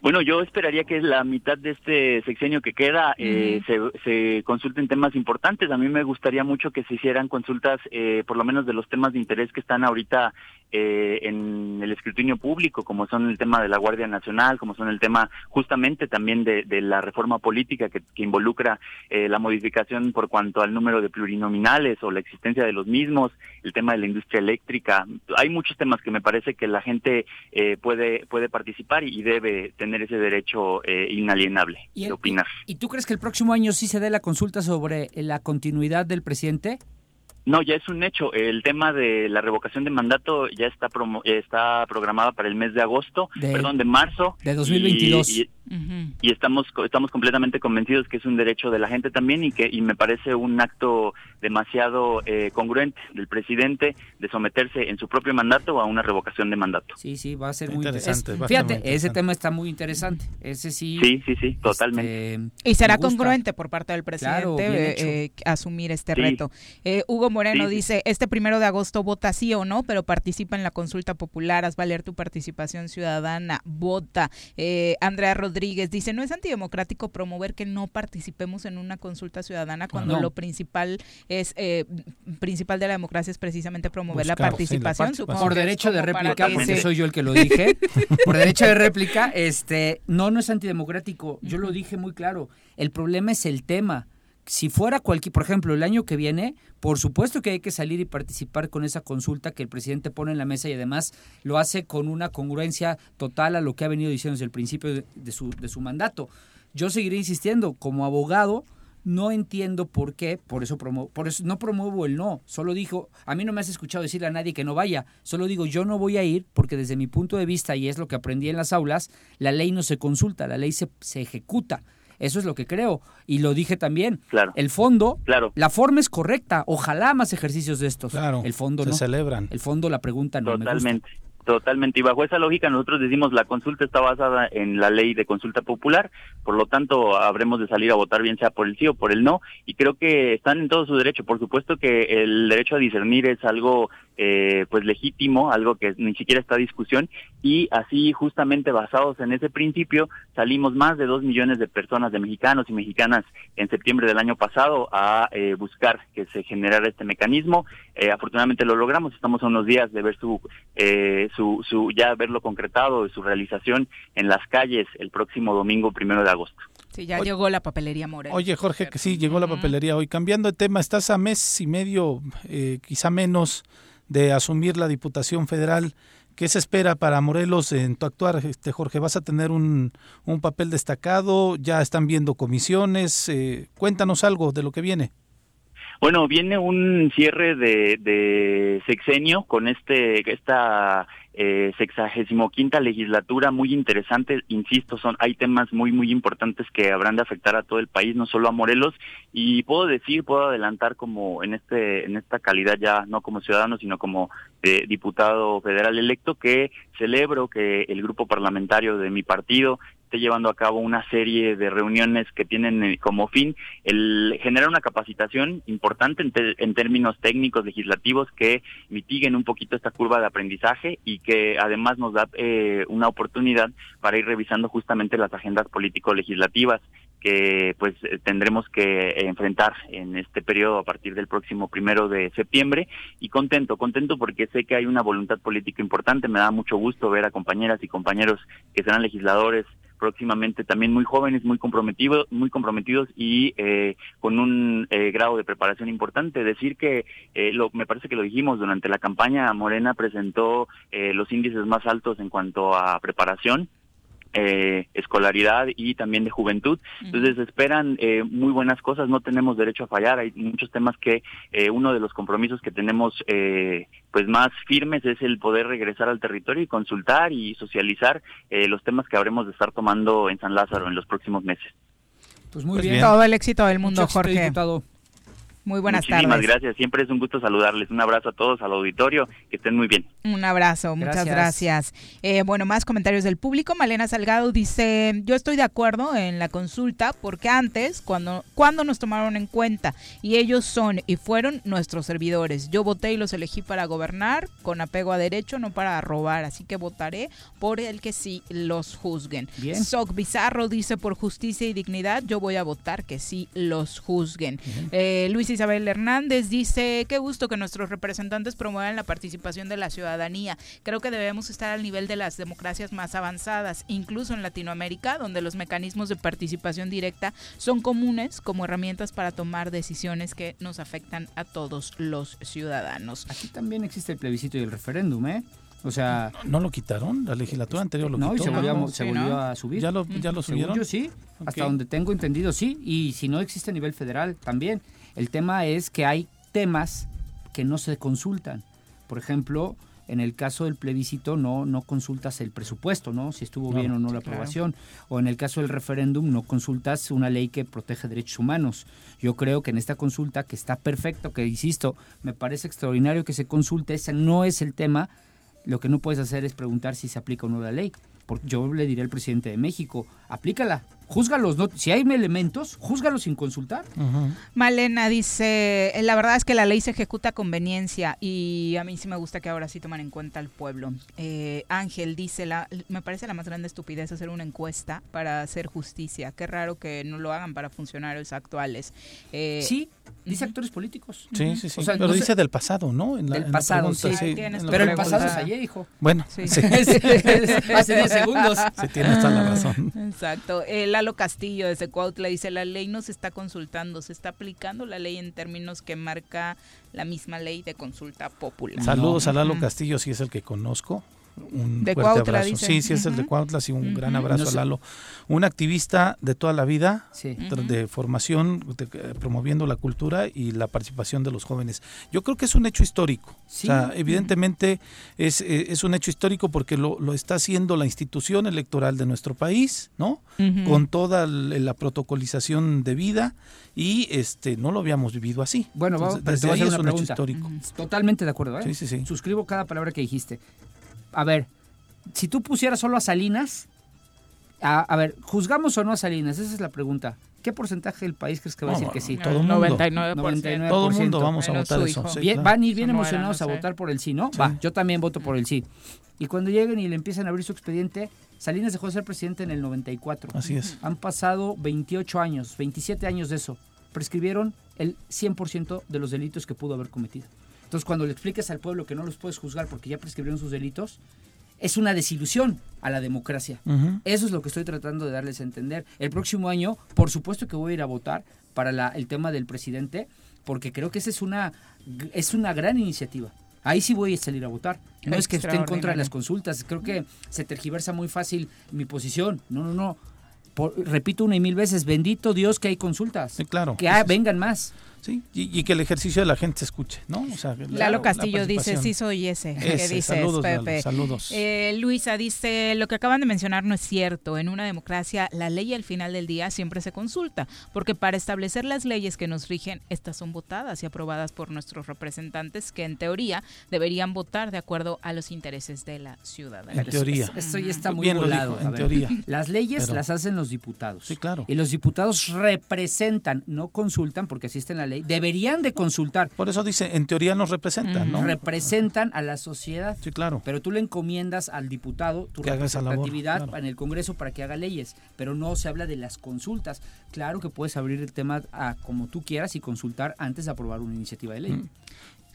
Bueno, yo esperaría que la mitad de este sexenio que queda eh, se, se, consulten temas importantes. A mí me gustaría mucho que se hicieran consultas, eh, por lo menos de los temas de interés que están ahorita eh, en el escrutinio público, como son el tema de la Guardia Nacional, como son el tema justamente también de, la reforma política que, involucra la modificación por cuanto al número de plurinominales o la existencia de los mismos, el tema de la industria eléctrica. Hay muchos temas que me parece que la gente puede puede participar y debe tener ese derecho eh, inalienable de opinar. ¿Y tú crees que el próximo año sí se dé la consulta sobre la continuidad del presidente? No, ya es un hecho. El tema de la revocación de mandato ya está está programada para el mes de agosto, perdón, de marzo de 2022. Y, y, estamos estamos completamente convencidos que es un derecho de la gente también y que y me parece un acto demasiado eh, congruente del presidente de someterse en su propio mandato a una revocación de mandato. Sí, sí, va a ser muy interesante. fíjate, ese tema está muy interesante. Ese sí. Sí, sí, sí, totalmente. Este, y será congruente por parte del presidente eh, asumir este reto. Eh, Hugo Moreno dice, este primero de agosto vota sí o no, pero participa en la consulta popular, haz valer tu participación ciudadana, vota. Eh, Andrea Rodríguez dice, no es antidemocrático promover que no participemos en una consulta ciudadana cuando lo principal es eh, principal de la democracia es precisamente promover la participación. por derecho de réplica, porque soy yo el que lo dije, por derecho de réplica, este, no, no es antidemocrático. Yo lo dije muy claro. El problema es el tema si fuera cualquier, por ejemplo, el año que viene, por supuesto que hay que salir y participar con esa consulta que el presidente pone en la mesa y además lo hace con una congruencia total a lo que ha venido diciendo desde el principio de, su, de su mandato. Yo seguiré insistiendo, como abogado, no entiendo por qué, por eso, promuevo, por eso no promuevo el no, solo dijo, a mí no me has escuchado decirle a nadie que no vaya, solo digo yo no voy a ir porque desde mi punto de vista, y es lo que aprendí en las aulas, la ley no se consulta, la ley se, se ejecuta. Eso es lo que creo. Y lo dije también. Claro. El fondo, claro. la forma es correcta. Ojalá más ejercicios de estos. Claro. El fondo se no. celebran. El fondo, la pregunta no Totalmente. Totalmente. Y bajo esa lógica nosotros decimos la consulta está basada en la ley de consulta popular, por lo tanto habremos de salir a votar bien sea por el sí o por el no. Y creo que están en todo su derecho. Por supuesto que el derecho a discernir es algo eh, pues legítimo, algo que ni siquiera está discusión. Y así justamente basados en ese principio salimos más de dos millones de personas, de mexicanos y mexicanas en septiembre del año pasado a eh, buscar que se generara este mecanismo. Eh, afortunadamente lo logramos. Estamos a unos días de ver su eh, su, su ya verlo concretado, su realización en las calles el próximo domingo primero de agosto. Sí, ya llegó la papelería Moreno. Oye, Jorge, que sí, llegó la papelería hoy. Cambiando de tema, estás a mes y medio, eh, quizá menos, de asumir la Diputación Federal. ¿Qué se espera para Morelos en tu actuar, este, Jorge? ¿Vas a tener un, un papel destacado? ¿Ya están viendo comisiones? Eh, cuéntanos algo de lo que viene. Bueno, viene un cierre de, de sexenio con este esta eh, sexagésimo quinta legislatura muy interesante, insisto, son hay temas muy muy importantes que habrán de afectar a todo el país, no solo a Morelos y puedo decir, puedo adelantar como en este en esta calidad ya no como ciudadano sino como eh, diputado federal electo que celebro que el grupo parlamentario de mi partido llevando a cabo una serie de reuniones que tienen eh, como fin el generar una capacitación importante en, términos técnicos legislativos que mitiguen un poquito esta curva de aprendizaje y que además nos da eh, una oportunidad para ir revisando justamente las agendas político-legislativas que pues eh, tendremos que enfrentar en este periodo a partir del próximo primero de septiembre. Y contento, contento porque sé que hay una voluntad política importante, me da mucho gusto ver a compañeras y compañeros que serán legisladores próximamente también muy jóvenes, muy comprometidos, muy comprometidos y eh, con un eh, grado de preparación importante. Decir que eh, lo, me parece que lo dijimos durante la campaña, Morena presentó los índices más altos en cuanto a preparación eh, escolaridad y también de juventud. Entonces esperan eh, muy buenas cosas, no tenemos derecho a fallar, hay muchos temas que eh, uno de los compromisos que tenemos eh, pues más firmes es el poder regresar al territorio y consultar y socializar los temas que habremos de estar tomando en San Lázaro en los próximos meses. Pues muy pues bien. Todo el éxito del mundo, Jorge. Muy buenas Muchísimas tardes. gracias, siempre es un gusto saludarles. Un abrazo a todos, al auditorio, que estén muy bien. Un abrazo, muchas gracias. Eh, bueno, más comentarios del público. Malena Salgado dice, yo estoy de acuerdo en la consulta porque antes, cuando, cuando nos tomaron en cuenta, y ellos son y fueron nuestros servidores. Yo voté y los elegí para gobernar con apego a derecho, no para robar, así que votaré por el que sí los juzguen. Bien. Soc Bizarro dice, por justicia y dignidad, yo voy a votar que sí los juzguen. Eh, Luis Isabel Hernández dice, qué gusto que nuestros representantes promuevan la participación de la ciudadanía. Creo que debemos estar al nivel de las democracias más avanzadas, incluso en Latinoamérica, donde los mecanismos de participación directa son comunes como herramientas para tomar decisiones que nos afectan a todos los ciudadanos. Aquí también existe el plebiscito y el referéndum, ¿eh? O sea, ¿No lo quitaron? ¿La legislatura anterior lo no, y se volvió, se volvió a subir. ¿Ya lo, ya lo Según subieron? yo sí, hasta donde tengo entendido sí, y si no existe a nivel federal también. El tema es que hay temas que no se consultan. Por ejemplo, en el caso del plebiscito no, no consultas el presupuesto, ¿no? Si estuvo No, bien o no la claro. aprobación. O en el caso del referéndum no consultas una ley que protege derechos humanos. Yo creo que en esta consulta, que está perfecto, que insisto, me parece extraordinario que se consulte, ese no es el tema. Lo que no puedes hacer es preguntar si se aplica o no la ley. Porque yo le diré al presidente de México, aplícala, júzgalos, no, si hay elementos, júzgalos sin consultar. Malena dice, "Eh, la verdad es que la ley se ejecuta a conveniencia y a mí sí me gusta que ahora sí toman en cuenta al pueblo. Eh, Ángel dice, la, me parece la más grande estupidez hacer una encuesta para hacer justicia. Qué raro que no lo hagan para funcionarios actuales. Eh, Sí, dice actores políticos. Sí, sí, sí. O sea, Pero no dice del pasado, ¿no? En la- Del en la pasado, pregunta, sí. Pero el pasado es ayer, hijo. Bueno, Sí. sí. Hace 10 segundos. Sí, tienes toda la razón. Exacto. Eh, Lalo Castillo de Secuautla dice, la ley no se está consultando, se está aplicando la ley en términos que marca la misma ley de consulta popular. Saludos a Lalo. Castillo, si es el que conozco. Un De fuerte Cuautla, abrazo. dice. Sí, sí es el de. Cuautla, sí, un gran abrazo No a sé. Lalo. Un activista de toda la vida, Sí. de formación, de- eh, promoviendo la cultura y la participación de los jóvenes. Yo creo que es un hecho histórico. Sí. O sea, evidentemente es, eh, es un hecho histórico porque lo, lo está haciendo la institución electoral de nuestro país, ¿no? Con toda l- la protocolización debida y este no lo habíamos vivido así. Bueno, Entonces, vamos, te desde a ahí es una un hecho histórico. Totalmente de acuerdo, ¿eh? Sí, sí, sí. Suscribo cada palabra que dijiste. A ver, si tú pusieras solo a Salinas, a, a ver, ¿juzgamos o no a Salinas? Esa es la pregunta. ¿Qué porcentaje del país crees que va a No, decir que sí? todo el mundo. 99%. 99%. Todo el mundo vamos a Menos votar eso. sí, claro. van a ir bien emocionados no a sé. votar por el sí, ¿no? Va, yo también voto por el sí. Y cuando lleguen y le empiezan a abrir su expediente, Salinas dejó de ser presidente en el 94. Así es. Han pasado 28 años, 27 años de eso. Prescribieron el 100% de los delitos que pudo haber cometido. Entonces, cuando le expliques al pueblo que no los puedes juzgar porque ya prescribieron sus delitos, es una desilusión a la democracia. Eso es lo que estoy tratando de darles a entender. El próximo año, por supuesto que voy a ir a votar para la- el tema del presidente, porque creo que esa es una, es una gran iniciativa. Ahí sí voy a salir a votar. No es que esté en contra de las consultas. Creo que se tergiversa muy fácil mi posición. No, no, no. Por- repito una y mil veces, bendito Dios que hay consultas. Sí, claro. Que ah, vengan más. Sí, y, y que el ejercicio de la gente se escuche, ¿no? O sea, la- Lalo la Castillo dice, sí soy ese, que dices, saludos, Lalo, Pepe. saludos. Eh, Luisa dice, lo que acaban de mencionar no es cierto. En una democracia, la ley al final del día siempre se consulta, porque para establecer las leyes que nos rigen, estas son votadas y aprobadas por nuestros representantes, que en teoría deberían votar de acuerdo a los intereses de la ciudadanía. En teoría. Esto ya está muy Bien lo volado. dijo, en ver, teoría. Las leyes Pero- las hacen los diputados. Sí, claro. Y los diputados representan, no consultan, porque así está en la ley. Deberían de consultar. Por eso dice, en teoría nos representan, ¿no? Representan a la sociedad. Sí, claro. Pero tú le encomiendas al diputado tu Que haga esa labor, representatividad claro. en el Congreso para que haga leyes, pero no se habla de las consultas. Claro que puedes abrir el tema a como tú quieras y consultar antes de aprobar una iniciativa de ley. Mm.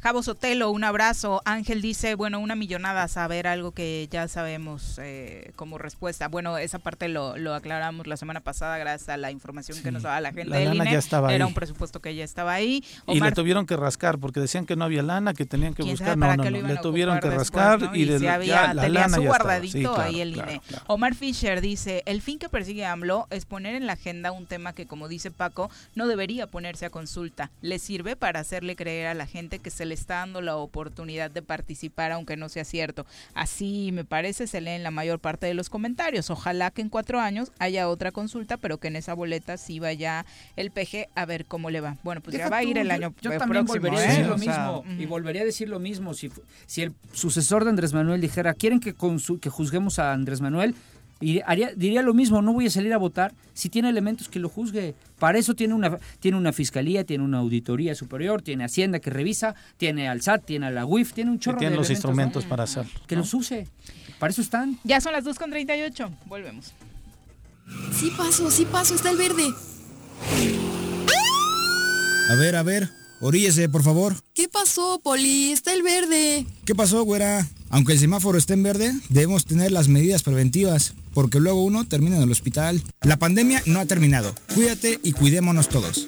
Javo Sotelo, un abrazo. Ángel dice, bueno, una millonada, saber algo que ya sabemos eh, como respuesta. Bueno, esa parte lo, lo aclaramos la semana pasada gracias a la información que nos daba la gente la del lana INE. ya estaba Era ahí. un presupuesto que ya estaba ahí. Y le tuvieron que rascar porque decían que no había lana, que tenían que ¿Quién buscar. No, no, no. Le tuvieron que después, rascar ¿no? y, de si ya había, la tenía lana su ya guardadito Sí, claro, ahí el claro, INE. claro. Omar Fisher dice, el fin que persigue AMLO es poner en la agenda un tema que, como dice Paco, no debería ponerse a consulta. Le sirve para hacerle creer a la gente que se le está dando la oportunidad de participar, aunque no sea cierto. Así, me parece, se lee en la mayor parte de los comentarios. Ojalá que en cuatro años haya otra consulta, pero que en esa boleta sí vaya el PG a ver cómo le va. Bueno, pues ya va a ir el año yo, yo también próximo. volvería a ¿eh? decir lo O sea, mismo y volvería a decir lo mismo si fu- si el sucesor de Andrés Manuel dijera quieren que que juzguemos a Andrés Manuel y haría- diría lo mismo no voy a salir a votar si tiene elementos que lo juzgue para eso tiene una tiene una fiscalía tiene una auditoría superior tiene hacienda que revisa tiene al SAT tiene a la UIF tiene un Que chorro tienen de los elementos, instrumentos ¿no? para hacerlo. que los use para eso están Ya son las 2.38. Volvemos. Sí paso, sí paso, está el verde. A ver, a ver, oríllese, por favor. ¿Qué pasó, Poli? Está el verde. ¿Qué pasó, güera? Aunque el semáforo esté en verde, debemos tener las medidas preventivas, porque luego uno termina en el hospital. La pandemia no ha terminado. Cuídate y cuidémonos todos.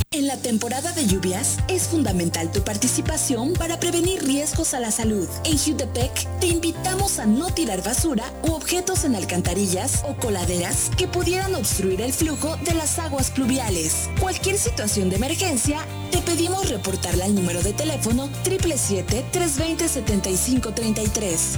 En la temporada de lluvias es fundamental tu participación para prevenir riesgos a la salud. En Jutepec te invitamos a no tirar basura u objetos en alcantarillas o coladeras que pudieran obstruir el flujo de las aguas pluviales. Cualquier situación de emergencia, te pedimos reportarla al número de teléfono 777-320-7533.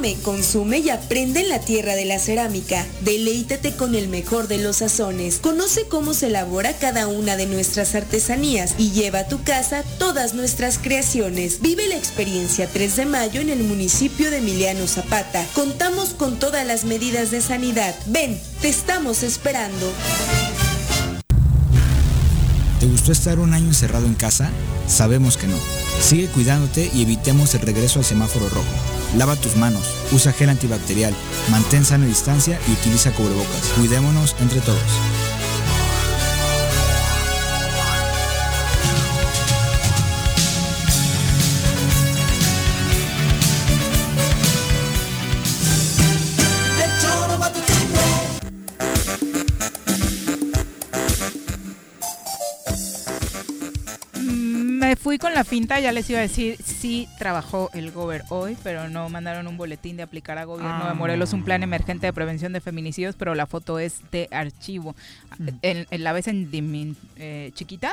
Come, consume y aprende en la tierra de la cerámica. Deleítate con el mejor de los sazones. Conoce cómo se elabora cada una de nuestras artesanías y lleva a tu casa todas nuestras creaciones. Vive la experiencia 3 de mayo en el municipio de Emiliano Zapata. Contamos con todas las medidas de sanidad. Ven, te estamos esperando. ¿Te gustó estar un año encerrado en casa? Sabemos que no. Sigue cuidándote y evitemos el regreso al semáforo rojo. Lava tus manos, usa gel antibacterial, mantén sana distancia y utiliza cubrebocas. Cuidémonos entre todos. Fui con la finta, ya les iba a decir, sí trabajó el Gober hoy, pero no mandaron un boletín de aplicar a gobierno de Morelos un plan emergente de prevención de feminicidios, pero la foto es de archivo. En, en la ves en dimin- eh, chiquita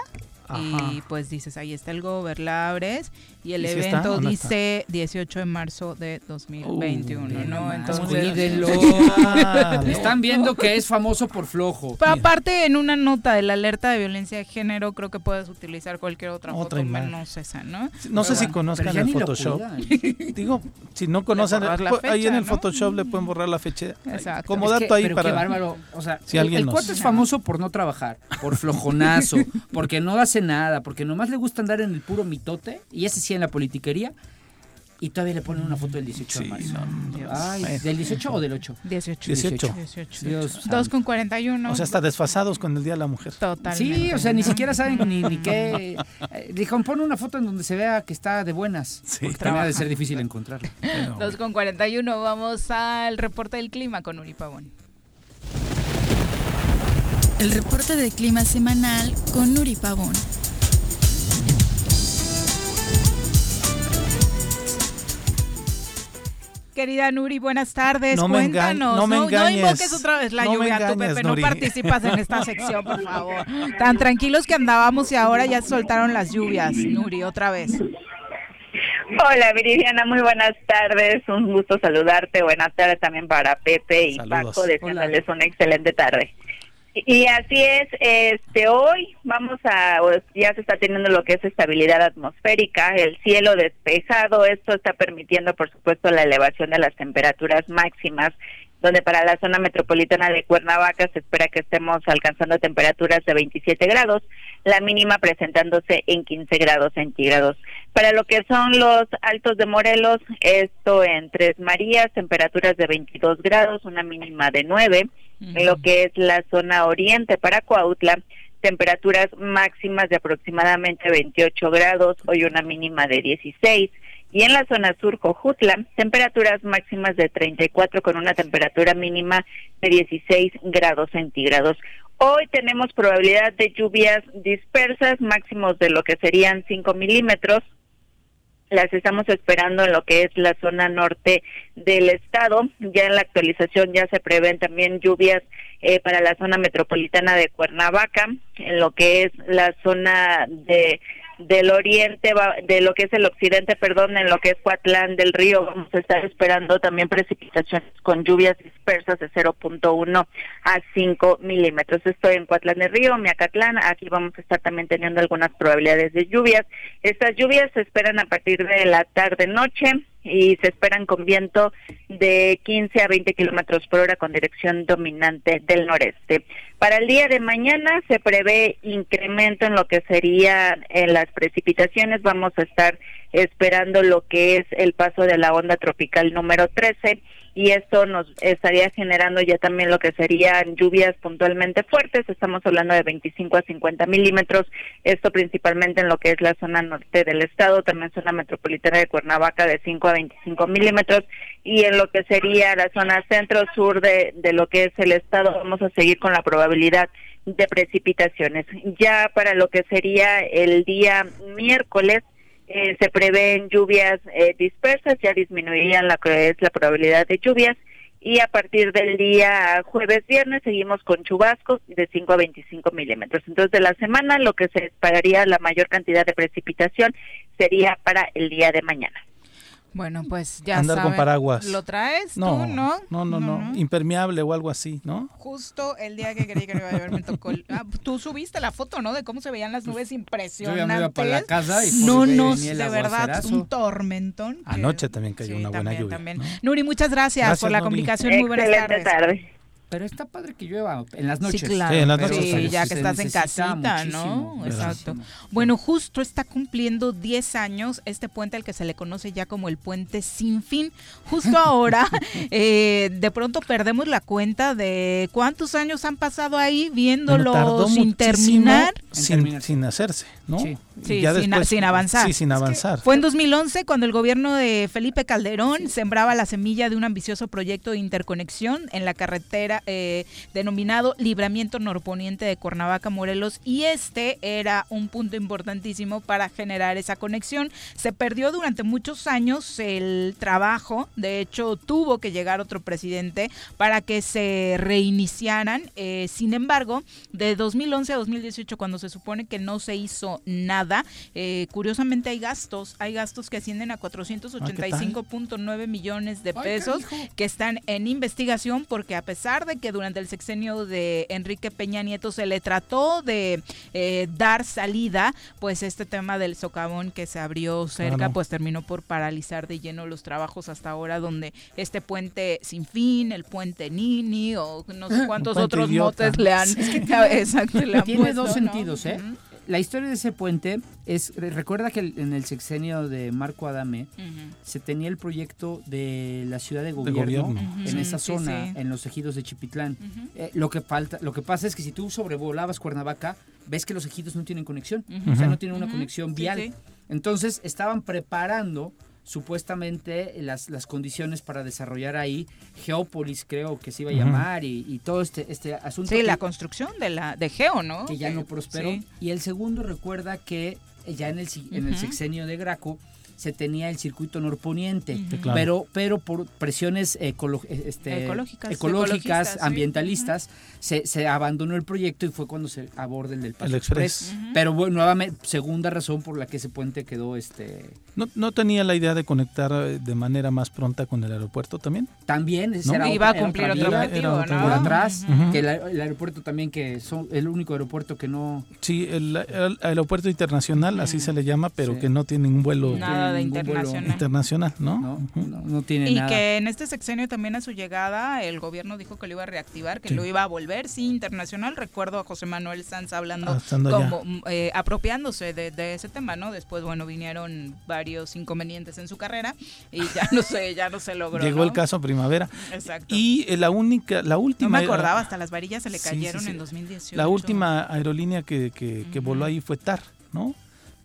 y pues dices, ahí está el Gober, la abres y el ¿Y si está evento dice 18 de marzo de 2021, ¿no? Entonces. Están viendo que es famoso por flojo. Pero aparte, en una nota de la alerta de violencia de género, creo que puedes utilizar cualquier otra, Otra foto imagen. menos esa, ¿no? No sé si conozcan el Photoshop. Digo, si no conocen, borras la pu- ahí en el ¿no? Photoshop le pueden borrar la fecha. Exacto. Como Es que- dato ahí pero para. qué bárbaro. O sea, si el, alguien el nos- cuate es famoso por no trabajar, por flojonazo, porque no hace nada, porque nomás le gusta andar en el puro mitote, y ese sí en la politiquería, y todavía le ponen una foto del 18 de marzo. Ay, Bueno. ¿Del 18 o del 8? 18. 18. 18. Dios 2 con 41. O sea, hasta desfasados con el Día de la Mujer. Totalmente. Sí, o sea, ni siquiera saben ni, ni qué. Eh, Dijeron, pon una foto en donde se vea que está de buenas. porque también ha de ser difícil encontrarlo. 2 con 41. Vamos al reporte del clima con Uri Pavón. El reporte de clima semanal con Nuri Pavón. Querida Nuri, buenas tardes. No me Cuéntanos. no me engañes. invoques otra vez la No me lluvia, tú, engañes, Pepe. No participas en esta sección, por favor. Tan tranquilos que andábamos y ahora ya soltaron las lluvias. Nuri, otra vez. Hola Viridiana, muy buenas tardes, un gusto saludarte, buenas tardes también para Pepe y Saludos. Paco, deseándoles una excelente tarde. Y, así es, este hoy vamos a, o ya se está teniendo lo que es estabilidad atmosférica, el cielo despejado, esto está permitiendo por supuesto la elevación de las temperaturas máximas donde para la zona metropolitana de Cuernavaca se espera que estemos alcanzando temperaturas de 27 grados, la mínima presentándose en 15 grados centígrados. Para lo que son los altos de Morelos, esto en Tres Marías, temperaturas de 22 grados, una mínima de 9. En lo que es la zona oriente para Coautla, temperaturas máximas de aproximadamente 28 grados, hoy una mínima de 16 y en la zona sur Cojutla, temperaturas máximas de 34 con una temperatura mínima de 16 grados centígrados. Hoy tenemos probabilidad de lluvias dispersas, máximos de lo que serían 5 milímetros. Las estamos esperando en lo que es la zona norte del estado. Ya en la actualización ya se prevén también lluvias eh, para la zona metropolitana de Cuernavaca, en lo que es la zona de del oriente, de lo que es el occidente, perdón, en lo que es Coatlán del Río, vamos a estar esperando también precipitaciones con lluvias dispersas de 0.1 a 5 milímetros. Estoy en Coatlán del Río, Miacatlán, aquí vamos a estar también teniendo algunas probabilidades de lluvias. Estas lluvias se esperan a partir de la tarde-noche y se esperan con viento de 15 a 20 kilómetros por hora con dirección dominante del noreste. Para el día de mañana se prevé incremento en lo que serían en las precipitaciones. Vamos a estar esperando lo que es el paso de la onda tropical número 13 y esto nos estaría generando ya también lo que serían lluvias puntualmente fuertes, estamos hablando de 25 a 50 milímetros, esto principalmente en lo que es la zona norte del estado, también zona metropolitana de Cuernavaca de 5 a 25 milímetros y en lo que sería la zona centro-sur de, de lo que es el estado vamos a seguir con la probabilidad de precipitaciones. Ya para lo que sería el día miércoles, eh, se prevén lluvias eh, dispersas, ya disminuirían la la probabilidad de lluvias y a partir del día jueves viernes seguimos con chubascos de 5 a 25 milímetros. Entonces de la semana lo que se esperaría la mayor cantidad de precipitación sería para el día de mañana. Bueno, pues ya Andar con paraguas. ¿Lo traes no, tú, no? No, no, no, Impermeable o algo así, ¿no? Justo el día que quería que me iba a ver me tocó... Ah, tú subiste la foto, ¿no? De cómo se veían las nubes impresionantes. Yo ya me iba para la casa y No, pues, no, el de verdad, un tormentón. que- Anoche también cayó una buena también, lluvia. también. ¿no? Nuri, muchas gracias, Gracias, por la Nuri. comunicación. Muy buenas Excelente tardes. tarde. Pero está padre que llueva en las noches. Sí, claro. Sí, en las noches sí, ya que estás en casita, ¿no? Exacto. Bueno, justo está cumpliendo 10 años este puente al que se le conoce ya como el puente sin fin. Justo ahora, eh, de pronto perdemos la cuenta de cuántos años han pasado ahí viéndolo Bueno, tardó sin terminar. Sin, sin hacerse, ¿no? Sí. Sí, ya sin, después- sin avanzar. Sí, sin avanzar. Fue en 2011 cuando el gobierno de Felipe Calderón sembraba la semilla de un ambicioso proyecto de interconexión en la carretera eh, denominado Libramiento Norponiente de Cuernavaca, Morelos, y este era un punto importantísimo para generar esa conexión. Se perdió durante muchos años el trabajo, de hecho tuvo que llegar otro presidente para que se reiniciaran. Eh, sin embargo, de 2011 a 2018, cuando se supone que no se hizo nada, eh, curiosamente hay gastos, hay gastos que ascienden a 485.9 millones de pesos que están en investigación porque a pesar de que durante el sexenio de Enrique Peña Nieto se le trató de eh, dar salida, pues este tema del socavón que se abrió cerca, pues terminó por paralizar de lleno los trabajos hasta ahora, donde este puente sin fin, el puente Nini o no sé cuántos otros idiota. motes le han, exacto, le han Tiene puesto, dos ¿no? sentidos, ¿eh? La historia de ese puente es, recuerda que en el sexenio de Marco Adame se tenía el proyecto de la ciudad de gobierno, gobierno. en esa zona, sí. en los ejidos de Chipitlán. Eh, lo que falta, lo que pasa es que si tú sobrevolabas Cuernavaca, ves que los ejidos no tienen conexión, o sea, no tienen una conexión vial. sí. Entonces estaban preparando supuestamente las, las condiciones para desarrollar ahí Geópolis, creo que se iba a llamar, y, y todo este, este asunto. Sí, que- la construcción de la de Geo, ¿no? que ya no prosperó. sí. Y el segundo recuerda que ya en el, en el sexenio de Graco se tenía el circuito norponiente, pero, pero por presiones ecolo- este, Ecológicas, ecológicas, sí. ambientalistas, se, se abandonó el proyecto y fue cuando se aborda el del Paso El Express. Pero bueno, nuevamente, segunda razón por la que ese puente quedó este ¿No, ¿No tenía la idea de conectar eh, de manera más pronta con el aeropuerto también? también ese ¿No? era Iba a otra- cumplir otro vía. objetivo, era otra ¿no? por atrás, que el, el aeropuerto también que son el único aeropuerto que no Sí, el, el aeropuerto internacional, así se le llama, pero Sí. que no tiene un vuelo Nada de internacional. Internacional, ¿no? No, no, tiene y nada. Y que en este sexenio también a su llegada el gobierno dijo que lo iba a reactivar, que lo iba a volver, sí, internacional. Recuerdo a José Manuel Sanz hablando Ah, como eh, apropiándose de, de, ese tema, ¿no? Después, bueno, vinieron varios inconvenientes en su carrera y ya no sé, ya no se logró. Llegó ¿no? el caso Primavera. Exacto. Y eh, la única, la última... No me acordaba, hasta las varillas se le cayeron sí, sí, sí. en 2018. La última aerolínea que, que, que uh -huh. voló ahí fue TAR, ¿no?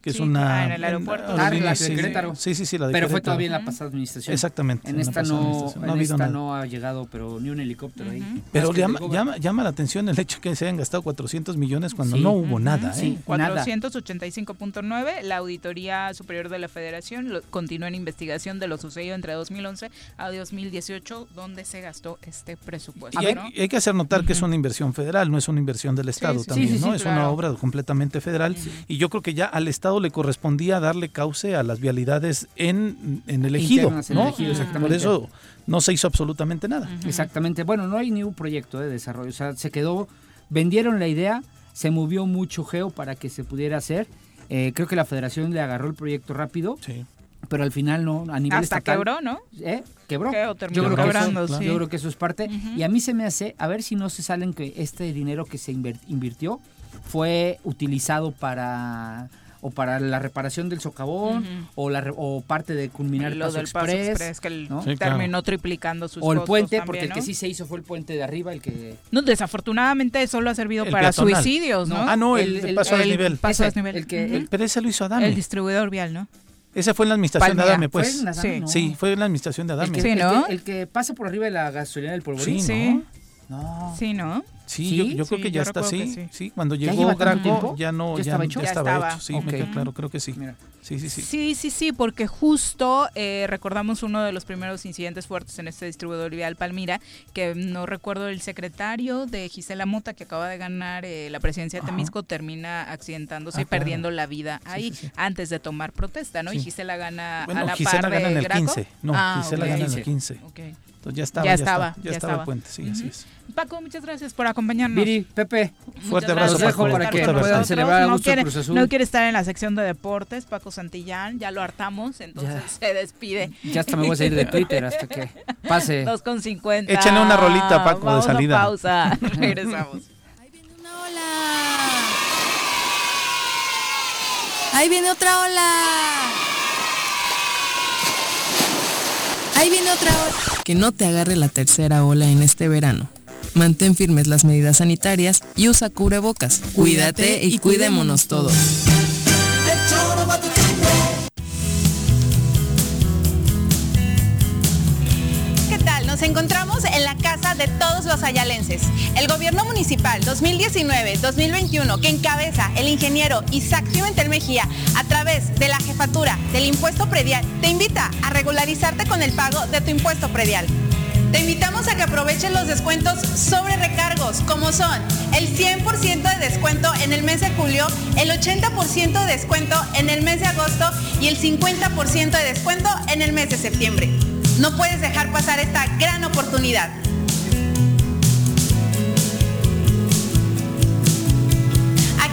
Que es una ah, en el aeropuerto la de Querétaro sí sí sí la de pero Querétaro. fue todavía en la pasada administración exactamente en esta no, no, en ha, esta nada. no ha llegado pero ni un helicóptero uh -huh. ahí pero llama, llama, llama, la atención el hecho que se hayan gastado 400 millones cuando sí. no hubo uh -huh. nada sí, ¿eh? 485.9 la auditoría superior de la Federación lo, continúa en investigación de lo sucedido entre 2011 a 2018 donde se gastó este presupuesto y hay, ¿no? hay, que hacer notar uh -huh. que es una inversión federal no es una inversión del estado sí, también no es claro. una obra completamente federal y yo creo que ya al estado le correspondía darle cauce a las vialidades en, en el ejido, en ¿no? el ejido, Por eso no se hizo absolutamente nada. Uh -huh. Exactamente. Bueno, no hay ni un proyecto de desarrollo. O sea, se quedó, vendieron la idea, se movió mucho geo para que se pudiera hacer. Eh, creo que la federación le agarró el proyecto rápido. Sí. Pero al final no, a nivel Hasta estatal, quebró, ¿no? ¿Eh? Quebró. Yo, creo quebrando, eso, sí. yo creo que eso es parte. Uh -huh. Y a mí se me hace, a ver si no se salen que este dinero que se invirtió fue utilizado para o para la reparación del socavón uh -huh. o la o parte de culminar lo Paso del Express, Paso Express que el sí, terminó claro. triplicando sus o el puente también, porque ¿no? el que sí se hizo fue el puente de arriba el que no desafortunadamente solo ha servido El para peatonal. suicidios no, Ah, no, el, el paso a desnivel. paso a Ese, desnivel el que- Uh -huh. el- Pero ese lo hizo Adame. el distribuidor vial no Ese fue en la administración de Adame, pues. ¿Fue en Adame? Sí. No. Sí, fue en la administración de el Adame. que, Sí, el ¿no? que- el que pasa por arriba de la gasolina del polvorín Sí, no sí no Sí, ¿Sí? yo, yo creo que ya está sí. Sí, cuando ¿Ya llegó tanto Graco tiempo? ya no ¿Ya ya, estaba ya hecho? Ya estaba estaba. hecho. Sí, Ok. me queda claro, creo que sí. Mira. Sí, sí, sí. Sí, sí, sí, porque justo eh, recordamos uno de los primeros incidentes fuertes en este distribuidor vial Palmira, que no recuerdo el secretario de Gisela Mota, que acaba de ganar eh, la presidencia de Ajá. Temisco, termina accidentándose Ah, y claro. perdiendo la vida ahí sí, sí. antes de tomar protesta, ¿no? Y. Gisela gana Bueno, a la Gisela par gana de en el Graco. 15. No, Ah, Gisela gana en el 15. 15. Ok. Entonces ya estaba. Ya Ya, estaba, ya estaba el puente, sí, así es. Paco, muchas gracias por acompañarnos. Viri, Pepe, Muchas Fuerte gracias abrazo, por para estar que puedan celebrar a no quiere, Cruz Azul. no quiere estar en la sección de deportes, Paco Santillán, ya lo hartamos, entonces se despide. ya hasta me voy a salir de Twitter hasta que pase. 2 con 50. Échale una rolita, Paco, de Vamos a salida. pausa. Regresamos. Una ola. Ahí viene otra ola. Ahí viene otra ola. Que no te agarre la tercera ola en este verano. Mantén firmes las medidas sanitarias y usa cubrebocas. Cuídate y cuidémonos todos. ¿Qué tal? Nos encontramos en la casa de todos los ayalenses. El gobierno municipal 2019-2021 que encabeza el ingeniero Isaac Pimentel Mejía a través de la jefatura del impuesto predial te invita a regularizarte con el pago de tu impuesto predial. Te invitamos a que aproveches los descuentos sobre recargos, como son el 100% de descuento en el mes de julio, el 80% de descuento en el mes de agosto y el 50% de descuento en el mes de septiembre. No puedes dejar pasar esta gran oportunidad.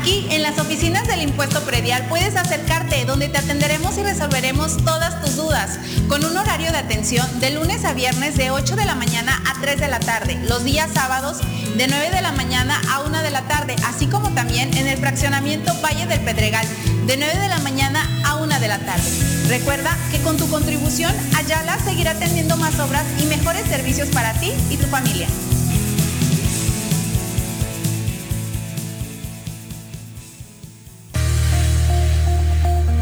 Aquí en las oficinas del impuesto predial puedes acercarte donde te atenderemos y resolveremos todas tus dudas con un horario de atención de lunes a viernes de 8 de la mañana a 3 de la tarde, los días sábados de 9 de la mañana a 1 de la tarde, así como también en el fraccionamiento Valle del Pedregal de 9 de la mañana a 1 de la tarde. Recuerda que con tu contribución Ayala seguirá teniendo más obras y mejores servicios para ti y tu familia.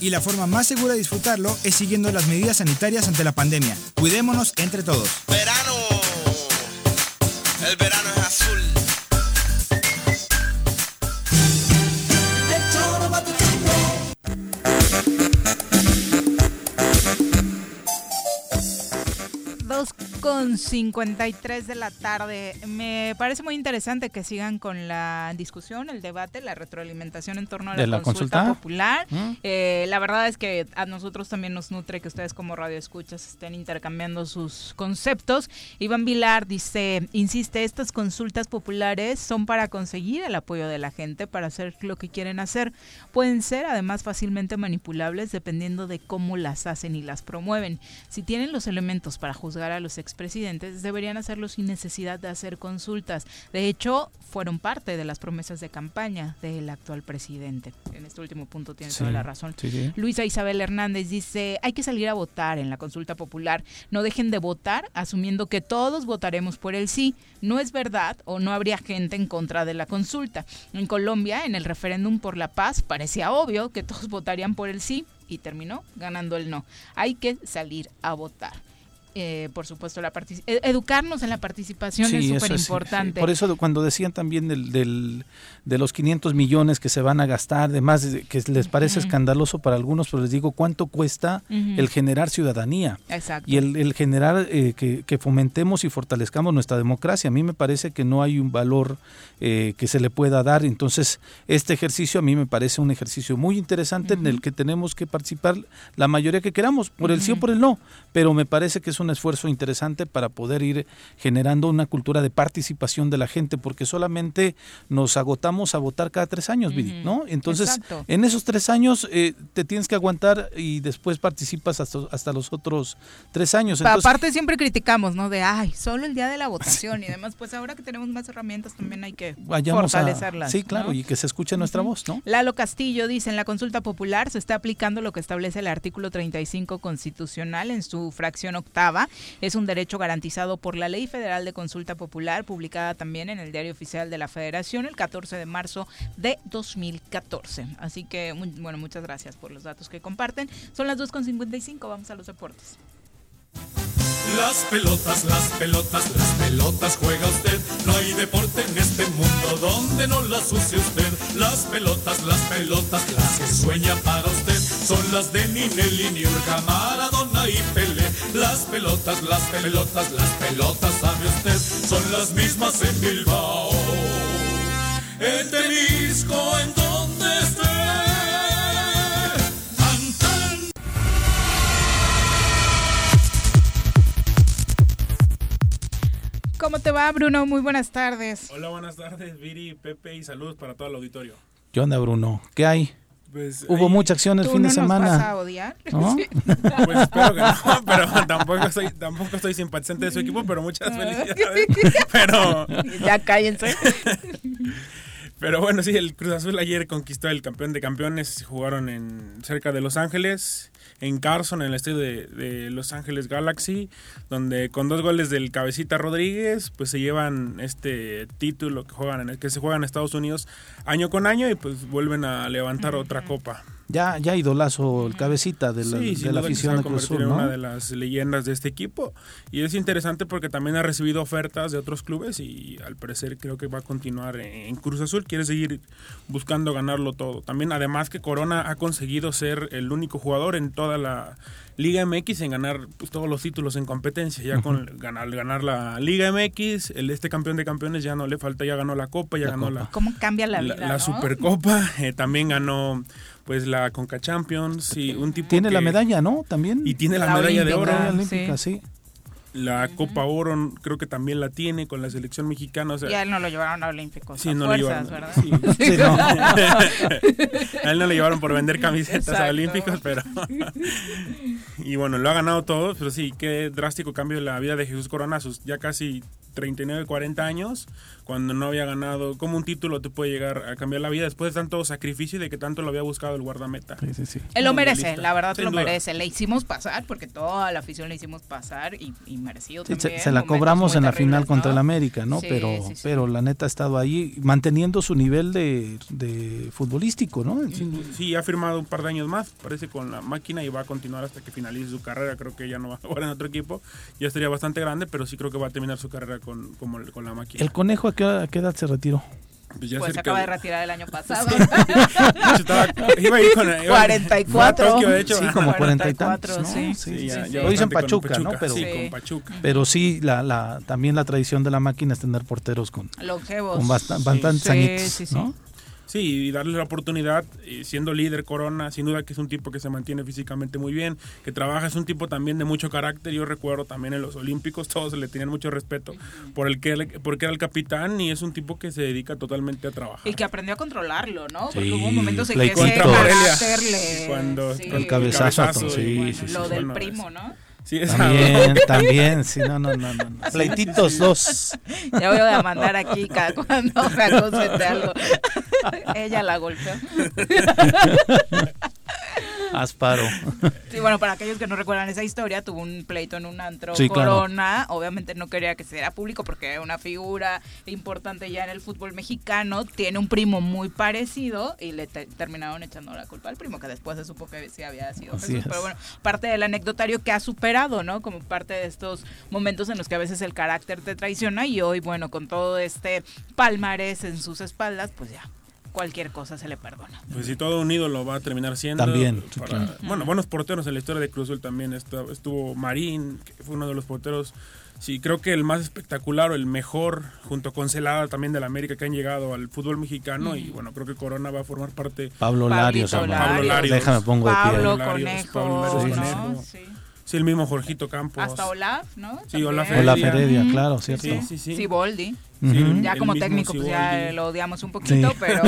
y la forma más segura de disfrutarlo es siguiendo las medidas sanitarias ante la pandemia. Cuidémonos entre todos. Verano. El verano es azul. Con 53 de la tarde. Me parece muy interesante que sigan con la discusión, el debate, la retroalimentación en torno a la, consulta, popular. ¿Mm? Eh, la verdad es que a nosotros también nos nutre que ustedes como radio escuchas estén intercambiando sus conceptos. Iván Vilar dice, insiste, estas consultas populares son para conseguir el apoyo de la gente, para hacer lo que quieren hacer. Pueden ser además fácilmente manipulables dependiendo de cómo las hacen y las promueven. Si tienen los elementos para juzgar a los expresidentes, deberían hacerlo sin necesidad de hacer consultas. De hecho, fueron parte de las promesas de campaña del actual presidente. En este último punto tiene toda la razón. Luisa Isabel Hernández dice, hay que salir a votar en la consulta popular. No dejen de votar asumiendo que todos votaremos por el sí. No es verdad o no habría gente en contra de la consulta. En Colombia, en el referéndum por la paz, parecía obvio que todos votarían por el sí y terminó ganando el no. Hay que salir a votar. Eh, por supuesto, la e-, educarnos en la participación es súper importante. Por eso cuando decían también del, del, de los 500 millones que se van a gastar, además que les parece escandaloso para algunos, pero les digo cuánto cuesta el generar ciudadanía y el, generar eh, que, fomentemos y fortalezcamos nuestra democracia. A mí me parece que no hay un valor eh, que se le pueda dar. Entonces, este ejercicio a mí me parece un ejercicio muy interesante en el que tenemos que participar la mayoría que queramos, por el sí o por el no, pero me parece que es un esfuerzo interesante para poder ir generando una cultura de participación de la gente, porque solamente nos agotamos a votar cada tres años, ¿no? Entonces, en esos tres años eh, te tienes que aguantar y después participas hasta, hasta los otros tres años. Aparte siempre criticamos, ¿no? De, ay, solo el día de la votación y demás, pues ahora que tenemos más herramientas también hay que fortalecerlas. sí, claro, y que se escuche nuestra voz, ¿no? Lalo Castillo dice, en la consulta popular se está aplicando lo que establece el artículo 35 constitucional en su fracción octava es un derecho garantizado por la Ley Federal de Consulta Popular, publicada también en el Diario Oficial de la Federación el 14 de marzo de 2014. Así que, bueno, muchas gracias por los datos que comparten. Son las 2.55, vamos a los deportes. Las pelotas, las pelotas, las pelotas juega usted. No hay deporte en este mundo donde no las use usted. Las pelotas, las pelotas, las que sueña para usted. Son las de Ninelli, Niurka, Maradona y Pelé. Las pelotas, las pelotas, las pelotas, sabe usted. Son las mismas en Bilbao. En Temisco, en ¿Cómo te va, Bruno? Muy buenas tardes. Hola, buenas tardes, Viri, Pepe y saludos para todo el auditorio. ¿Qué onda, Bruno? ¿Qué hay? Pues, Hubo mucha acción el fin de semana. Vas a odiar? Pues espero que no, pero tampoco soy, tampoco estoy simpatizante de su equipo, pero muchas ah. felicidades. pero ya cállense. Pero bueno, sí, el Cruz Azul ayer conquistó el campeón de campeones, jugaron en cerca de Los Ángeles en Carson, en el estadio de, Los Ángeles Galaxy, donde con dos goles del cabecita Rodríguez, pues se llevan este título que juegan en el que se juega en Estados Unidos año con año y pues vuelven a levantar otra copa. Ya, ya idolazo el cabecita de la, de la afición de Cruz Azul, una de las leyendas de este equipo. Y es interesante porque también ha recibido ofertas de otros clubes y al parecer creo que va a continuar en Cruz Azul. Quiere seguir buscando ganarlo todo. También además que Corona ha conseguido ser el único jugador en toda la Liga MX en ganar pues, todos los títulos en competencia. Ya con ganar, ganar la Liga MX, el este campeón de campeones ya no le falta, ya ganó la Copa, ya ganó la... ¿Cómo cambia la vida? La, Supercopa, eh, también ganó pues la Conca Champions y un tipo Tiene la medalla, ¿no? También. Y tiene la, medalla de oro. olímpica, sí. La Copa Oro creo que también la tiene con la selección mexicana. O sea, y a él no lo llevaron a Olímpicos. Sí, no fuerzas, lo llevaron. ¿verdad? Sí, no. a él no le llevaron por vender camisetas a Olímpicos, pero. Y bueno, lo ha ganado todo, pero sí, qué drástico cambio en la vida de Jesús Corona, sus ya casi 39, 40 años, cuando no había ganado, como un título te puede llegar a cambiar la vida después de tanto sacrificio y de que tanto lo había buscado el guardameta. Sí, sí, sí. Él lo merece, la verdad lo merece. Le hicimos pasar, porque toda la afición le hicimos pasar y, y merecido Sí, también. se, se la cobramos en la final contra el América, ¿no? Sí, pero, sí, sí. pero la neta ha estado ahí manteniendo su nivel de, de futbolístico, ¿no? Sí, ha firmado un par de años más, parece con la máquina y va a continuar hasta que finalice su carrera. Creo que ya no va a jugar en otro equipo. Ya estaría bastante grande, pero sí creo que va a terminar su carrera con, como el- con la máquina. ¿El conejo a qué, a qué edad se retiró? Pues ya Pues se acaba de de- retirar el año pasado. Estaba- iba a ir con- iba- fue a 44. Tokio, de hecho. Sí, como cuarenta y tantos, ¿no? sí. Sí, ya- sí. ya Lo dicen bastante con Pachuca, ¿no? Pero, sí, con Pachuca. pero sí, la, la, también la tradición de la máquina es tener porteros con, Longevos. con basta- bastantes Sí, añitos, sí, sí. ¿no? Sí, y darle la oportunidad, eh, siendo líder Corona, sin duda que es un tipo que se mantiene físicamente muy bien, que trabaja, es un tipo también de mucho carácter. Yo recuerdo también en los Olímpicos, todos le tenían mucho respeto por el que porque era el capitán y es un tipo que se dedica totalmente a trabajar. Y que aprendió a controlarlo, ¿no? Porque Sí, hubo momentos en que ese control. carácter le... Cuando- sí. con El cabezazo, cabezazo sí, sí, Lo sí. del bueno, primo, ¿no? Sí, esa- También, también, sí, no, no, no, no. Pleititos dos. Ya voy a mandar aquí cada cuando Jacob suelte algo. Ella la golpeó. Asparo. Sí, bueno, para aquellos que no recuerdan esa historia, tuvo un pleito en un antro Sí, claro. Corona. Obviamente no quería que se diera público porque era una figura importante ya en el fútbol mexicano. Tiene un primo muy parecido y le te- terminaron echando la culpa al primo, que después se supo que sí había sido Jesús. es. Pero bueno, parte del anecdotario que ha superado, ¿no? Como parte de estos momentos en los que a veces el carácter te traiciona y hoy, bueno, con todo este palmarés en sus espaldas, pues ya. Cualquier cosa se le perdona. Pues si todo unido lo va a terminar siendo. También, sí, para- claro. Bueno, buenos porteros en la historia de Cruz Azul también estuvo, estuvo Marín, que fue uno de los porteros. Sí, creo que el más espectacular o el mejor, junto con Celada también de la América, que han llegado al fútbol mexicano. Y bueno, creo que Corona va a formar parte. Pablo Larios, hermano. Pablo Larios. Déjame pongo de pie. Pablo Larios, Conejo, Pablo Larios Sí, ¿no? Sí. Sí, el mismo Jorgito Campos. Hasta Olaf, ¿no? Sí, Olaf También. Olaf Heredia, claro, Sí, cierto. sí, sí. Ya el como técnico, pues ya Siboldi. lo odiamos un poquito, Sí. pero.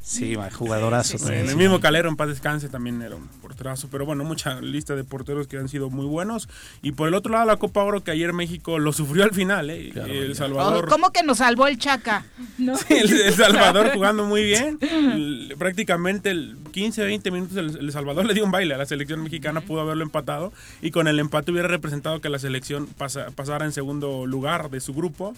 Sí, jugadorazo. Sí, sí. también. El mismo Calero en paz descanse también era un porterazo, pero bueno, mucha lista de porteros que han sido muy buenos. Y por el otro lado, la Copa Oro que ayer México lo sufrió al final, ¿eh? el Salvador. Oh, ¿Cómo que nos salvó el Chaca? ¿No? El, el Salvador jugando muy bien. El- prácticamente el 15, 20 minutos el, el Salvador le dio un baile a la selección mexicana, pudo haberlo empatado y con el empate hubiera representado que la selección pasa- pasara en segundo lugar de su grupo.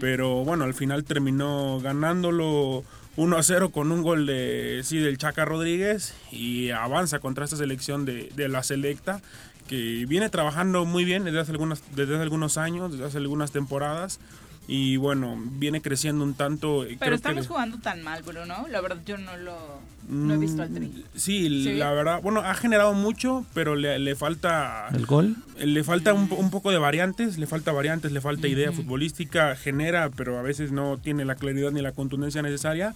Pero bueno, al final terminó ganándolo 1 a 0 con un gol de sí, del Chaca Rodríguez y avanza contra esta selección de, de la selecta que viene trabajando muy bien desde hace, algunas, desde hace algunos años, desde hace algunas temporadas. Y bueno, viene creciendo un tanto. eh, Pero creo estamos jugando tan mal, Bruno. La verdad, yo no lo. No he visto al tri. Sí, Sí. la verdad, bueno, ha generado mucho, pero le, le falta ¿El gol? le falta un, po- un poco de variantes, le falta variantes, le falta idea futbolística, genera, pero a veces no tiene la claridad ni la contundencia necesaria.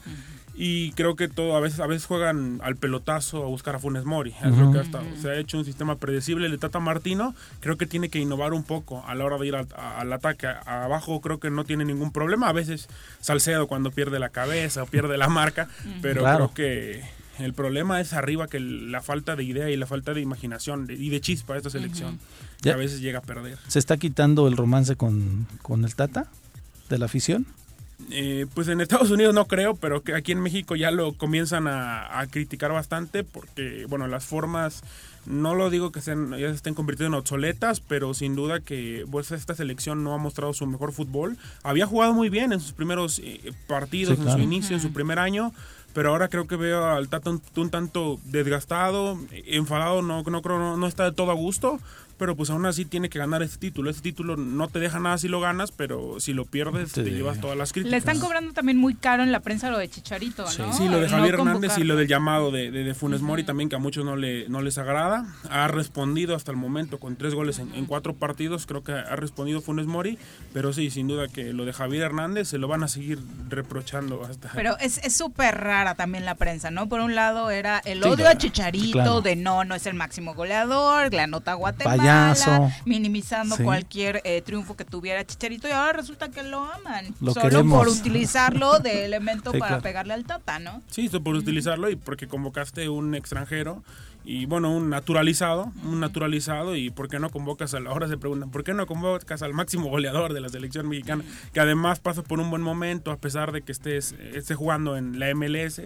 Y creo que todo, a veces, a veces juegan al pelotazo a buscar a Funes Mori. Es lo que ha estado. Se ha hecho un sistema predecible. El Tata Martino creo que tiene que innovar un poco a la hora de ir al, a- al ataque. A- Abajo creo que no tiene ningún problema. A veces Salcedo cuando pierde la cabeza o pierde la marca, pero Claro. creo que el problema es arriba que la falta de idea y la falta de imaginación de- y de chispa de esta selección. Que Ya. a veces llega a perder. ¿Se está quitando el romance con, con el Tata? ¿De la afición? Eh, pues en Estados Unidos no creo, pero que aquí en México ya lo comienzan a, a criticar bastante porque, bueno, las formas, no lo digo que sean, ya se estén convirtiendo en obsoletas, pero sin duda que pues, esta selección no ha mostrado su mejor fútbol. Había jugado muy bien en sus primeros eh, partidos, Sí, en claro. su inicio, en su primer año, pero ahora creo que veo al Tata un, un tanto desgastado, enfadado, no, no creo, no, no está de todo a gusto, pero pues aún así tiene que ganar este título. Este título no te deja nada si lo ganas, pero si lo pierdes te Sí. llevas todas las críticas. Le están cobrando también muy caro en la prensa lo de Chicharito, ¿no? Sí, lo de No Javier Hernández y convocarlo. lo del llamado de, de, de Funes Mori también, que a muchos no, le, no les agrada. Ha respondido hasta el momento con tres goles en, en cuatro partidos, creo que ha respondido Funes Mori, pero sí, sin duda que lo de Javier Hernández se lo van a seguir reprochando hasta... Pero es es súper rara también la prensa, ¿no? Por un lado era el Sí, odio ya. a Chicharito, Claro. de no, no es el máximo goleador, la nota Guatemala, Payaso. minimizando Sí. cualquier eh, triunfo que tuviera Chicharito y ahora resulta que lo aman. Lo solo queremos. por utilizarlo de elemento Sí, para claro. pegarle al Tata, ¿no? Sí, esto por utilizarlo y porque convocaste un extranjero y bueno, un naturalizado, un naturalizado y por qué no convocas a la ahora se preguntan, ¿por qué no convocas al máximo goleador de la selección mexicana que además pasa por un buen momento a pesar de que estés esté jugando en la MLS?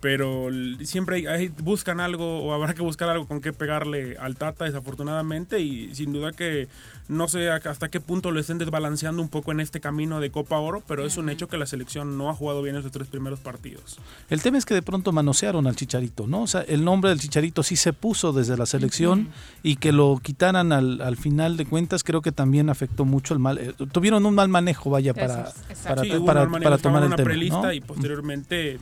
Pero siempre hay- hay- buscan algo o habrá que buscar algo con qué pegarle al Tata desafortunadamente y sin duda que no sé a- hasta qué punto lo estén desbalanceando un poco en este camino de Copa Oro, pero es un hecho que la selección no ha jugado bien esos tres primeros partidos. El tema es que de pronto manosearon al Chicharito, ¿no? O sea, el nombre del Chicharito sí se puso desde la selección y que lo quitaran al, al final de cuentas creo que también afectó mucho el mal. eh, tuvieron un mal manejo, vaya, para, Eso para, Sí, para- para tomar en el una tema. y posteriormente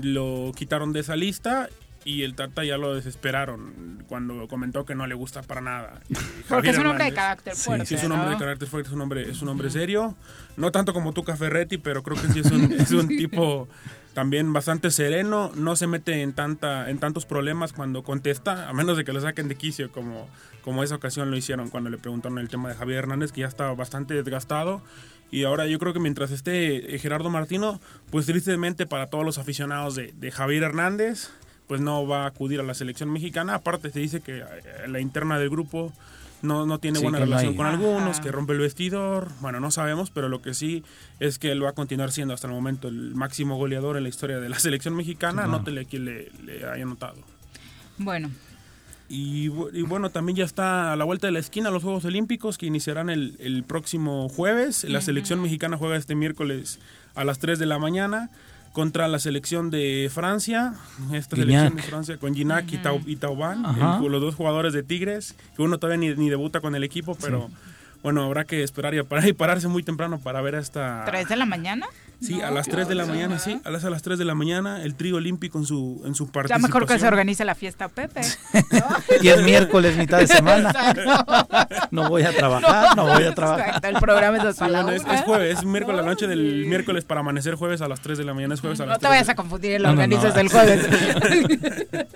lo quitaron de esa lista y el Tata ya lo desesperaron cuando comentó que no le gusta para nada. Porque es un hombre de carácter Sí, fuerte, Sí, es un hombre ¿no? de carácter fuerte, es un hombre, es un hombre serio. No tanto como Tuca Ferretti, pero creo que sí es un, es un tipo también bastante sereno. No se mete en tanta en tantos problemas cuando contesta, a menos de que lo saquen de quicio, como, como esa ocasión lo hicieron cuando le preguntaron el tema de Javier Hernández, que ya estaba bastante desgastado. Y ahora yo creo que mientras esté eh, Gerardo Martino, pues tristemente para todos los aficionados de, de Javier Hernández, pues no va a acudir a la selección mexicana. Aparte se dice que eh, la interna del grupo no, no tiene Sí, buena que no relación hay- con algunos, Ajá. que rompe el vestidor. Bueno, no sabemos, pero lo que sí es que él va a continuar siendo hasta el momento el máximo goleador en la historia de la selección mexicana. Anótele quien le, le haya anotado. Bueno, Y, bu- y bueno, también ya está a la vuelta de la esquina los Juegos Olímpicos que iniciarán el, el próximo jueves. La selección mexicana juega este miércoles a las 3 de la mañana contra la selección de Francia. Esta Gignac. selección de Francia con Ginac y, Tau- y el- los dos jugadores de Tigres, que uno todavía ni, ni debuta con el equipo, pero bueno, habrá que esperar y, parar, y pararse muy temprano para ver a esta... ¿tres de la mañana? Sí, a las 3 de la mañana, sí, a las, a las 3 de la mañana, el trío olímpico en su, en su Ya participación. mejor que se organice la fiesta Pepe. Y es miércoles, mitad de semana. Exacto. No voy a trabajar, no voy a trabajar. Exacto, el programa es hasta Sí, la bueno, es, es jueves, es miércoles, la noche del miércoles para amanecer jueves a las 3 de la mañana, es jueves a las No te 3 vayas de- a confundir, lo No, no, no. organizas el jueves.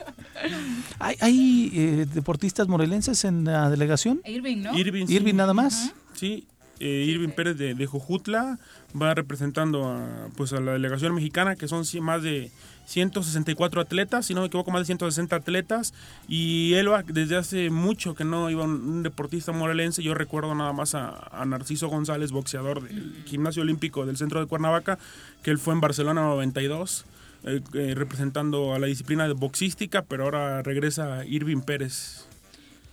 ¿Hay, hay, eh, deportistas morelenses en la delegación? Irving, ¿no? Irving, Irving sí. nada más. Sí, eh, Irving Pérez de, de Jojutla va representando a, pues a la delegación mexicana, que son más de 164 atletas, si no me equivoco, más de 160 atletas. Y él va desde hace mucho que no iba un, deportista morelense. Yo recuerdo nada más a, Narciso González, boxeador del Gimnasio Olímpico del Centro de Cuernavaca, que él fue en Barcelona 92. eh, eh, representando a la disciplina boxística, pero ahora regresa Irving Pérez.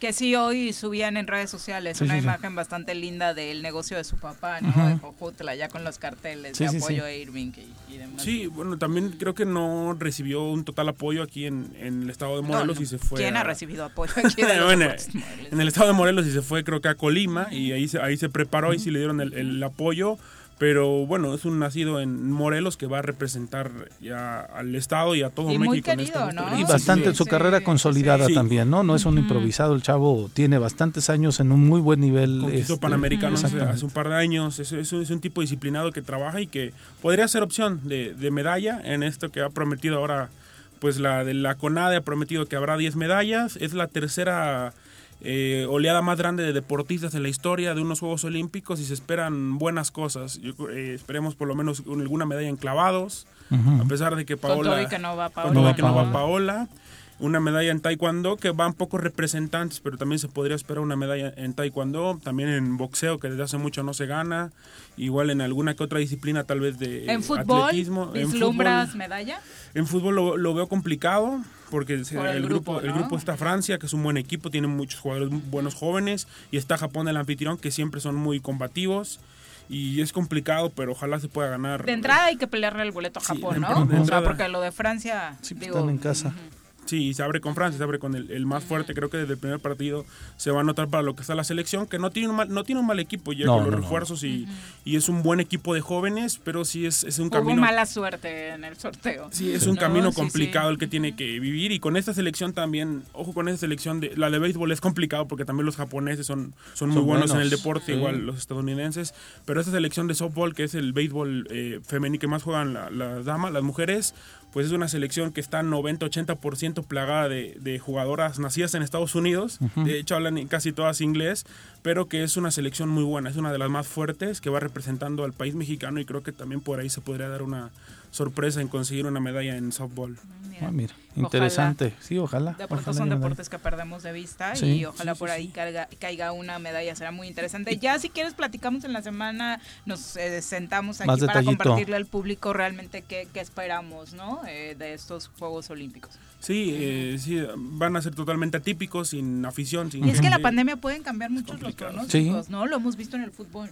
Que sí, hoy subían en redes sociales Sí, una sí, sí. imagen bastante linda del negocio de su papá, ¿no? De Jojutla, ya con los carteles Sí, de sí, apoyo sí. a Irving y, y demás. Sí, bueno, también creo que no recibió un total apoyo aquí en, en el estado de Morelos No, no. y se fue. ¿Quién a- ha recibido apoyo aquí Bueno, en el estado de Morelos y se fue creo que a Colima y ahí se, ahí se preparó y sí le dieron el, el apoyo. Pero bueno, es un nacido en Morelos que va a representar ya al estado y a todo Y muy México. en querido, este ¿no? Y bastante Sí, su sí. carrera consolidada sí. también, ¿no? No es un improvisado, el chavo tiene bastantes años en un muy buen nivel. Conquistó este, Panamericanos hace, un par de años. Es, es un, es un tipo disciplinado que trabaja y que podría ser opción de, de medalla en esto que ha prometido ahora. Pues la de la CONADE ha prometido que habrá 10 medallas. Es la tercera eh, oleada más grande de deportistas en la historia de unos Juegos Olímpicos y se esperan buenas cosas. Yo, eh, esperemos por lo menos un- alguna medalla en clavados, a pesar de que Con Paola... todo y que no va con Paola. todo y No que va no va Paola. Una medalla en taekwondo, que van pocos representantes, pero también se podría esperar una medalla en taekwondo. También en boxeo, que desde hace mucho no se gana. Igual en alguna que otra disciplina, tal vez de ¿En fútbol? atletismo. En ¿Vislumbras fútbol, medalla? en fútbol lo, lo veo complicado, porque Por el el, grupo, grupo, el grupo está Francia, que es un buen equipo, tiene muchos jugadores buenos jóvenes. Y está Japón, el anfitrión, que siempre son muy combativos. Y es complicado, pero ojalá se pueda ganar. De entrada hay que pelearle el boleto a Japón, ¿no? O sea, porque lo de Francia, digo, Están en casa. Sí, se abre con Francia, se abre con el, el más fuerte. Creo que desde el primer partido se va a notar para lo que está la selección, que no tiene un mal, no tiene un mal equipo, ya No, con los no, no. refuerzos y, y es un buen equipo de jóvenes, pero sí es, es un hubo camino. mala suerte en el sorteo. Sí, es un No, camino sí, complicado el que tiene que vivir y con esta selección también, ojo con esta selección, de la de béisbol es complicado porque también los japoneses son, son muy Son buenos, en el buenos, deporte, sí. igual los estadounidenses, pero esta selección de softball, que es el béisbol eh, femenino que más juegan la- las damas, las mujeres, pues es una selección que está 90-80% plagada de, de, jugadoras nacidas en Estados Unidos, de hecho hablan casi todas inglés, pero que es una selección muy buena, es una de las más fuertes que va representando al país mexicano y creo que también por ahí se podría dar una sorpresa en conseguir una medalla en softball. Ah, mira, interesante. sí, ojalá. De pronto son deportes que perdemos de vista y ojalá por ahí caiga, una medalla, será muy interesante. Ya si quieres platicamos en la semana, nos eh, sentamos aquí para compartirle al público realmente qué, esperamos ¿no? Eh, de estos Juegos Olímpicos. Sí, eh, sí, van a ser totalmente atípicos, sin afición. Sin y es que la pandemia pueden cambiar muchos los pronósticos, ¿no? Lo hemos visto en el fútbol.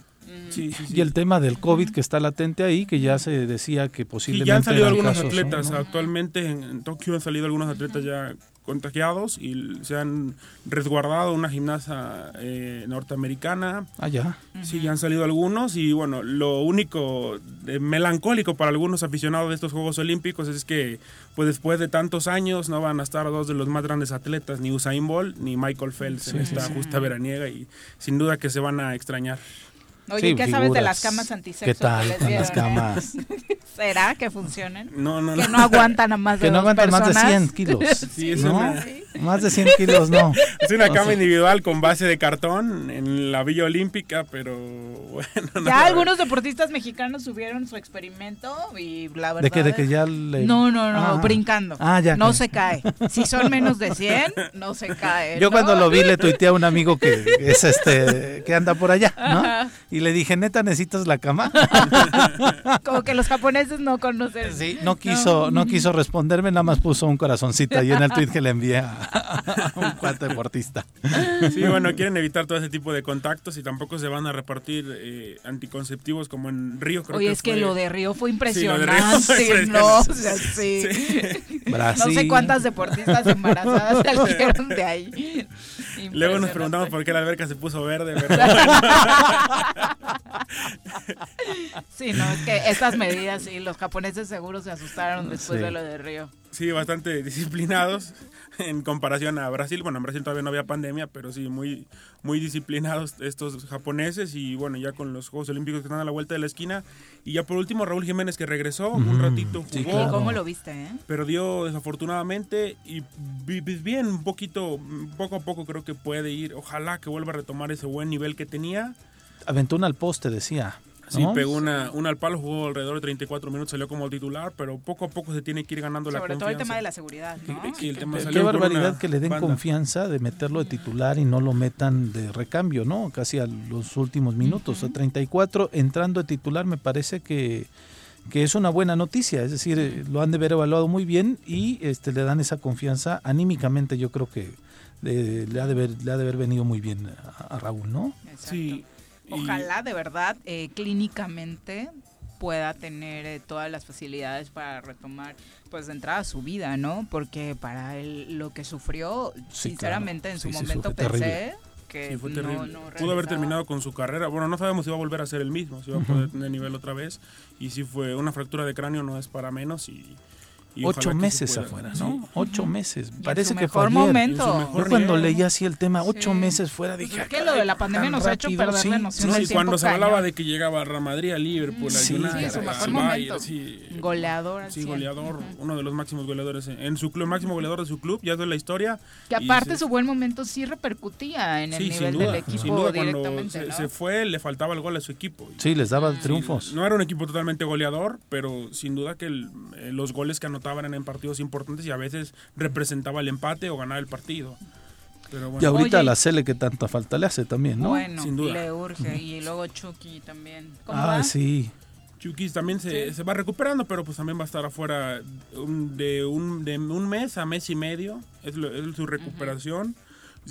Sí, y el tema del COVID que está latente ahí, que ya se decía que posiblemente... Y ya han salido algunos atletas, actualmente en, Tokio han salido algunos atletas ya contagiados y se han resguardado una gimnasia eh, norteamericana. Ah, ya. Sí, ya han salido algunos y bueno, lo único melancólico para algunos aficionados de estos Juegos Olímpicos es que pues después de tantos años no van a estar dos de los más grandes atletas, ni Usain Bolt ni Michael Phelps en esta justa veraniega y sin duda que se van a extrañar. Oye, ¿qué sabes de las camas antisexo? ¿Qué tal las camas? ¿Será que funcionen? No, no, no. Que no aguantan a más de Que no aguantan más de 100 kilos. sí, ¿no? Más de 100 kilos, no. Es una cama individual con base de cartón en la Villa Olímpica, pero bueno. Ya algunos deportistas mexicanos subieron su experimento y la verdad. ¿De que, de que ya le... No, no, no, ah. brincando. Ah, ya. No se cae. Si son menos de 100, no se cae. Yo cuando lo vi le tuiteé a un amigo que es este, que anda por allá, ¿no? Y le dije, neta, ¿necesitas la cama? Como que los japoneses no conocen. Sí, no quiso, no, quiso responderme, nada más puso un corazoncito ahí en el tweet que le envié a, un cuarto deportista. Sí, bueno, quieren evitar todo ese tipo de contactos y tampoco se van a repartir eh, anticonceptivos como en Río. Creo Oye, que es que lo de Río fue impresionante, ¿no? O sea, sí. No sé cuántas deportistas embarazadas salieron de ahí. Luego nos preguntamos por qué la alberca se puso verde. sí, no, es que estas medidas, sí, los japoneses seguro se asustaron después de lo de Río. Sí, bastante disciplinados en comparación a Brasil. Bueno, en Brasil todavía no había pandemia, pero sí, muy, muy disciplinados estos japoneses. Y bueno, ya con los Juegos Olímpicos que están a la vuelta de la esquina. Y ya por último, Raúl Jiménez que regresó, un ratito jugó. ¿Cómo lo viste? Eh? Perdió desafortunadamente y bien, un poquito, poco a poco creo que puede ir. Ojalá que vuelva a retomar ese buen nivel que tenía. Aventó una al poste, decía. Sí, pegó una, una al palo, jugó alrededor de 34 minutos, salió como titular, pero poco a poco se tiene que ir ganando la confianza. Sobre todo el tema de la seguridad, Qué barbaridad que le den confianza de meterlo de titular y no lo metan de recambio, ¿no? Casi a los últimos minutos. A 34, entrando de titular, me parece que que es una buena noticia, es decir, eh, lo han de haber evaluado muy bien y este le dan esa confianza anímicamente, yo creo que le, ha, de haber, le ha de haber venido muy bien a, Raúl, ¿no? Sí, Ojalá de verdad eh, clínicamente pueda tener eh, todas las facilidades para retomar pues de entrada su vida, ¿no? Porque para él lo que sufrió, sinceramente en su momento pensé que fue terrible. Pudo haber terminado con su carrera. Bueno, no sabemos si va a volver a ser el mismo, si va a poder tener nivel otra vez. Y si fue una fractura de cráneo, no es para menos. Y ocho meses afuera, ¿no? Ocho meses. Parece que fue ayer. momento. Yo cuando leí así el tema, ocho meses fuera, dije. Es que lo de la pandemia nos ha hecho perder la noción sí, cuando se hablaba de que llegaba a Real Madrid, a Liverpool, a United, su mejor momento. goleador. Sí, goleador, uno de los máximos goleadores en su club, máximo goleador de su club, ya es de la historia. Que aparte su buen momento sí repercutía en el nivel del equipo sin duda, Cuando se, fue, le faltaba el gol a su equipo. Sí, les daba triunfos. No era un equipo totalmente goleador, pero sin duda que eh, los goles que anotaban en partidos importantes y a veces representaba el empate o ganar el partido. Y ahorita la Cele que tanta falta le hace también, ¿no? Bueno, Sin duda. le urge. Y luego Chucky también. ah, sí. Chucky también se, se, va recuperando, pero pues también va a estar afuera de, un, de un mes a mes y medio. Es, su recuperación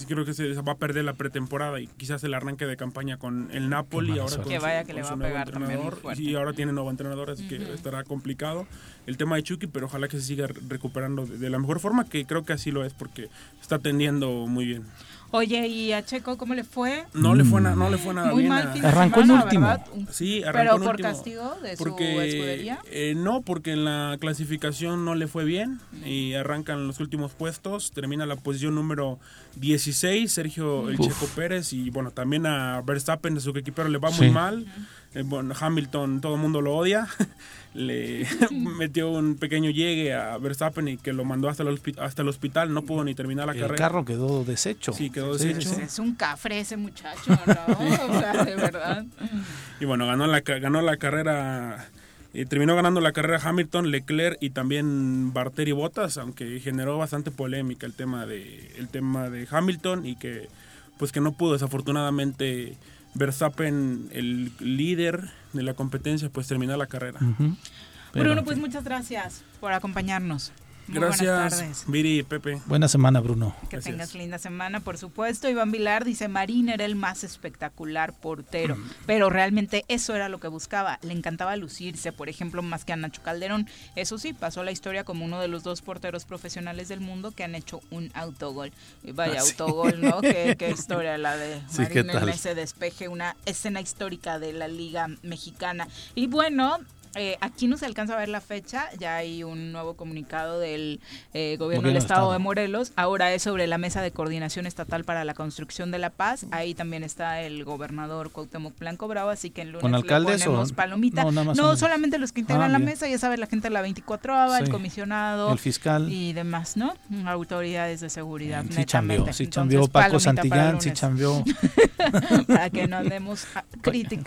creo que se va a perder la pretemporada y quizás el arranque de campaña con el Napoli. Ahora con que vaya que le va a pegar entrenador. Y ahora tiene nuevo entrenador, así que estará complicado el tema de Chucky, pero ojalá que se siga recuperando de, de la mejor forma, que creo que así lo es, porque está atendiendo muy bien. Oye, ¿y a Checo cómo le fue? No le fue, no le fue nada Muy bien. mal fin arrancó en último. Sí, arrancó ¿Pero por castigo de porque, su escudería? Eh, no, porque en la clasificación no le fue bien y arrancan los últimos puestos. Termina la posición número 16, Sergio El Checo Pérez. Y bueno, también a Verstappen, de su equipero, le va muy mal. Eh, bueno, Hamilton, todo el mundo lo odia. Le metió un pequeño llegue a Verstappen y que lo mandó hasta el, hasta el hospital. No pudo ni terminar la carrera. El carro quedó deshecho. Sí, quedó deshecho. Es un cafre ese muchacho, ¿no? o sea, de verdad. Y bueno, ganó la, ganó la carrera. Eh, terminó ganando la carrera Hamilton, Leclerc y también Barteri Bottas, aunque generó bastante polémica el tema de el tema de Hamilton y que pues que no pudo desafortunadamente Verstappen, el líder de la competencia, pues terminar la carrera. Bruno, pues muchas gracias por acompañarnos. Gracias, Viri y Pepe. Buena semana, Bruno. Que tengas linda semana, por supuesto. Iván Vilar dice, Marín era el más espectacular portero, mm. pero realmente eso era lo que buscaba. Le encantaba lucirse, por ejemplo, más que a Nacho Calderón. Eso sí, pasó la historia como uno de los dos porteros profesionales del mundo que han hecho un autogol. Y vaya, ah, autogol, ¿no? ¿Qué, historia la de Marín en ese despeje, una escena histórica de la Liga Mexicana. Y bueno, eh, aquí no se alcanza a ver la fecha, ya hay un nuevo comunicado del eh, gobierno del estado, de Morelos, ahora es sobre la mesa de coordinación estatal para la construcción de la paz, ahí también está el gobernador Cuauhtémoc Blanco Bravo, así que en lunes ¿Con alcaldes le ponemos palomita. No, solamente los que integran ah, la mesa, ya sabes, la gente de la 24 ABA, el comisionado, el fiscal y demás, ¿no? Autoridades de seguridad. Sí chambeó, sí chambeó Paco Santillán, sí chambeó. para que no andemos.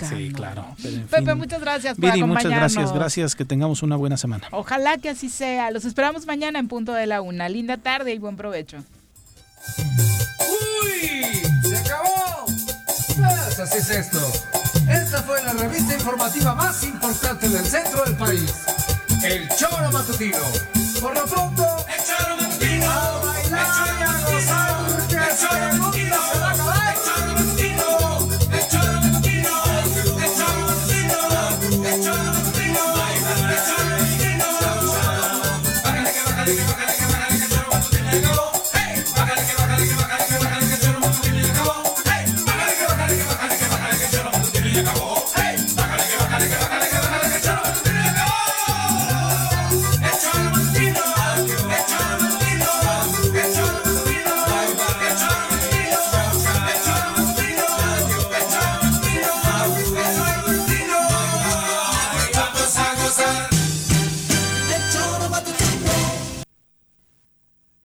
Sí, claro. Pepe, muchas gracias por acompañarnos. Gracias, gracias. Que tengamos una buena semana. Ojalá que así sea. Los esperamos mañana en punto de la una. Linda tarde y buen provecho. ¡Uy! ¡Se acabó! Pues así es esto. Esta fue la revista informativa más importante del centro del país. El Choro Matutino. Por lo pronto, el Choro Matutino. A bailar